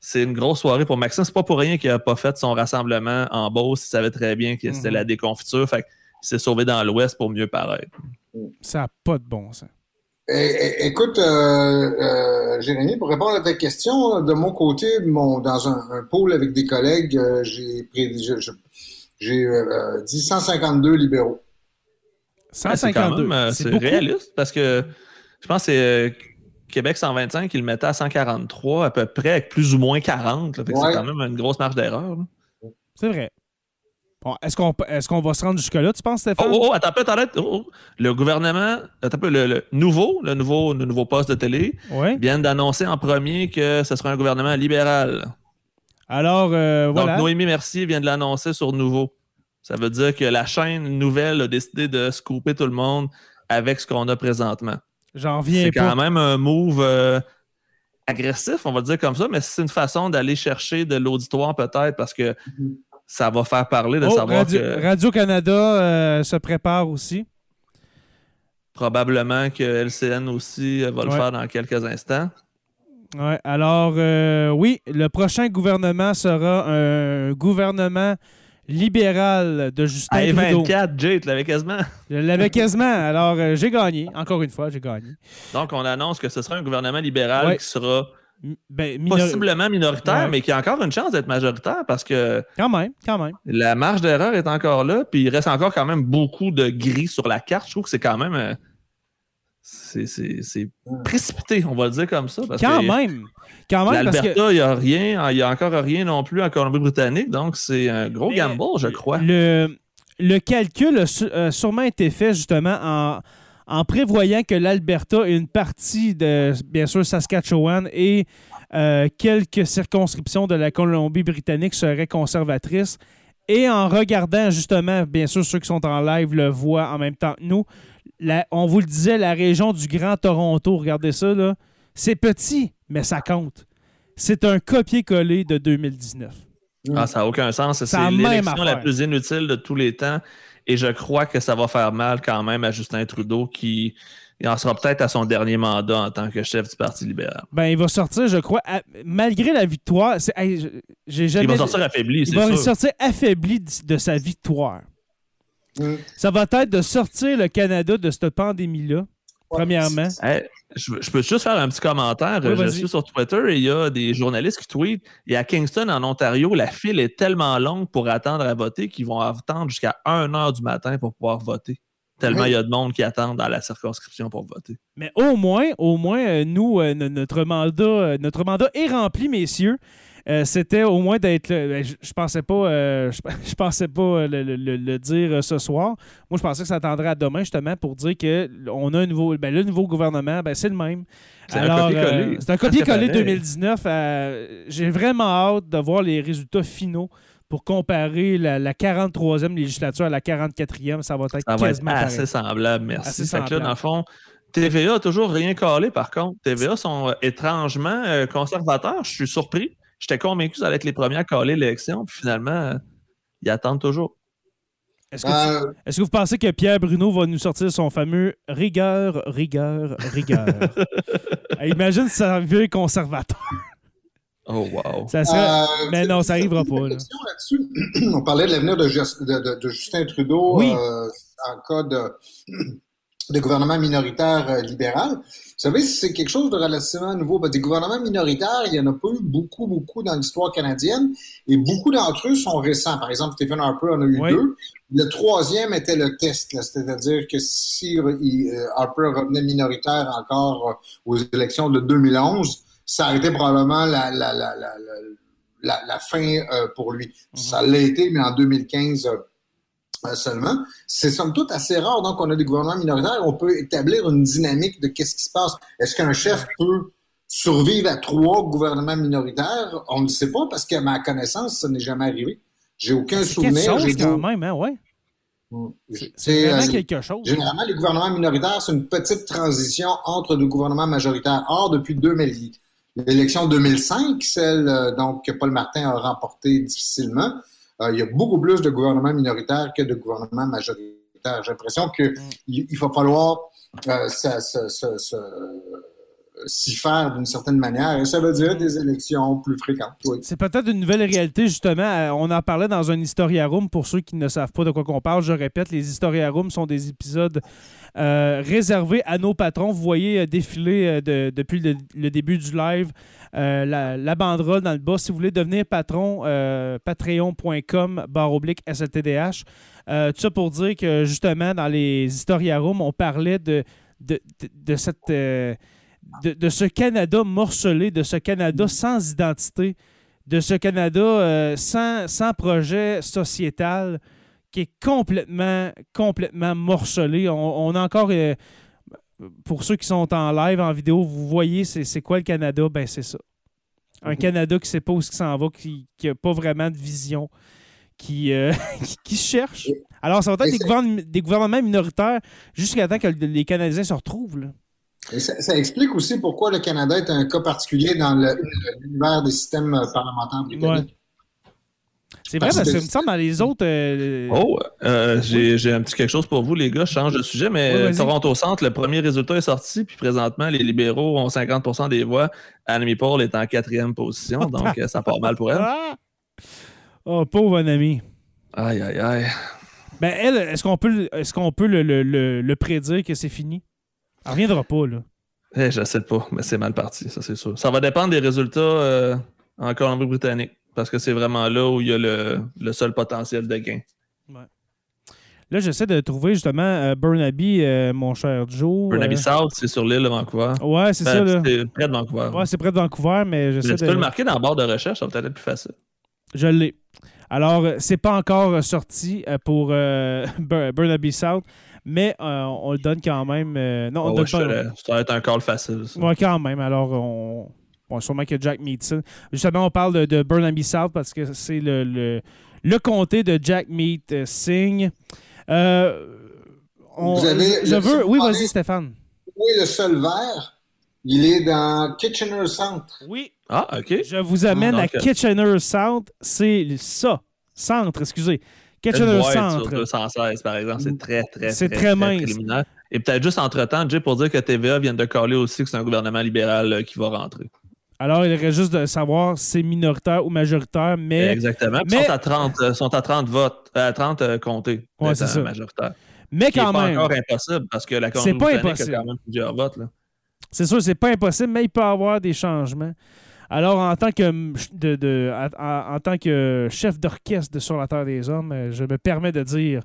c'est une grosse soirée pour Maxime. C'est pas pour rien qu'il n'a pas fait son rassemblement en Beauce. Il savait très bien que c'était mhm. la déconfiture. Fait il s'est sauvé dans l'Ouest pour mieux paraître. Ça n'a pas de bon sens. Écoute, euh, euh, Jérémy, pour répondre à ta question, de mon côté, mon, dans un, pôle avec des collègues, euh, j'ai j'ai dit 152 libéraux. 152, c'est réaliste parce que je pense que c'est Québec 125 il le mettait à 143 à peu près avec plus ou moins 40. C'est quand même une grosse marge d'erreur. C'est vrai est-ce qu'on est qu'on va se rendre jusque-là, tu penses, Stéphane? Oh, oh, oh attends un peu, attends, oh, Le gouvernement, attends un peu, le, nouveau, le nouveau, le nouveau poste de télé, vient d'annoncer en premier que ce sera un gouvernement libéral. Alors, euh, voilà. Donc, Noémie Mercier vient de l'annoncer sur Nouveau. Ça veut dire que la chaîne nouvelle a décidé de scooper tout le monde avec ce qu'on a présentement. J'en viens C'est quand même un move euh, agressif, on va dire comme ça, mais c'est une façon d'aller chercher de l'auditoire peut-être parce que mm-hmm ça va faire parler de oh, savoir Radio, que... Radio-Canada euh, se prépare aussi. Probablement que LCN aussi euh, va le faire dans quelques instants. Ouais, alors, euh, oui, le prochain gouvernement sera un gouvernement libéral de Justin Hey, 24, Jay, tu l'avais quasiment. Je l'avais quasiment. Alors, j'ai gagné. Encore une fois, j'ai gagné. Donc, on annonce que ce sera un gouvernement libéral qui sera ben, Possiblement minoritaire, mais qui a encore une chance d'être majoritaire parce que. Quand même, quand même. La marge d'erreur est encore là, puis il reste encore quand même beaucoup de gris sur la carte. Je trouve que c'est quand même. Euh, c'est précipité, on va le dire comme ça. quand même. Quand même. L'Alberta, il n'y a rien. Il n'y a encore rien non plus en Colombie-Britannique, donc c'est un gros gamble, je crois. Le, le calcul a sûrement été fait justement en en prévoyant que l'Alberta et une partie de, bien sûr, Saskatchewan et euh, quelques circonscriptions de la Colombie-Britannique seraient conservatrices. Et en regardant, justement, bien sûr, ceux qui sont en live le voient en même temps que nous, on vous le disait, la région du Grand Toronto, regardez ça, là, c'est petit, mais ça compte. C'est un copier-coller de 2019. Ah, ça n'a aucun sens. C'est l'élection la plus inutile de tous les temps. Et je crois que ça va faire mal quand même à Justin Trudeau qui en sera peut-être à son dernier mandat en tant que chef du Parti libéral. Ben, il va sortir, je crois, malgré la victoire. j'ai jamais... Il va sortir affaibli, Il va sortir affaibli de, sa victoire. Mm. Ça va être de sortir le Canada de cette pandémie-là premièrement. je, peux juste faire un petit commentaire. je suis sur Twitter et il y a des journalistes qui tweetent. Et à Kingston, en Ontario, la file est tellement longue pour attendre à voter qu'ils vont attendre jusqu'à 1 h du matin pour pouvoir voter. Tellement il y a de monde qui attend dans la circonscription pour voter. Mais au moins, au moins, euh, nous, euh, notre mandat, euh, notre mandat est rempli, messieurs. C'était au moins d'être ben, je, je, pensais pas je, pensais pas le, dire ce soir. Moi, je pensais que ça attendrait à demain, justement, pour dire qu'on a un nouveau. Ben, le nouveau gouvernement, ben, c'est le même. C'est un copier-coller. c'est un copier-coller 2019. J'ai vraiment hâte de voir les résultats finaux pour comparer la, 43e législature à la 44e, ça va être ça quasiment va être assez semblable, merci. Assez semblable. dans le fond, TVA a toujours rien calé, par contre. TVA sont euh, étrangement euh, conservateurs. Je suis surpris. J'étais convaincu que ça allait être les premiers à caler l'élection, puis finalement, euh, ils attendent toujours. Est-ce que, vous pensez que Pierre Bruno va nous sortir son fameux rigueur, rigueur, rigueur? imagine si ça vieux conservateur. Oh, wow. Ça serait... Euh, mais non, ça n'arrivera pas. Là. On parlait de l'avenir de, de, Justin Trudeau euh, en cas de, gouvernement minoritaire euh, libéral. Vous savez, c'est quelque chose de relativement nouveau. Ben, des gouvernements minoritaires, il n'y en a pas eu beaucoup, beaucoup dans l'histoire canadienne. Et beaucoup d'entre eux sont récents. Par exemple, Stephen Harper en a eu deux. Le troisième était le test, c'est-à-dire que si Harper revenait minoritaire encore aux élections de 2011, ça a été probablement la, la, la, la fin euh, pour lui. Mhm. Ça l'a été, mais en 2015 euh, euh, seulement. C'est somme toute assez rare, donc on a des gouvernements minoritaires. On peut établir une dynamique de qu'est-ce qui se passe. Est-ce qu'un chef peut survivre à trois gouvernements minoritaires? On ne sait pas parce qu'à ma connaissance, ça n'est jamais arrivé. J'ai aucun souvenir. J'ai quand même, hein, ouais. C'est vraiment quelque chose. Généralement, les gouvernements minoritaires, c'est une petite transition entre deux gouvernements majoritaires. Or, depuis 2000, L'élection 2005, celle euh, donc, que Paul Martin a remportée difficilement, euh, il y a beaucoup plus de gouvernements minoritaires que de gouvernements majoritaires. J'ai l'impression qu'il mm. il va falloir euh, s'y faire d'une certaine manière. Et ça veut dire des élections plus fréquentes. C'est peut-être une nouvelle réalité, justement. On en parlait dans un Historia Room. Pour ceux qui ne savent pas de quoi on parle, je répète, les Historia Room sont des épisodes euh, réservés à nos patrons. Vous voyez euh, défiler euh, depuis le, début du live la, banderole dans le bas. Si vous voulez devenir patron, patreon.com barre oblique SLTDH. tout ça pour dire que justement, dans les Historia Room, on parlait de, de, de cette de, ce Canada morcelé, de ce Canada sans identité, de ce Canada euh, sans, sans, projet sociétal qui est complètement, complètement morcelé. On, a encore, euh, pour ceux qui sont en live, en vidéo, vous voyez c'est quoi le Canada? Ben c'est ça. Un mhm. Canada qui ne sait pas où il s'en va, qui n'a pas vraiment de vision, qui, euh, qui, cherche. Alors, ça va être des, gouvernements, des gouvernements minoritaires jusqu'à temps que les Canadiens se retrouvent. Là ça, explique aussi pourquoi le Canada est un cas particulier dans l'univers des systèmes euh, parlementaires britanniques. C'est vrai, parce que, ça me semble dans les autres. Euh, oh, euh, j'ai un petit quelque chose pour vous, les gars. Je change de sujet, mais Toronto Centre, le premier résultat est sorti, puis présentement, les libéraux ont 50% des voix. Annemie Paul est en quatrième position, donc ça part mal pour elle. Ah! Oh, pauvre Annemie. Aïe, aïe, aïe. Ben, elle, est-ce qu'on peut, est qu'on peut le, le, le prédire que c'est fini? Elle reviendra pas, là. Eh, je sais pas, mais c'est mal parti, ça c'est sûr. Ça va dépendre des résultats euh, en Colombie-Britannique, parce que c'est vraiment là où il y a le, seul potentiel de gain. Ouais. Là, j'essaie de trouver justement euh, Burnaby, euh, mon cher Joe. Burnaby South, c'est sur l'île de Vancouver. Ouais, c'est ben, ça. C'est près de Vancouver. Ouais, c'est près de Vancouver, mais j'essaie de. Tu peux le marquer dans la barre de recherche, ça va peut-être être plus facile. Je l'ai. Alors, c'est pas encore sorti pour Burnaby South, mais euh, on le donne quand même. Euh, non, on oh, Ça va être un call facile. Oui, quand même. Alors, on. Bon, sûrement que Jack Meatson. Justement, on parle de, de Burnaby South parce que c'est le, le, comté de Jack Meat euh, Singh. Vous avez je veux. Oui, vas-y, Stéphane. Oui, le seul vert. Il est dans Kitchener Centre. Oui. Ah, OK. Je vous amène à Kitchener Centre. C'est ça. Centre, excusez. Kitchener Centre. Sur 216, par exemple, c'est très, très, c'est très, mince. Et peut-être juste entre-temps, Jay, pour dire que TVA vient de coller aussi que c'est un gouvernement libéral euh, qui va rentrer. Alors, il reste juste de savoir si c'est minoritaire ou majoritaire, mais... Exactement. Ils sont, à 30, euh, sont à 30 votes, à 30 euh, comtés. Ouais, c'est ça. Majoritaire. Mais Qui est quand pas même, encore impossible parce que la C'est pas impossible. a quand même plusieurs votes. C'est sûr, c'est pas impossible, mais il peut y avoir des changements. Alors, en tant que, de, de- en, en tant que chef d'orchestre de Sur la Terre des Hommes, euh, je me permets de dire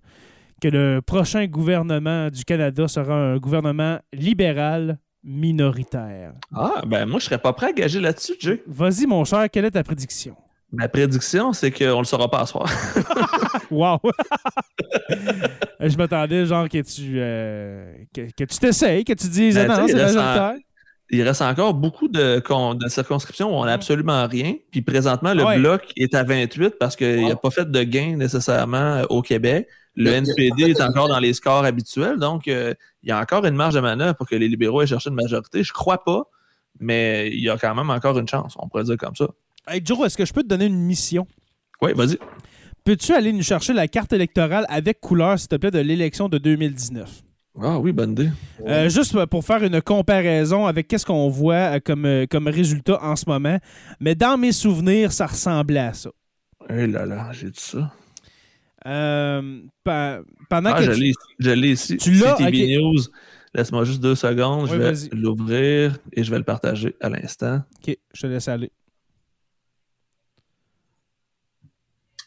que le prochain gouvernement du Canada sera un gouvernement libéral minoritaire. Ah, ben moi, je serais pas prêt à gager là-dessus, Jay. Vas-y, mon cher, quelle est ta prédiction? Ma prédiction, c'est qu'on le saura pas à soir. Wow! je m'attendais, genre, que tu euh, que, que tu t'essayes, que tu dises, Ben, ah non, c'est il reste majoritaire. Il reste encore beaucoup de, de circonscriptions où on n'a absolument rien. Puis présentement, le Ouais. bloc est à 28 parce qu'il n'a Ouais. pas fait de gain nécessairement euh, au Québec. Le NPD est encore dans les scores habituels. Donc, euh, il y a encore une marge de manœuvre pour que les libéraux aient cherché une majorité. Je crois pas, mais il y a quand même encore une chance. On pourrait dire comme ça. Hey, Joe, est-ce que je peux te donner une mission? Oui, vas-y. Peux-tu aller nous chercher la carte électorale avec couleur, s'il te plaît, de l'élection de 2019? Ah oui, bonne idée. Euh, juste pour faire une comparaison avec qu'est-ce qu'on voit euh, comme, comme résultat en ce moment. Mais dans mes souvenirs, ça ressemblait à ça. Eh là là, j'ai dit ça. Euh, pe- pendant Ah, que je tu- l'ai ici. Tu l'as? News. Laisse-moi juste deux secondes. Oui, je vais l'ouvrir et je vais le partager à l'instant. OK, je te laisse aller.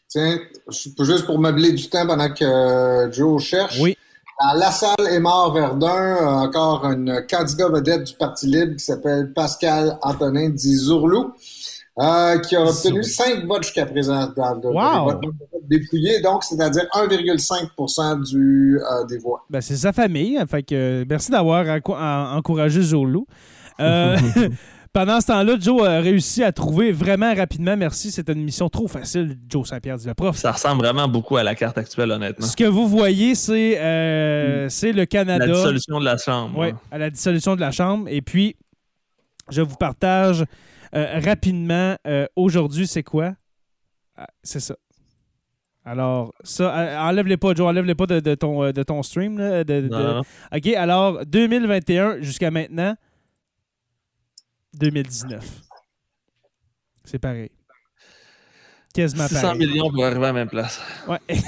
Tiens, je- juste pour meubler du temps pendant que euh, Joe cherche. Oui. Dans La Salle et Mort Verdun, euh, encore un candidat vedette du Parti libre qui s'appelle Pascal Antonin Dizourlou, euh, qui a obtenu 5 votes jusqu'à présent dans, Wow. les votes dépouillés, donc c'est-à-dire 1,5 du, euh, des voix. Ben, c'est sa famille. hein, Fait que, euh, merci d'avoir enco- en- encouragé Zolo. Euh, pendant ce temps-là, Joe a réussi à trouver vraiment rapidement, merci, c'était une mission trop facile, Joe Saint-Pierre dit le prof. Ça ressemble vraiment beaucoup à la carte actuelle, honnêtement. Ce que vous voyez, c'est euh, c'est le Canada. La dissolution de la Chambre. Oui, à la dissolution de la Chambre. Et puis, je vous partage euh, rapidement euh, aujourd'hui, c'est quoi? Ah, c'est ça. Alors, ça, euh, enlève-les pas, Joe, enlève-les pas de, de ton, de ton stream. là, de- de-. OK, alors, 2021 jusqu'à maintenant, 2019. C'est pareil. Quasiment 600 pareil. millions pour arriver à la même place. Ouais.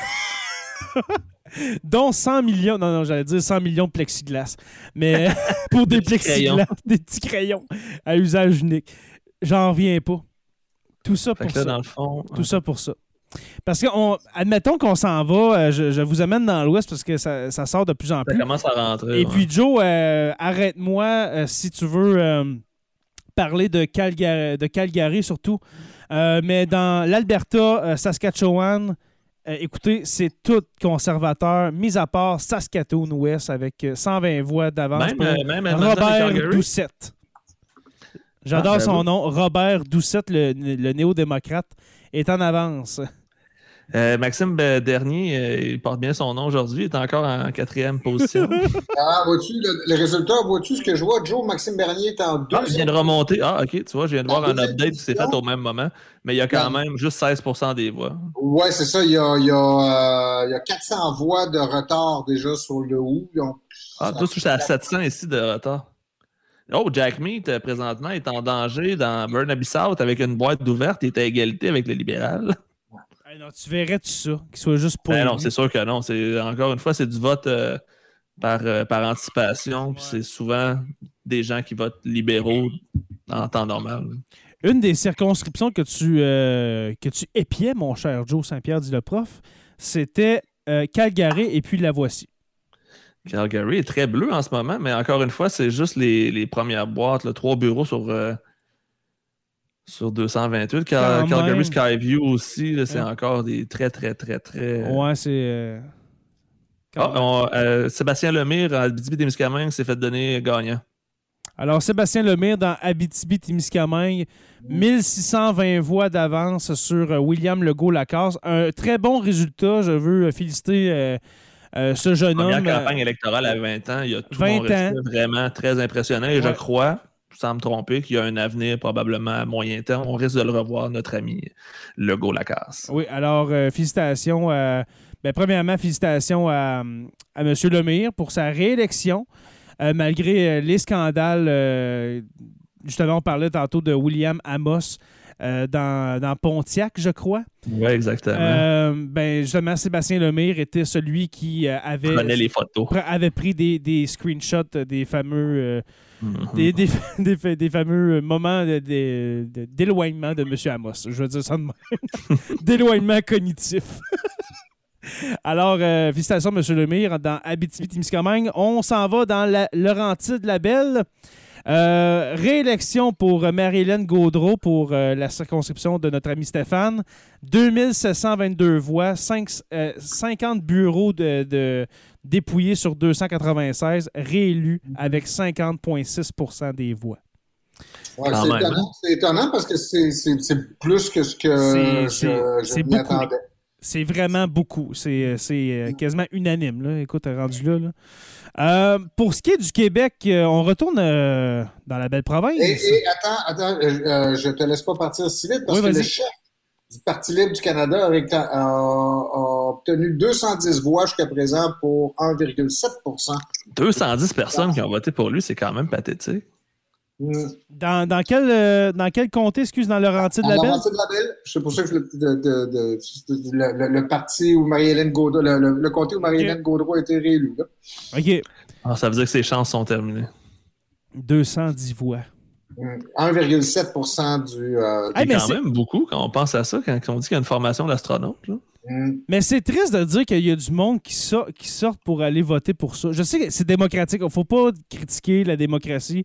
Dont 100 millions, non, non, j'allais dire 100 millions de plexiglas, mais pour des, plexiglas, des petits crayons à usage unique. J'en reviens pas. Tout ça Fait pour là, ça. dans le fond, Tout ça pour ça. Parce que, on, admettons qu'on s'en va, euh, je, je vous amène dans l'Ouest parce que ça, ça sort de plus en ça plus. commence à rentrer. Et ouais. puis, Joe, euh, arrête-moi euh, si tu veux euh, parler de Calgary, de Calgary surtout. Mais dans l'Alberta, Saskatchewan, écoutez, c'est tout conservateur, mis à part Saskatoon-Ouest avec euh, 120 voix d'avance. même, même Robert. Doucette. J'adore Ah, son nom. Robert Doucette, le, le néo-démocrate, est en avance. Euh, Maxime Dernier, euh, il porte bien son nom aujourd'hui, il est encore en quatrième position. Ah, vois-tu, le, le résultat, vois-tu ce que je vois? Joe Maxime Bernier est en Ah, il vient deuxième. de remonter. Ah, ok, tu vois, je viens de En voir un deuxième update qui s'est fait au même moment, mais il y a quand même juste 16% des voix. Ouais, c'est ça. Il y a, il y, a, euh, il y a 400 voix de retard déjà sur le ou. Donc, Ah, toi, tu es à 700 ici de retard. Oh, Jack Meat, euh, présentement, est en danger dans Burnaby South avec une boîte d'ouverte. Il est à égalité avec le libéral. Hey, non, tu verrais tout ça, qu'il soit juste pour. Ben non, c'est sûr que non. Encore une fois, c'est du vote euh, par, euh, par anticipation. Ouais. C'est souvent des gens qui votent libéraux en temps normal. Une des circonscriptions que tu, euh, que tu épiais, mon cher Joe Saint-Pierre, dit le prof, c'était Calgary et puis la voici. Calgary est très bleu en ce moment, mais encore une fois, c'est juste les, les premières boîtes, là, trois bureaux sur, euh, sur 228. Cal- Quand Calgary même. Skyview aussi, c'est Ouais. encore des très, très, très, très. Ouais, c'est. euh, Ah, on- euh, Sébastien Lemire à Abitibi-Témiscamingue s'est fait donner gagnant. Alors, Sébastien Lemire dans Abitibi-Témiscamingue, 1620 voix d'avance sur euh, William Legault-Lacasse. Un très bon résultat. Je veux euh, féliciter euh, euh, ce jeune Première homme. euh, campagne électorale à 20 ans, il y a tout 20 mon respect, vraiment très impressionnant. Et je crois, sans me tromper, qu'il y a un avenir probablement à moyen terme. On risque de le revoir, notre ami Legault Lacasse. Oui, alors, euh, félicitations. ben, premièrement, félicitations à, à M. Lemire pour sa réélection, euh, malgré euh, les scandales. euh, justement, on parlait tantôt de William Amos. Euh, dans, dans Pontiac, je crois. Oui, exactement. Euh, ben, justement, Sébastien Lemire était celui qui euh, avait, les photos. avait pris des, des screenshots des fameux, euh, Mhm. des, des, des fa- des fameux moments de- de- de- d'éloignement de, M. Amos. Je veux dire ça de même. d'éloignement cognitif. Alors, euh, félicitations, M. Lemire, dans Abitibi-Témiscamingue. On s'en va dans la Laurentide-Labelle. Euh, réélection pour euh, Marie-Hélène Gaudreau pour euh, la circonscription de notre ami Stéphane. 2722 voix, cinq- euh, 50 bureaux de, de- dépouillés sur 296, réélus avec 50,6% des voix. Ouais, c'est étonnant, c'est étonnant parce que c'est c'est- c'est plus que ce que C'est- je, c'est- je c'est m'y beaucoup. attendais. C'est vraiment beaucoup. C'est c'est, quasiment unanime. Là. Écoute, rendu là. là. Euh, pour ce qui est du Québec, euh, on retourne euh, dans la belle province. Et, et attends, attends, euh, euh, je te laisse pas partir si vite parce Oui, que le chef du Parti libre du Canada a, récla- a- a obtenu 210 voix jusqu'à présent pour 1,7 210 personnes qui ont voté pour lui, c'est quand même pathétique. Hmm. Dans, dans quel, euh, dans quel comté, excuse, dans Laurentide En de la Belle? Laurentide de la Belle, c'est pour ça que je, le- de- de- de- de- le, le- le parti où Marie-Hélène Gaudreau, le, le- le comté où Marie-Hélène Gaudreau a été réélue. là. OK. Ah, ça veut dire que ses chances sont terminées. 210 voix. Hmm. 1,7% du. euh, Hey, C'est mais quand même beaucoup quand on pense à ça, quand on dit qu'il y a une formation d'astronaute. là. hmm. Mais c'est triste de dire qu'il y a du monde qui, sort, qui sortent pour aller voter pour ça. Je sais que c'est démocratique. Il ne faut pas critiquer la démocratie.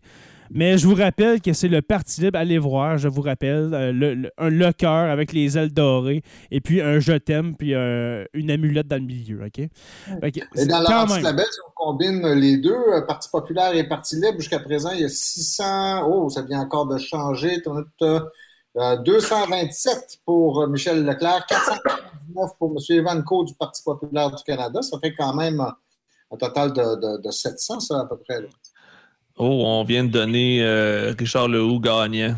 Mais je vous rappelle que c'est le Parti libre. Allez voir, je vous rappelle. euh, le, le- un le cœur avec les ailes dorées. Et puis un je t'aime, puis euh, une amulette dans le milieu. OK? Que Et c'est dans quand la même. la Belle, si on combine les deux, euh, Parti populaire et Parti libre, jusqu'à présent, il y a 600. Oh, ça vient encore de changer. On a, euh, 227 pour Michel Leclerc, 499 pour M. Evanco du Parti populaire du Canada. Ça fait quand même un total de, de, de 700, ça, à peu près. Oh, on vient de donner euh, Richard Lehoux gagnant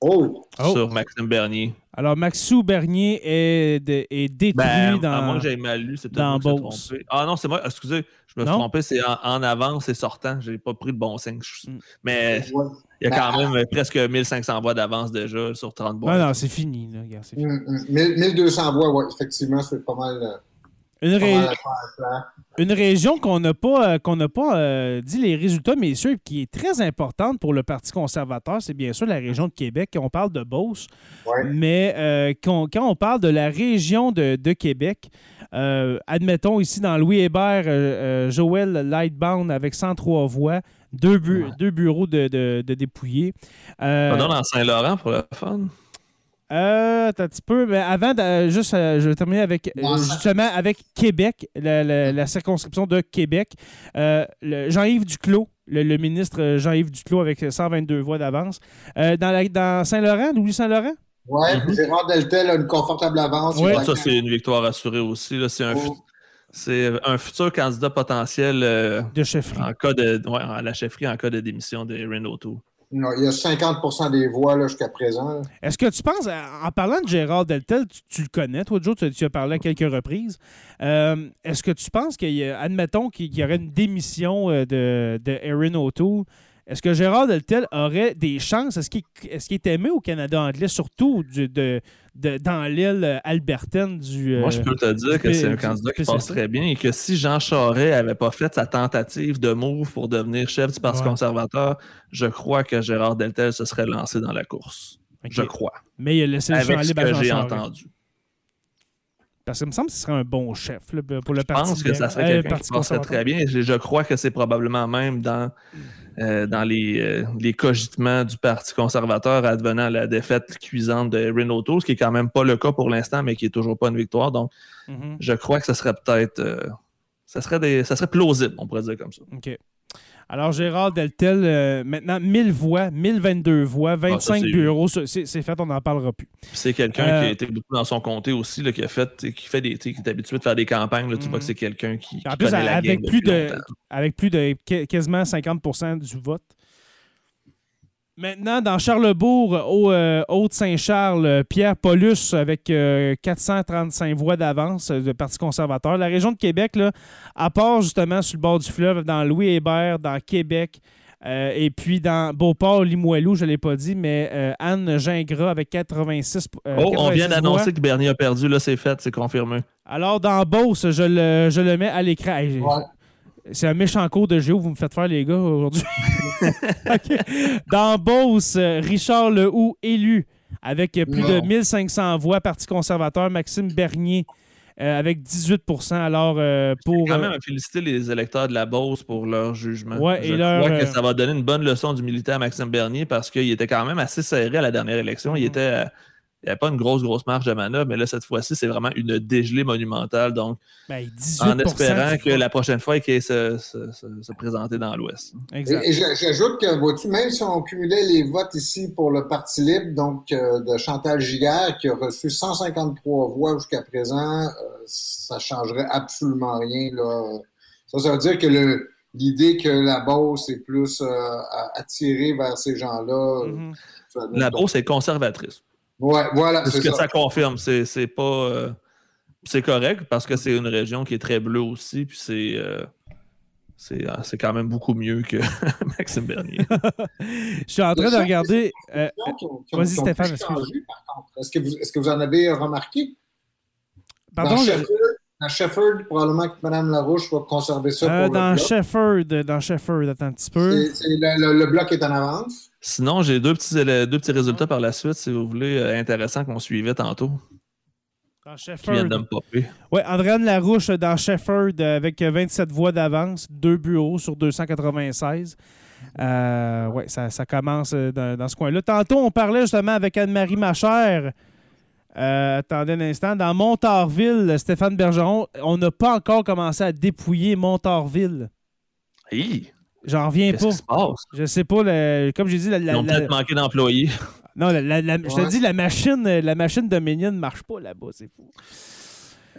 Oh! Oh. sur Maxime Bernier. Alors, Maxou Bernier est, de- est détruit Ben, dans. à moins que mal lu, c'est peut-être trompé. Ah non, c'est moi. Excusez, je me suis Non? trompé. C'est en, en avance et sortant. J'ai pas pris le bon signe. Je- Mm. Mais Ouais. il y a quand Ben, même presque 1500 voix d'avance déjà sur 30 voix. Non, non, c'est fini. Là, regarde, c'est fini. 1000 1200 voix, oui, effectivement, c'est pas mal. Une, ré- région qu'on n'a pas, euh, qu'on n'a pas euh, dit les résultats, messieurs, et qui est très importante pour le Parti conservateur, c'est bien sûr la région de Québec. On parle de Beauce, Ouais. mais euh, quand, quand on parle de la région de, de Québec, euh, admettons ici dans Louis Hébert, euh, euh, Joël Lightbound avec 103 voix, deux, bu- Ouais. deux bureaux de, de, de dépouillés. Euh, Pardon, dans Saint-Laurent pour le fun. Euh, un petit peu, mais avant, de- juste, euh, je vais terminer avec, euh, justement, avec Québec, la, la- la circonscription de Québec. Euh, Jean-Yves Duclos, le, le ministre euh, Jean-Yves Duclos avec 122 voix d'avance. Euh, dans, la- dans Saint-Laurent, Louis Saint-Laurent? Ouais, Mhm. puis Gérard Deltel a une confortable avance. Va Ça, c'est une victoire assurée aussi. là. C'est un, Oh. c'est un futur candidat potentiel euh, De chefferie. en cas de, ouais, à la chefferie en cas de démission de Renault Tour. Non, il y a 50% des voix jusqu'à présent. Est-ce que tu penses, en parlant de Gérard Deltel, tu, le connais, toi, Joe, tu, as parlé à quelques reprises. Euh, Est-ce que tu penses qu'il admettons qu'il y aurait une démission euh, de, de Erin est-ce que Gérard Deltel aurait des chances? Est-ce qu'il est, est aimé au Canada anglais, surtout du- de, de- dans l'île albertaine du. euh, Moi, je peux te dire que c'est un candidat qui passe très bien et que si Jean Charest n'avait pas fait sa tentative de move pour devenir chef du Parti Ouais. conservateur, je crois que Gérard Deltel se serait lancé dans la course. Je crois. Mais il a laissé le champ Avec ce que j'ai entendu. Parce que me semble que ce serait un bon chef là, pour le Je Parti pense que ça serait euh, quelqu'un qui passerait très bien. Je, je crois que c'est probablement même dans, euh, dans les, euh, les cogitements du Parti conservateur advenant la défaite cuisante de Renault Tour, ce qui est quand même pas le cas pour l'instant, mais qui est toujours pas une victoire. Donc, Mhm. je crois que ça serait peut-être. euh, ça, serait des, ça serait plausible, on pourrait dire comme ça. OK. Alors, Gérard Deltel, euh, maintenant, 1000 voix, 1022 voix, 25 c'est- bureaux. ça, C'est c'est fait, on n'en parlera plus. C'est quelqu'un Euh, qui a été beaucoup dans son comté aussi, là, qui a fait, qui fait des, qui est habitué de faire des campagnes. là, tu Mhm. vois que c'est quelqu'un qui, qui En plus, la avec plus, de, avec plus de qu- quasiment 50% du vote. Maintenant, dans Charlebourg, au euh, Haute-Saint-Charles, euh, Pierre Paulus avec euh, 435 voix d'avance euh, de Parti conservateur. La région de Québec, là, à part justement sur le bord du fleuve, dans Louis Hébert, dans Québec, Euh, et puis dans Beauport, Limoilou, je ne l'ai pas dit, mais euh, Anne Gingras avec 86 euh, Oh, on 86 vient d'annoncer que Bernier a perdu. Là, c'est fait, c'est confirmé. Alors dans Beauce, je le, je le mets à l'écran. Ouais. C'est un méchant cours de géo, vous me faites faire, les gars, aujourd'hui. Dans Beauce, Richard Lehoux, élu, avec plus de Non. 1500 voix, Parti conservateur, Maxime Bernier, euh, avec 18 Alors, euh, pour. Quand euh, même à féliciter les électeurs de la Beauce pour leur jugement. Ouais, Je et leur, crois que euh, ça va donner une bonne leçon d'humilité à Maxime Bernier parce qu'il était quand même assez serré à la dernière élection. Mm. Il était. euh, il n'y avait pas une grosse, grosse marge de manœuvre, mais là, cette fois-ci, c'est vraiment une dégelée monumentale. Donc, ben, 18 en espérant que la prochaine fois, qu'il ait se, se- se- se présenter dans l'Ouest. Exact. Et, et j'a- j'ajoute que, vois-tu, même si on cumulait les votes ici pour le Parti libre, donc euh, de Chantal Giguère, qui a reçu 153 voix jusqu'à présent, euh, ça changerait absolument rien. Là. Ça, ça veut dire que le, l'idée que la Beauce est plus euh, attirée vers ces gens-là. Mhm. ça- La Beauce est conservatrice. Ouais, voilà, C'est ce que ça. ça confirme. C'est c'est pas. euh, c'est correct parce que c'est une région qui est très bleue aussi. Puis c'est. euh, c'est c'est quand même beaucoup mieux que Maxime Bernier. Je suis en train de regarder. euh, Vas-y, Stéphane. Est-ce que, vous, est-ce que vous en avez remarqué? pardon, dans, je- Shefford, dans Shefford, probablement que Mme Larouche va conserver ça euh, pour dans le bloc. Shefford, dans Shefford, attends un petit peu. C'est- c'est le, le- le bloc est en avance. Sinon, j'ai deux petits, deux petits résultats par la suite, si vous voulez, euh, intéressants qu'on suivait tantôt, Dans Shefford. de me popper. Oui, Andréane Larouche dans Shefford euh, avec 27 voix d'avance, deux bureaux sur 296. Euh, oui, ça, ça commence euh, dans, dans ce coin-là. Tantôt, on parlait justement avec Anne-Marie Machère. Euh, attendez un instant. Dans Montarville, Stéphane Bergeron, on n'a pas encore commencé à dépouiller Montarville. Hi! J'en reviens Qu'est-ce pas. qui se passe? Je sais pas, le- comme j'ai dit, la, la- Ils ont la- peut-être manqué d'employés. non, la- la- la- je te dis, la machine, la machine Dominion ne marche pas là-bas, c'est fou.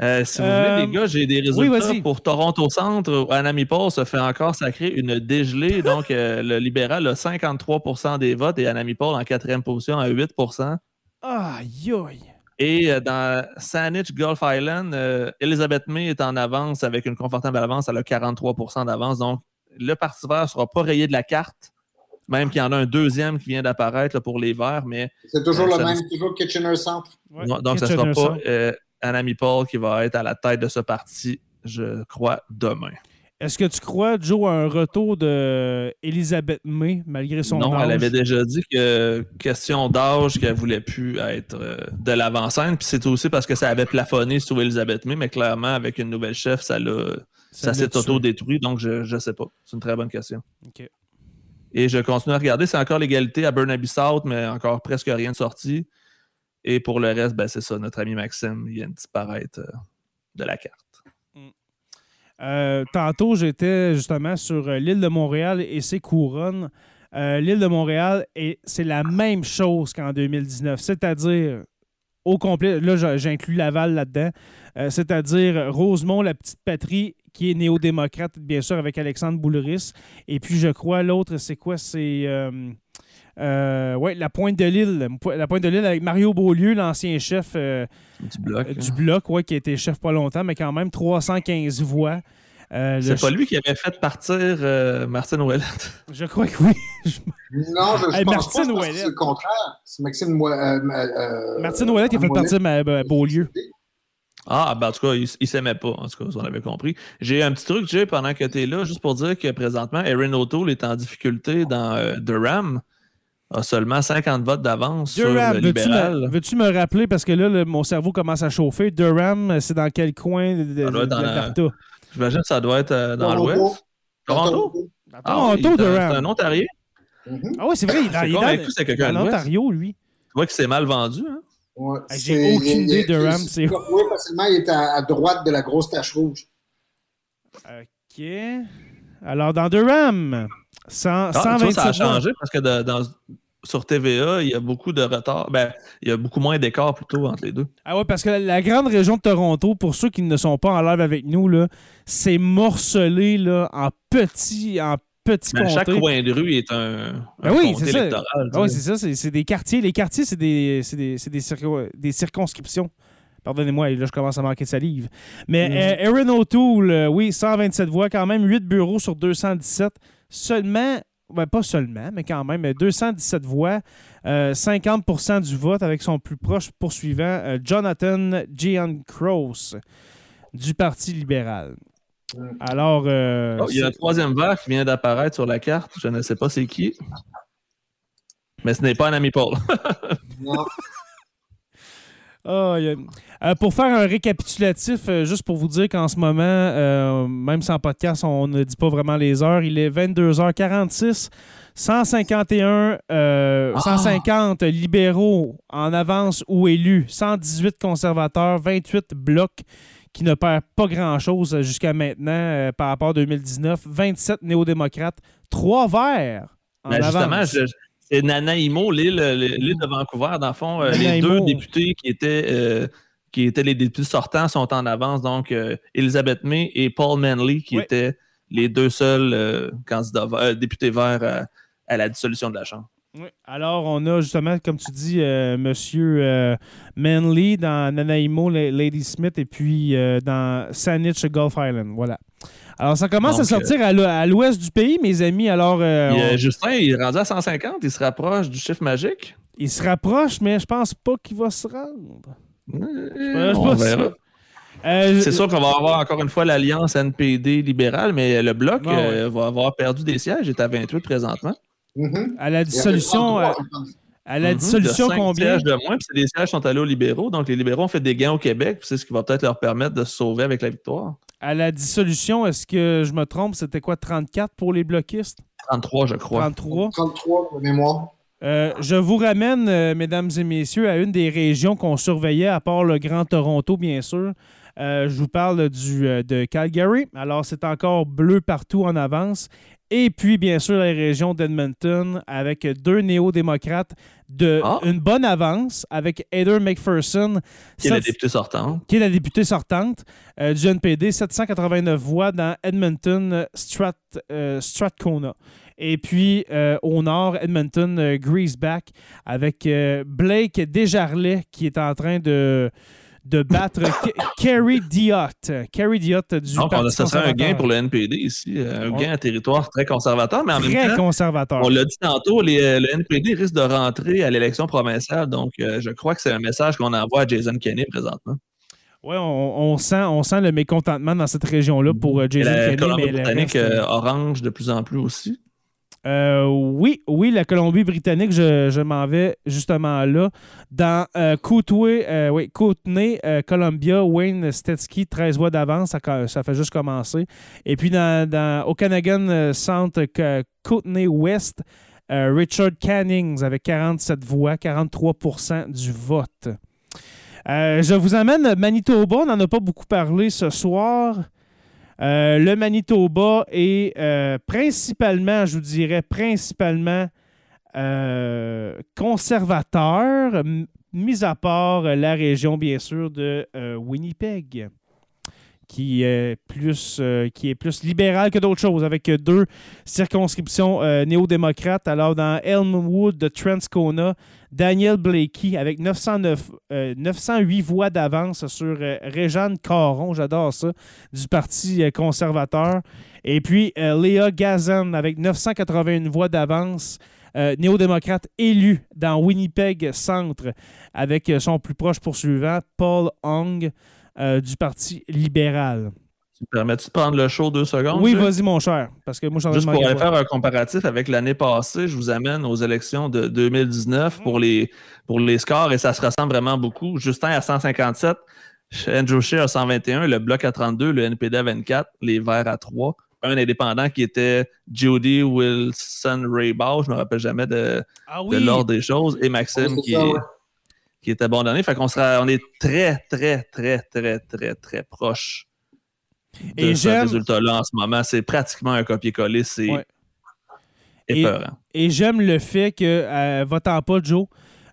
Euh, si vous Euh, voulez, les gars, j'ai des oui, résultats vas-y. pour Toronto Centre. où Anami Paul se fait encore sacrer une dégelée. Donc, euh, le libéral a 53% des votes et Anami Paul en quatrième position à 8% Aïe, aïe. Et euh, dans Saanich Gulf Island, euh, Elizabeth May est en avance avec une confortable avance. Elle a 43% d'avance. Donc, le Parti vert ne sera pas rayé de la carte, même qu'il y en a un deuxième qui vient d'apparaître pour les verts. Mais C'est toujours Euh, le même, toujours Kitchener Centre. Ouais, non, donc, ce ne sera pas euh, Anami Paul qui va être à la tête de ce parti, je crois, demain. Est-ce que tu crois, Joe, à un retour de Elisabeth May, malgré son non, âge? elle avait déjà dit que, question d'âge, qu'elle voulait plus être euh, de l'avant-scène. Puis c'est aussi parce que ça avait plafonné sous Elisabeth May, mais clairement, avec une nouvelle chef, ça l'a ça s'est auto-détruit, donc je ne sais pas. C'est une très bonne question. Et je continue à regarder. C'est encore l'égalité à Burnaby South, mais encore presque rien de sorti. Et pour le reste, ben, c'est ça, notre ami Maxime, vient de disparaître euh, de la carte. Euh, tantôt, j'étais justement sur euh, l'île de Montréal et ses couronnes. Euh, l'île de Montréal, et c'est la même chose qu'en 2019, c'est-à-dire au complet, là j'inclus Laval là-dedans, euh, c'est-à-dire Rosemont, la petite patrie, qui est néo-démocrate, bien sûr, avec Alexandre Boulris. Et puis, je crois, l'autre, c'est quoi? C'est... euh, euh, ouais, la pointe de l'île. La pointe de l'île avec Mario Beaulieu, l'ancien chef euh, Du bloc. euh, hein. du bloc, ouais, qui a été chef pas longtemps, mais quand même 315 voix. Euh, C'est pas lui qui avait fait partir euh, Martine Ouellette? Je crois que oui. Non, je, je Hey, pense Martine pas c'est le contraire. C'est Maxime euh, euh, Martine Ouellet qui a fait Ouellet. partir ma, ma- Beaulieu. Ah, ben en tout cas, il, il s'aimait pas, en tout cas, si on avait compris. J'ai un petit truc, Jay, pendant que tu es là, juste pour dire que présentement, Erin O'Toole est en difficulté dans euh, Durham. A seulement 50 votes d'avance sur Durham, le veux-tu libéral. me, veux-tu me rappeler, parce que là, le- mon cerveau commence à chauffer. Durham, c'est dans quel coin de, de, Ça doit être de dans la- l'Alberta? J'imagine que ça doit être euh, dans l'ouest. Toronto? Ah oui, Toronto, c'est un- Durham. C'est un Ontarien. Mhm. Ah oui, c'est vrai, il est il est dans- l'Ontario, lui. Tu vois que c'est mal vendu. Hein? Ouais, j'ai aucune idée de Ram, c'est- Oui, facilement, il est à, à droite de la grosse tache rouge. OK. Alors, dans Durham, 100, Ah, tu vois, 127 ça a changé parce que de- dans- sur TVA, il y a beaucoup de retard. Ben, il y a beaucoup moins d'écart plutôt entre les deux. Ah ouais, parce que la, la grande région de Toronto, pour ceux qui ne sont pas en live avec nous, là, c'est morcelé là, en petits en petits Mais chaque coin de rue est un, un Ben oui, c'est ça. électoral. Tu sais. c'est ça, c'est c'est des quartiers. Les quartiers, c'est des, c'est des, c'est des, circo- des circonscriptions. Pardonnez-moi, là, je commence à manquer de salive. Mais Mm. euh, Erin O'Toole, euh, oui, 127 voix, quand même, 8 bureaux sur 217. Seulement ben, pas seulement, mais quand même, 217 voix, 50% du vote avec son plus proche poursuivant, Jonathan Giancross du Parti libéral. Alors. Oh, il y a un troisième verre qui vient d'apparaître sur la carte. Je ne sais pas c'est qui. Mais ce n'est pas un ami Paul. non. Oh, pour faire un récapitulatif, euh, juste pour vous dire qu'en ce moment, euh, même sans podcast, on ne dit pas vraiment les heures. Il est 22h46. 151, 150 libéraux en avance ou élus, 118 conservateurs, 28 blocs qui ne perdent pas grand-chose jusqu'à maintenant par rapport à 2019, 27 néo-démocrates, 3 verts en ben, avance. C'est Nanaimo, l'île de Vancouver. Dans le fond, euh, les deux députés qui étaient, euh, qui étaient les députés sortants sont en avance. Donc, euh, Elizabeth May et Paul Manley, qui étaient les deux seuls candidats députés verts à, la dissolution de la Chambre. Oui. Alors, on a justement, comme tu dis, Monsieur Manley dans Nanaimo, Lady Smith, et puis dans Saanich Gulf Island. Voilà. Alors, ça commence à sortir à l'ouest du pays, mes amis. Alors, euh, Justin, il est rendu à 150. Il se rapproche du chiffre magique. Il se rapproche, mais je pense pas qu'il va se rendre. Euh, euh, c'est sûr qu'on va avoir encore une fois l'alliance NPD libérale, mais le bloc va avoir perdu des sièges. Il est à 28 présentement. Mm-hmm. À la dissolution. À la mm-hmm. dissolution, combien? de moins, puis les sièges sont allés aux libéraux. Donc, les libéraux ont fait des gains au Québec, c'est ce qui va peut-être leur permettre de se sauver avec la victoire à la dissolution, est-ce que je me trompe, c'était quoi, 34 pour les bloquistes? 33, je crois. 33. 33 de mémoire. Euh, je vous ramène, euh, mesdames et messieurs, à une des régions qu'on surveillait, à part le Grand Toronto, bien sûr. Euh, je vous parle du, de Calgary. Alors, c'est encore bleu partout en avance. Et puis, bien sûr, la région d'Edmonton avec deux néo-démocrates de ah. une bonne avance avec Heather McPherson. Qui est la députée sortante. Qui est la députée sortante euh, du NPD, 789 voix dans Edmonton, Strat, euh, Strathcona. Et puis euh, au nord, Edmonton, Greaseback avec Blake Desjarlais qui est en train de de battre Kerry Diott. Kerry Diott du Donc, Parti ça serait un gain pour le NPD ici, euh, un gain à territoire très conservateur, mais en très même temps, conservateur. on l'a dit tantôt, euh, le NPD risque de rentrer à l'élection provinciale, donc euh, je crois que c'est un message qu'on envoie à Jason Kenney présentement. Oui, on, sent, on sent le mécontentement dans cette région-là pour Jason Kenney. Colombie-Britannique orange de plus en plus aussi. Euh, oui, oui, la Colombie-Britannique, je, m'en vais justement là. Dans euh, euh oui, Kootenay, euh, Columbia, Wayne Stetsky, 13 voix d'avance, ça, fait juste commencer. Et puis dans, dans Okanagan Centre, Kootenay West, Richard Cannings avec 47 voix, 43% du vote. je vous amène Manitoba, on n'en a pas beaucoup parlé ce soir. Euh, le Manitoba est euh, principalement, je vous dirais, principalement euh, conservateur, mis à part la région, bien sûr, de Winnipeg qui est plus, qui est plus libéral que d'autres choses, avec deux circonscriptions néo-démocrates. Alors, dans Elmwood de Transcona, Daniel Blakey, avec 909, 908 euh, voix d'avance sur Réjeanne Caron, j'adore ça, du Parti conservateur. Et puis, Léa Gazan, avec 981 voix d'avance. néo-démocrate élu dans Winnipeg Centre avec son plus proche poursuivant, Paul Hong. Euh, du Parti libéral. Tu me permets-tu de prendre le show deux secondes? Oui, vas-y, mon cher. Parce que moi, Juste pour aller faire un comparatif avec l'année passée, je vous amène aux élections de 2019 pour, les, pour les scores et ça se ressemble vraiment beaucoup. Justin à 157, Andrew Scheer à 121, le Bloc à 32, le NPD à 24, les Verts à 3. Un indépendant qui était Judy Wilson Raybaugh, je ne me rappelle jamais de, ah l'ordre des choses, et Maxime qui est qui est abandonné. Fait qu'on sera, on est très, très, très, très, très, très proche de et ce résultat-là en ce moment. C'est pratiquement un copier-coller. C'est épeurant. Et, j'aime le fait que, euh, votant pas, Joe,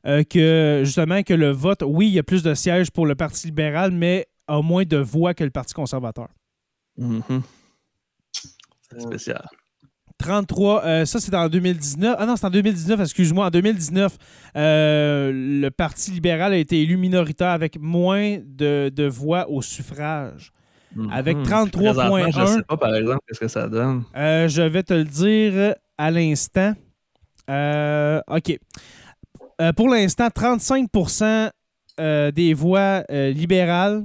euh, que justement que le vote, oui, il y a plus de sièges pour le Parti libéral, mais a moins de voix que le Parti conservateur. Mm-hmm. C'est spécial. 33, euh, ça c'est en 2019. Ah non, c'est en 2019, excuse-moi. En 2019, euh, le Parti libéral a été élu minoritaire avec moins de, voix au suffrage. Mhm. Avec 33,1. Je ne sais pas, par exemple, qu'est-ce que ça donne. Euh, je vais te le dire. à l'instant. Euh, OK. Euh, pour l'instant, 35% euh, des voix euh, libérales,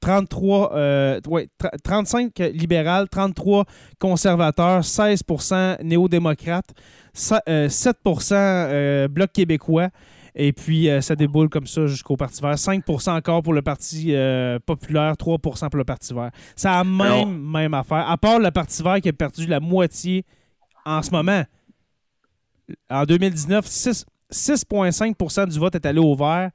33, euh, ouais, tr- 35 libérales, 33 conservateurs, 16% néo-démocrates, sa- euh, 7% euh, Bloc québécois. Et puis, euh, ça déboule comme ça jusqu'au Parti vert. 5% encore pour le Parti euh, populaire, 3% pour le Parti vert. C'est la même, même affaire. À part le Parti vert qui a perdu la moitié en ce moment. En 2019, 6 6,5% du vote est allé au vert.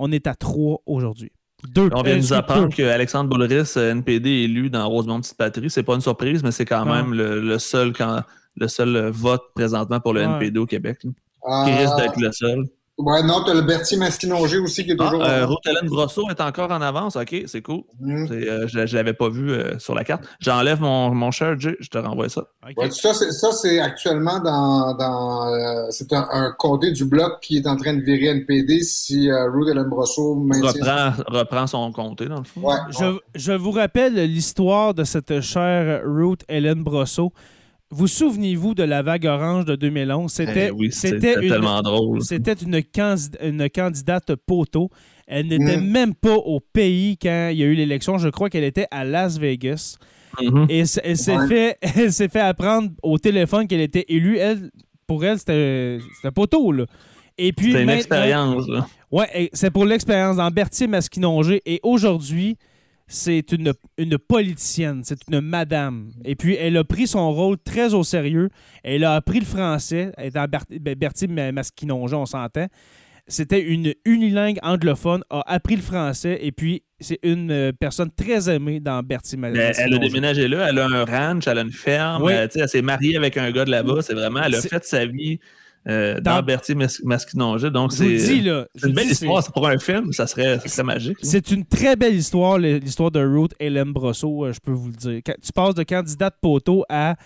On est à 3 aujourd'hui. Deux. On vient euh, de nous excuse, apprendre qu'Alexandre Boulris, euh, NPD, élu dans Rosemont Petite Patrie. C'est pas une surprise, mais c'est quand Ah. même le, le seul quand, le seul euh, vote présentement pour le Ouais. NPD au Québec. là. Ah, Qui risque d'être le seul. Ouais, non, t'as le Berthier Masquinongé aussi qui est Ah, toujours. euh, Ruth Hélène Brosseau est encore en avance. OK, c'est cool. C'est, euh, je ne l'avais pas vu euh, sur la carte. J'enlève mon, mon share, Jay, je te renvoie ça. Ouais, ça, c'est, actuellement dans, dans euh, c'est un, un comté du bloc qui est en train de virer NPD si euh, Ruth Ellen Brosseau maintient. Reprend, reprend son comté, dans le fond. Ouais, Je, je vous rappelle l'histoire de cette chère Ruth Hélène Brosseau. Vous souvenez-vous de la vague orange de 2011? C'était Eh oui, c'était c'était une, tellement drôle. c'était une, candid- une candidate poteau. Elle n'était Mm. même pas au pays quand il y a eu l'élection. Je crois qu'elle était à Las Vegas. Mhm. Et elle s'est Ouais. fait, elle s'est fait apprendre au téléphone qu'elle était élue. Elle, pour elle, c'était c'était poteau. Là. Et puis, C'était une expérience. là. Ouais, c'est pour l'expérience dans Berthier Masquinongé. Et aujourd'hui, c'est une, une politicienne, c'est une madame. Et puis, elle a pris son rôle très au sérieux. Elle a appris le français. Elle ben, Ma- Masquinongé, on s'entend. C'était une unilingue anglophone, a appris le français. Et puis, c'est une euh, personne très aimée dans Berthier Ma- Elle, elle a déménagé là, elle a un ranch, elle a une ferme, Oui. euh, elle s'est mariée avec un gars de là-bas. C'est vraiment, elle a fait sa vie euh, Dans- dans, Berthier Mas- Masquinongé. Donc, c'est une belle dis, histoire. C'est pour un film, ça serait, ça serait magique. C'est une très belle histoire, l'histoire de Ruth Hélène Brosseau, euh, je peux vous le dire. Quand tu passes de candidate poteau à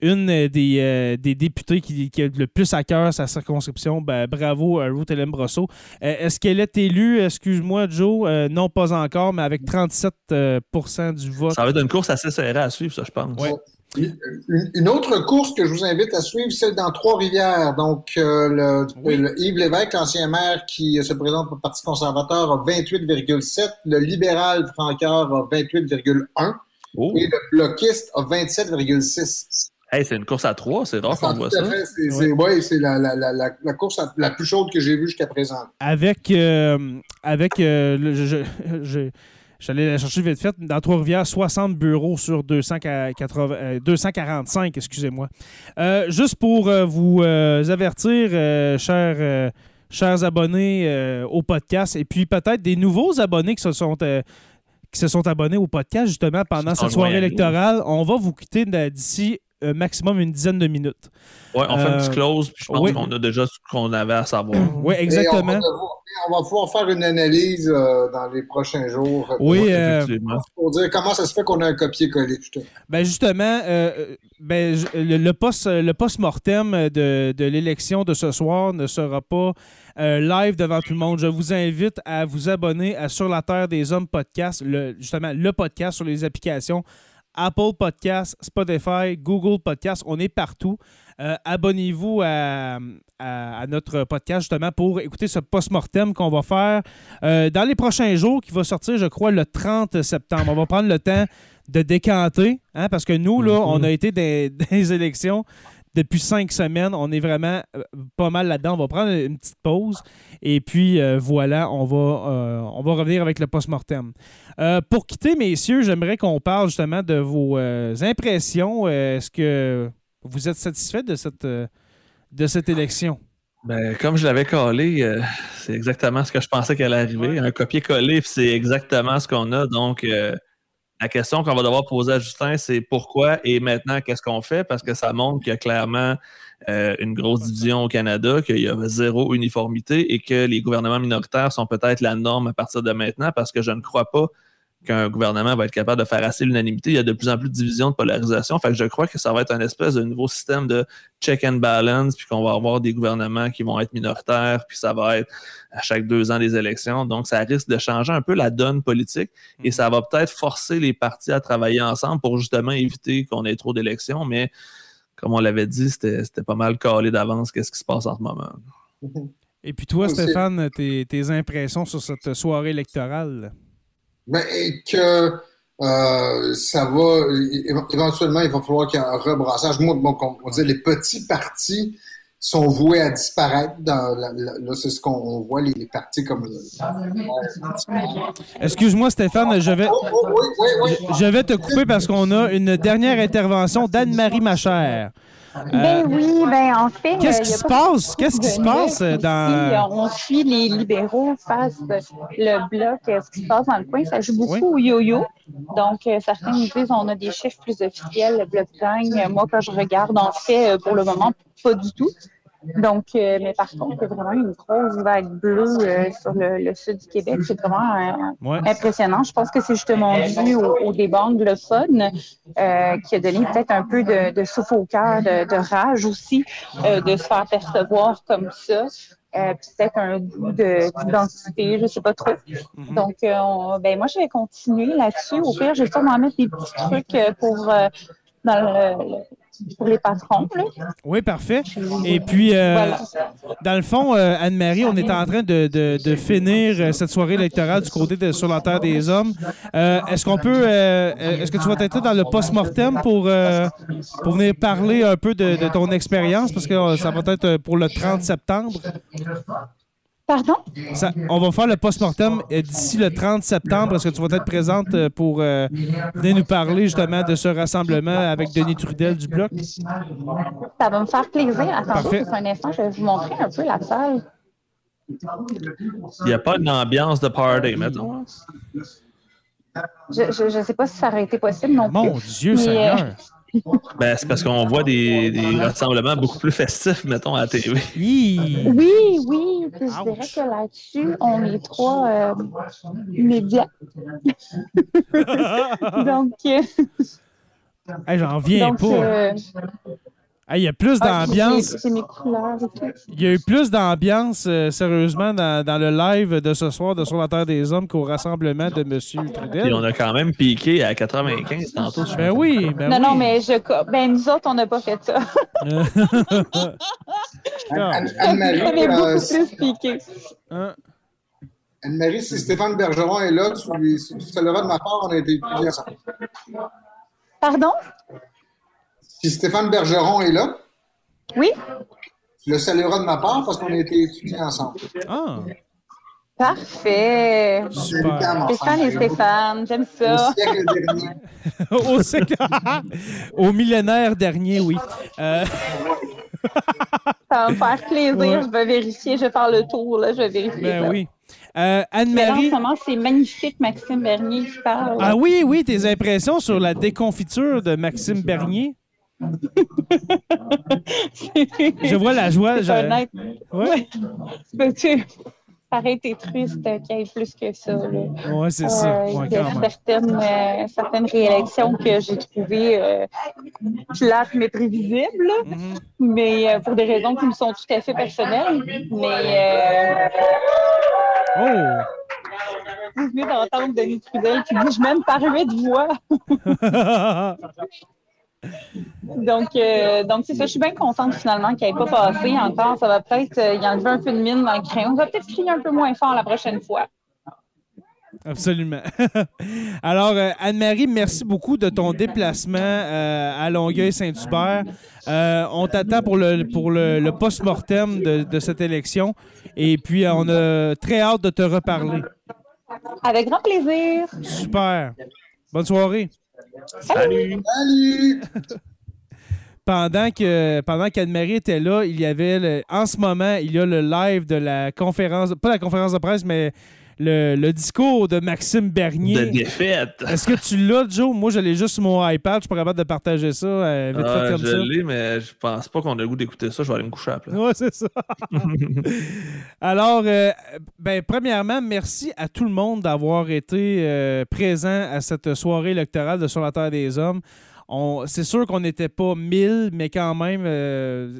une euh, des, euh, des députés qui, qui a le plus à cœur sa circonscription, ben, bravo à Ruth Hélène Brosseau. Euh, Est-ce qu'elle est élue, excuse-moi Joe, Euh, non pas encore, mais avec 37 euh, pourcent du vote. Ça va être une course assez serrée à suivre, ça, je pense. Ouais. Une, autre course que je vous invite à suivre, celle dans Trois-Rivières. Donc, euh, le, Oui. le Yves Lévesque, l'ancien maire qui se présente pour le Parti conservateur, a 28,7. Le libéral Francaire a 28,1. Oh. Et le bloquiste a 27,6. Hey, c'est une course à trois, c'est rare qu'on Ah, voit à ça. C'est, ouais, c'est la, la, la, course la, la plus chaude que j'ai vue jusqu'à présent. Avec, euh, avec euh, le- je, je- je- j'allais la chercher vite fait, dans Trois-Rivières, 60 bureaux sur 280, euh, 245, excusez-moi. Euh, juste pour euh, vous avertir, chers, chers abonnés au podcast, et puis peut-être des nouveaux abonnés qui se sont... qui se sont abonnés au podcast justement pendant cette soirée électorale. On va vous quitter d'ici euh, maximum une dizaine de minutes. Ouais, on fait un Euh, petit close, puis je pense oui. qu'on a déjà ce qu'on avait à savoir. Oui, on, exactement. va devoir- on va pouvoir faire une analyse euh, dans les prochains jours. Oui, Pour, euh, Effectivement. pour dire comment ça se fait qu'on a un copier-coller. Ben justement, euh, euh, ben, le, le post, le post-mortem de, de l'élection de ce soir ne sera pas euh, live devant tout le monde. Je vous invite à vous abonner à Sur la Terre des Hommes podcast, le, justement le podcast sur les applications Apple Podcast, Spotify, Google Podcast. On est partout. Euh, Abonnez-vous à, à- à notre podcast justement pour écouter ce post-mortem qu'on va faire euh, dans les prochains jours, qui va sortir, je crois, le 30 septembre. On va prendre le temps de décanter, hein, parce que nous, là, Mhm. on a été des, des élections depuis cinq semaines. On est vraiment euh, pas mal là-dedans. On va prendre une petite pause. Et puis, euh, voilà, on va, euh, on va revenir avec le post-mortem. Euh, pour quitter, messieurs, j'aimerais qu'on parle justement de vos impressions. Est-ce que vous êtes satisfait de cette, de cette élection? Ben, comme je l'avais collé, euh, c'est exactement ce que je pensais qu'elle allait arriver. Un copier-coller, c'est exactement ce qu'on a. Donc, euh, la question qu'on va devoir poser à Justin, c'est pourquoi et maintenant, qu'est-ce qu'on fait? Parce que ça montre qu'il y a clairement euh, une grosse division au Canada, qu'il y a zéro uniformité et que les gouvernements minoritaires sont peut-être la norme à partir de maintenant, parce que je ne crois pas qu'un gouvernement va être capable de faire assez l'unanimité. Il y a de plus en plus de divisions, de polarisation. Fait que je crois que ça va être un espèce de nouveau système de check and balance, puis qu'on va avoir des gouvernements qui vont être minoritaires, puis ça va être à chaque deux ans des élections. Donc, ça risque de changer un peu la donne politique et ça va peut-être forcer les partis à travailler ensemble pour justement éviter qu'on ait trop d'élections. Mais comme on l'avait dit, c'était pas mal calé d'avance qu'est-ce qui se passe en ce moment. Et puis toi, Stéphane, tes, impressions sur cette soirée électorale? Ben, que euh, ça va, éventuellement, il va falloir qu'il y ait un rebrassage. Moi, bon, on disait, les petits partis sont voués à disparaître. Dans là, c'est ce qu'on voit, les, partis comme... Excuse-moi, Stéphane, je vais, oh, oh, je vais te couper parce qu'on a une dernière intervention d'Anne-Marie Machère. Ben euh, oui, ben en fait. Qu'est-ce qui se passe? Qu'est-ce qui se passe dans. on suit les libéraux face le bloc, ce qui se passe dans le coin. Ça joue beaucoup au yo-yo. Donc, euh, certains nous disent on a des chiffres plus officiels, le bloc gagne. Moi, quand je regarde, en fait, euh, pour le moment, pas du tout. Donc, euh, mais par contre, il y a vraiment une grosse vague bleue euh, sur le, sud du Québec. C'est vraiment euh, impressionnant. Je pense que c'est justement dû au, débat anglophone qui a donné peut-être un peu de, de souffle au cœur, de, rage aussi, de se faire percevoir comme ça. peut-être un goût d'identité, je ne sais pas trop. Mm-hmm. Donc, ben moi, je vais continuer là-dessus. Au pire, je vais sûrement mettre des petits trucs pour dans le, pour les patrons. Oui, parfait. Et puis, euh, dans le fond, euh, Anne-Marie, on est en train de, finir euh, cette soirée électorale du côté de Sur la Terre des Hommes. est-ce qu'on peut. est-ce que tu vas être dans le post-mortem pour, pour venir parler un peu de, de ton expérience? Parce que ça va être pour le 30 septembre. Pardon? on va faire le post-mortem euh, d'ici le 30 septembre. Est-ce que tu vas être présente euh, pour euh, venir nous parler justement de ce rassemblement avec Denis Trudel du Bloc? Ça va me faire plaisir. Attendez un instant, je vais vous montrer un peu la salle. Il n'y a pas une ambiance de party, maintenant. Je ne sais pas si ça aurait été possible non plus. Mon Dieu, Seigneur! Ben, c'est parce qu'on voit des, rassemblements beaucoup plus festifs, mettons, à la télé. Oui, oui, oui. je dirais que là-dessus, on est trois euh, médias. Donc. Euh, J'en viens pas. Euh, il y a plus ah, d'ambiance. Il y a eu plus d'ambiance, euh, sérieusement, dans, le live de ce soir de Sur la Terre des Hommes qu'au rassemblement de M. Trudel. Et on a quand même piqué à 95 tantôt. Ben oui, ben Non, non, mais je, ben, nous autres, on n'a pas fait ça. Anne-Marie, on est beaucoup euh, plus piqué. Hein? Anne-Marie, si Stéphane Bergeron est là, tu, tu, tu salueras de ma part, on a été ensemble. Pardon? Si Stéphane Bergeron est là, oui. tu le salueras de ma part parce qu'on a été étudiés ensemble. Ah. Parfait. Stéphane et Stéphane, j'aime ça. Au siècle dernier. Au, siècle... Au millénaire dernier, oui. Euh... Ça va me faire plaisir. Je vais vérifier, je vais faire le tour, là, je vais vérifier. Ben oui. Euh, Anne-Marie. c'est magnifique, Maxime Bernier qui parle. Ah oui, oui, tes impressions sur la déconfiture de Maxime Bernier? Je vois la joie. Je... Honnête. Ouais. Tu pareil, t'es triste qu'il y ait plus que ça. Oui, c'est ça. Euh, il y a certaines, euh, certaines réélections que j'ai trouvées euh, plates mais prévisibles, mm-hmm. mais pour des raisons qui me sont tout à fait personnelles. Mais. Oh! Vous venez d'entendre Denis Trudel qui dit Je m'aime par de voix. Donc, euh, donc c'est ça. Je suis bien contente finalement qu'il n'ait pas passé encore. Ça va peut-être euh, y enlever un peu de mine dans le crayon. On va peut-être crier un peu moins fort la prochaine fois. Absolument. Alors, euh, Anne-Marie, merci beaucoup de ton déplacement à Longueuil-Saint-Hubert. on t'attend pour le, pour le, post-mortem de, de, cette élection. Et puis, on a très hâte de te reparler. Avec grand plaisir. Super. Bonne soirée. Salut! Pendant que pendant qu'Anne-Marie était là, il y avait en ce moment, il y a le live de la conférence, pas la conférence de presse, mais le, discours de Maxime Bernier. De défaite. Est-ce que tu l'as, Joe? Moi, je l'ai juste sur mon iPad. Je suis pas capable de partager ça euh, vite fait comme je l'ai, mais je pense pas qu'on a le goût d'écouter ça. Je vais aller me coucher après. Ouais, c'est ça. Alors, euh, ben, premièrement, merci à tout le monde d'avoir été euh, présent à cette soirée électorale de Sur la Terre des Hommes. C'est sûr qu'on n'était pas mille, mais quand même,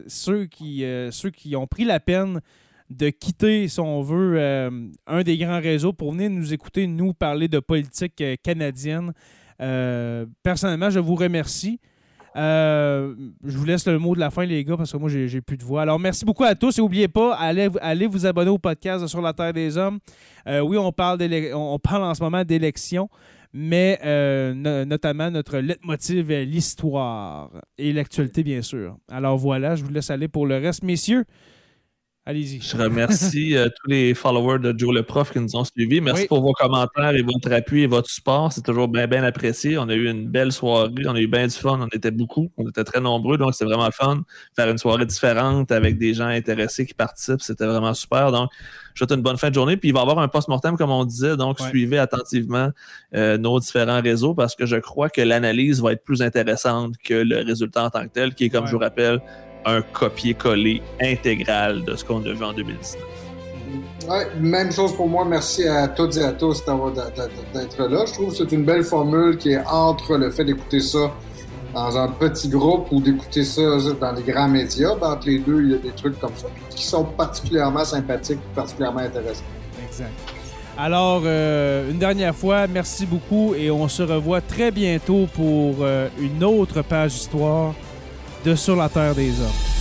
ceux, qui, ceux qui ont pris la peine de quitter, si on veut, euh, un des grands réseaux pour venir nous écouter, nous parler de politique euh, canadienne. Euh, personnellement, je vous remercie. Je vous laisse le mot de la fin, les gars, parce que moi, j'ai plus de voix. Alors, merci beaucoup à tous et n'oubliez pas, allez, allez vous abonner au podcast Sur la Terre des Hommes. Oui, on parle, on parle en ce moment d'élections, mais notamment notre leitmotiv est l'histoire et l'actualité, bien sûr. Alors voilà, je vous laisse aller pour le reste. Messieurs, Allez-y. Je remercie euh, tous les followers de Joe le Prof qui nous ont suivis. Merci pour vos commentaires et votre appui et votre support. C'est toujours bien, bien apprécié. On a eu une belle soirée. On a eu bien du fun. On était beaucoup. On était très nombreux. Donc, c'est vraiment fun. Faire une soirée différente avec des gens intéressés qui participent. C'était vraiment super. Donc, je vous souhaite une bonne fin de journée. Puis, il va y avoir un post-mortem, comme on disait. Donc, suivez attentivement euh, nos différents réseaux parce que je crois que l'analyse va être plus intéressante que le résultat en tant que tel, qui est, comme je vous rappelle, un copier-coller intégral de ce qu'on a vu en 2019. Ouais, même chose pour moi. Merci à toutes et à tous d'être là. Je trouve que c'est une belle formule qui est entre le fait d'écouter ça dans un petit groupe ou d'écouter ça dans les grands médias. Ben, entre les deux, il y a des trucs comme ça qui sont particulièrement sympathiques et particulièrement intéressants. Exact. Alors, euh, une dernière fois, merci beaucoup et on se revoit très bientôt pour euh, une autre page histoire de Sur la Terre des Hommes.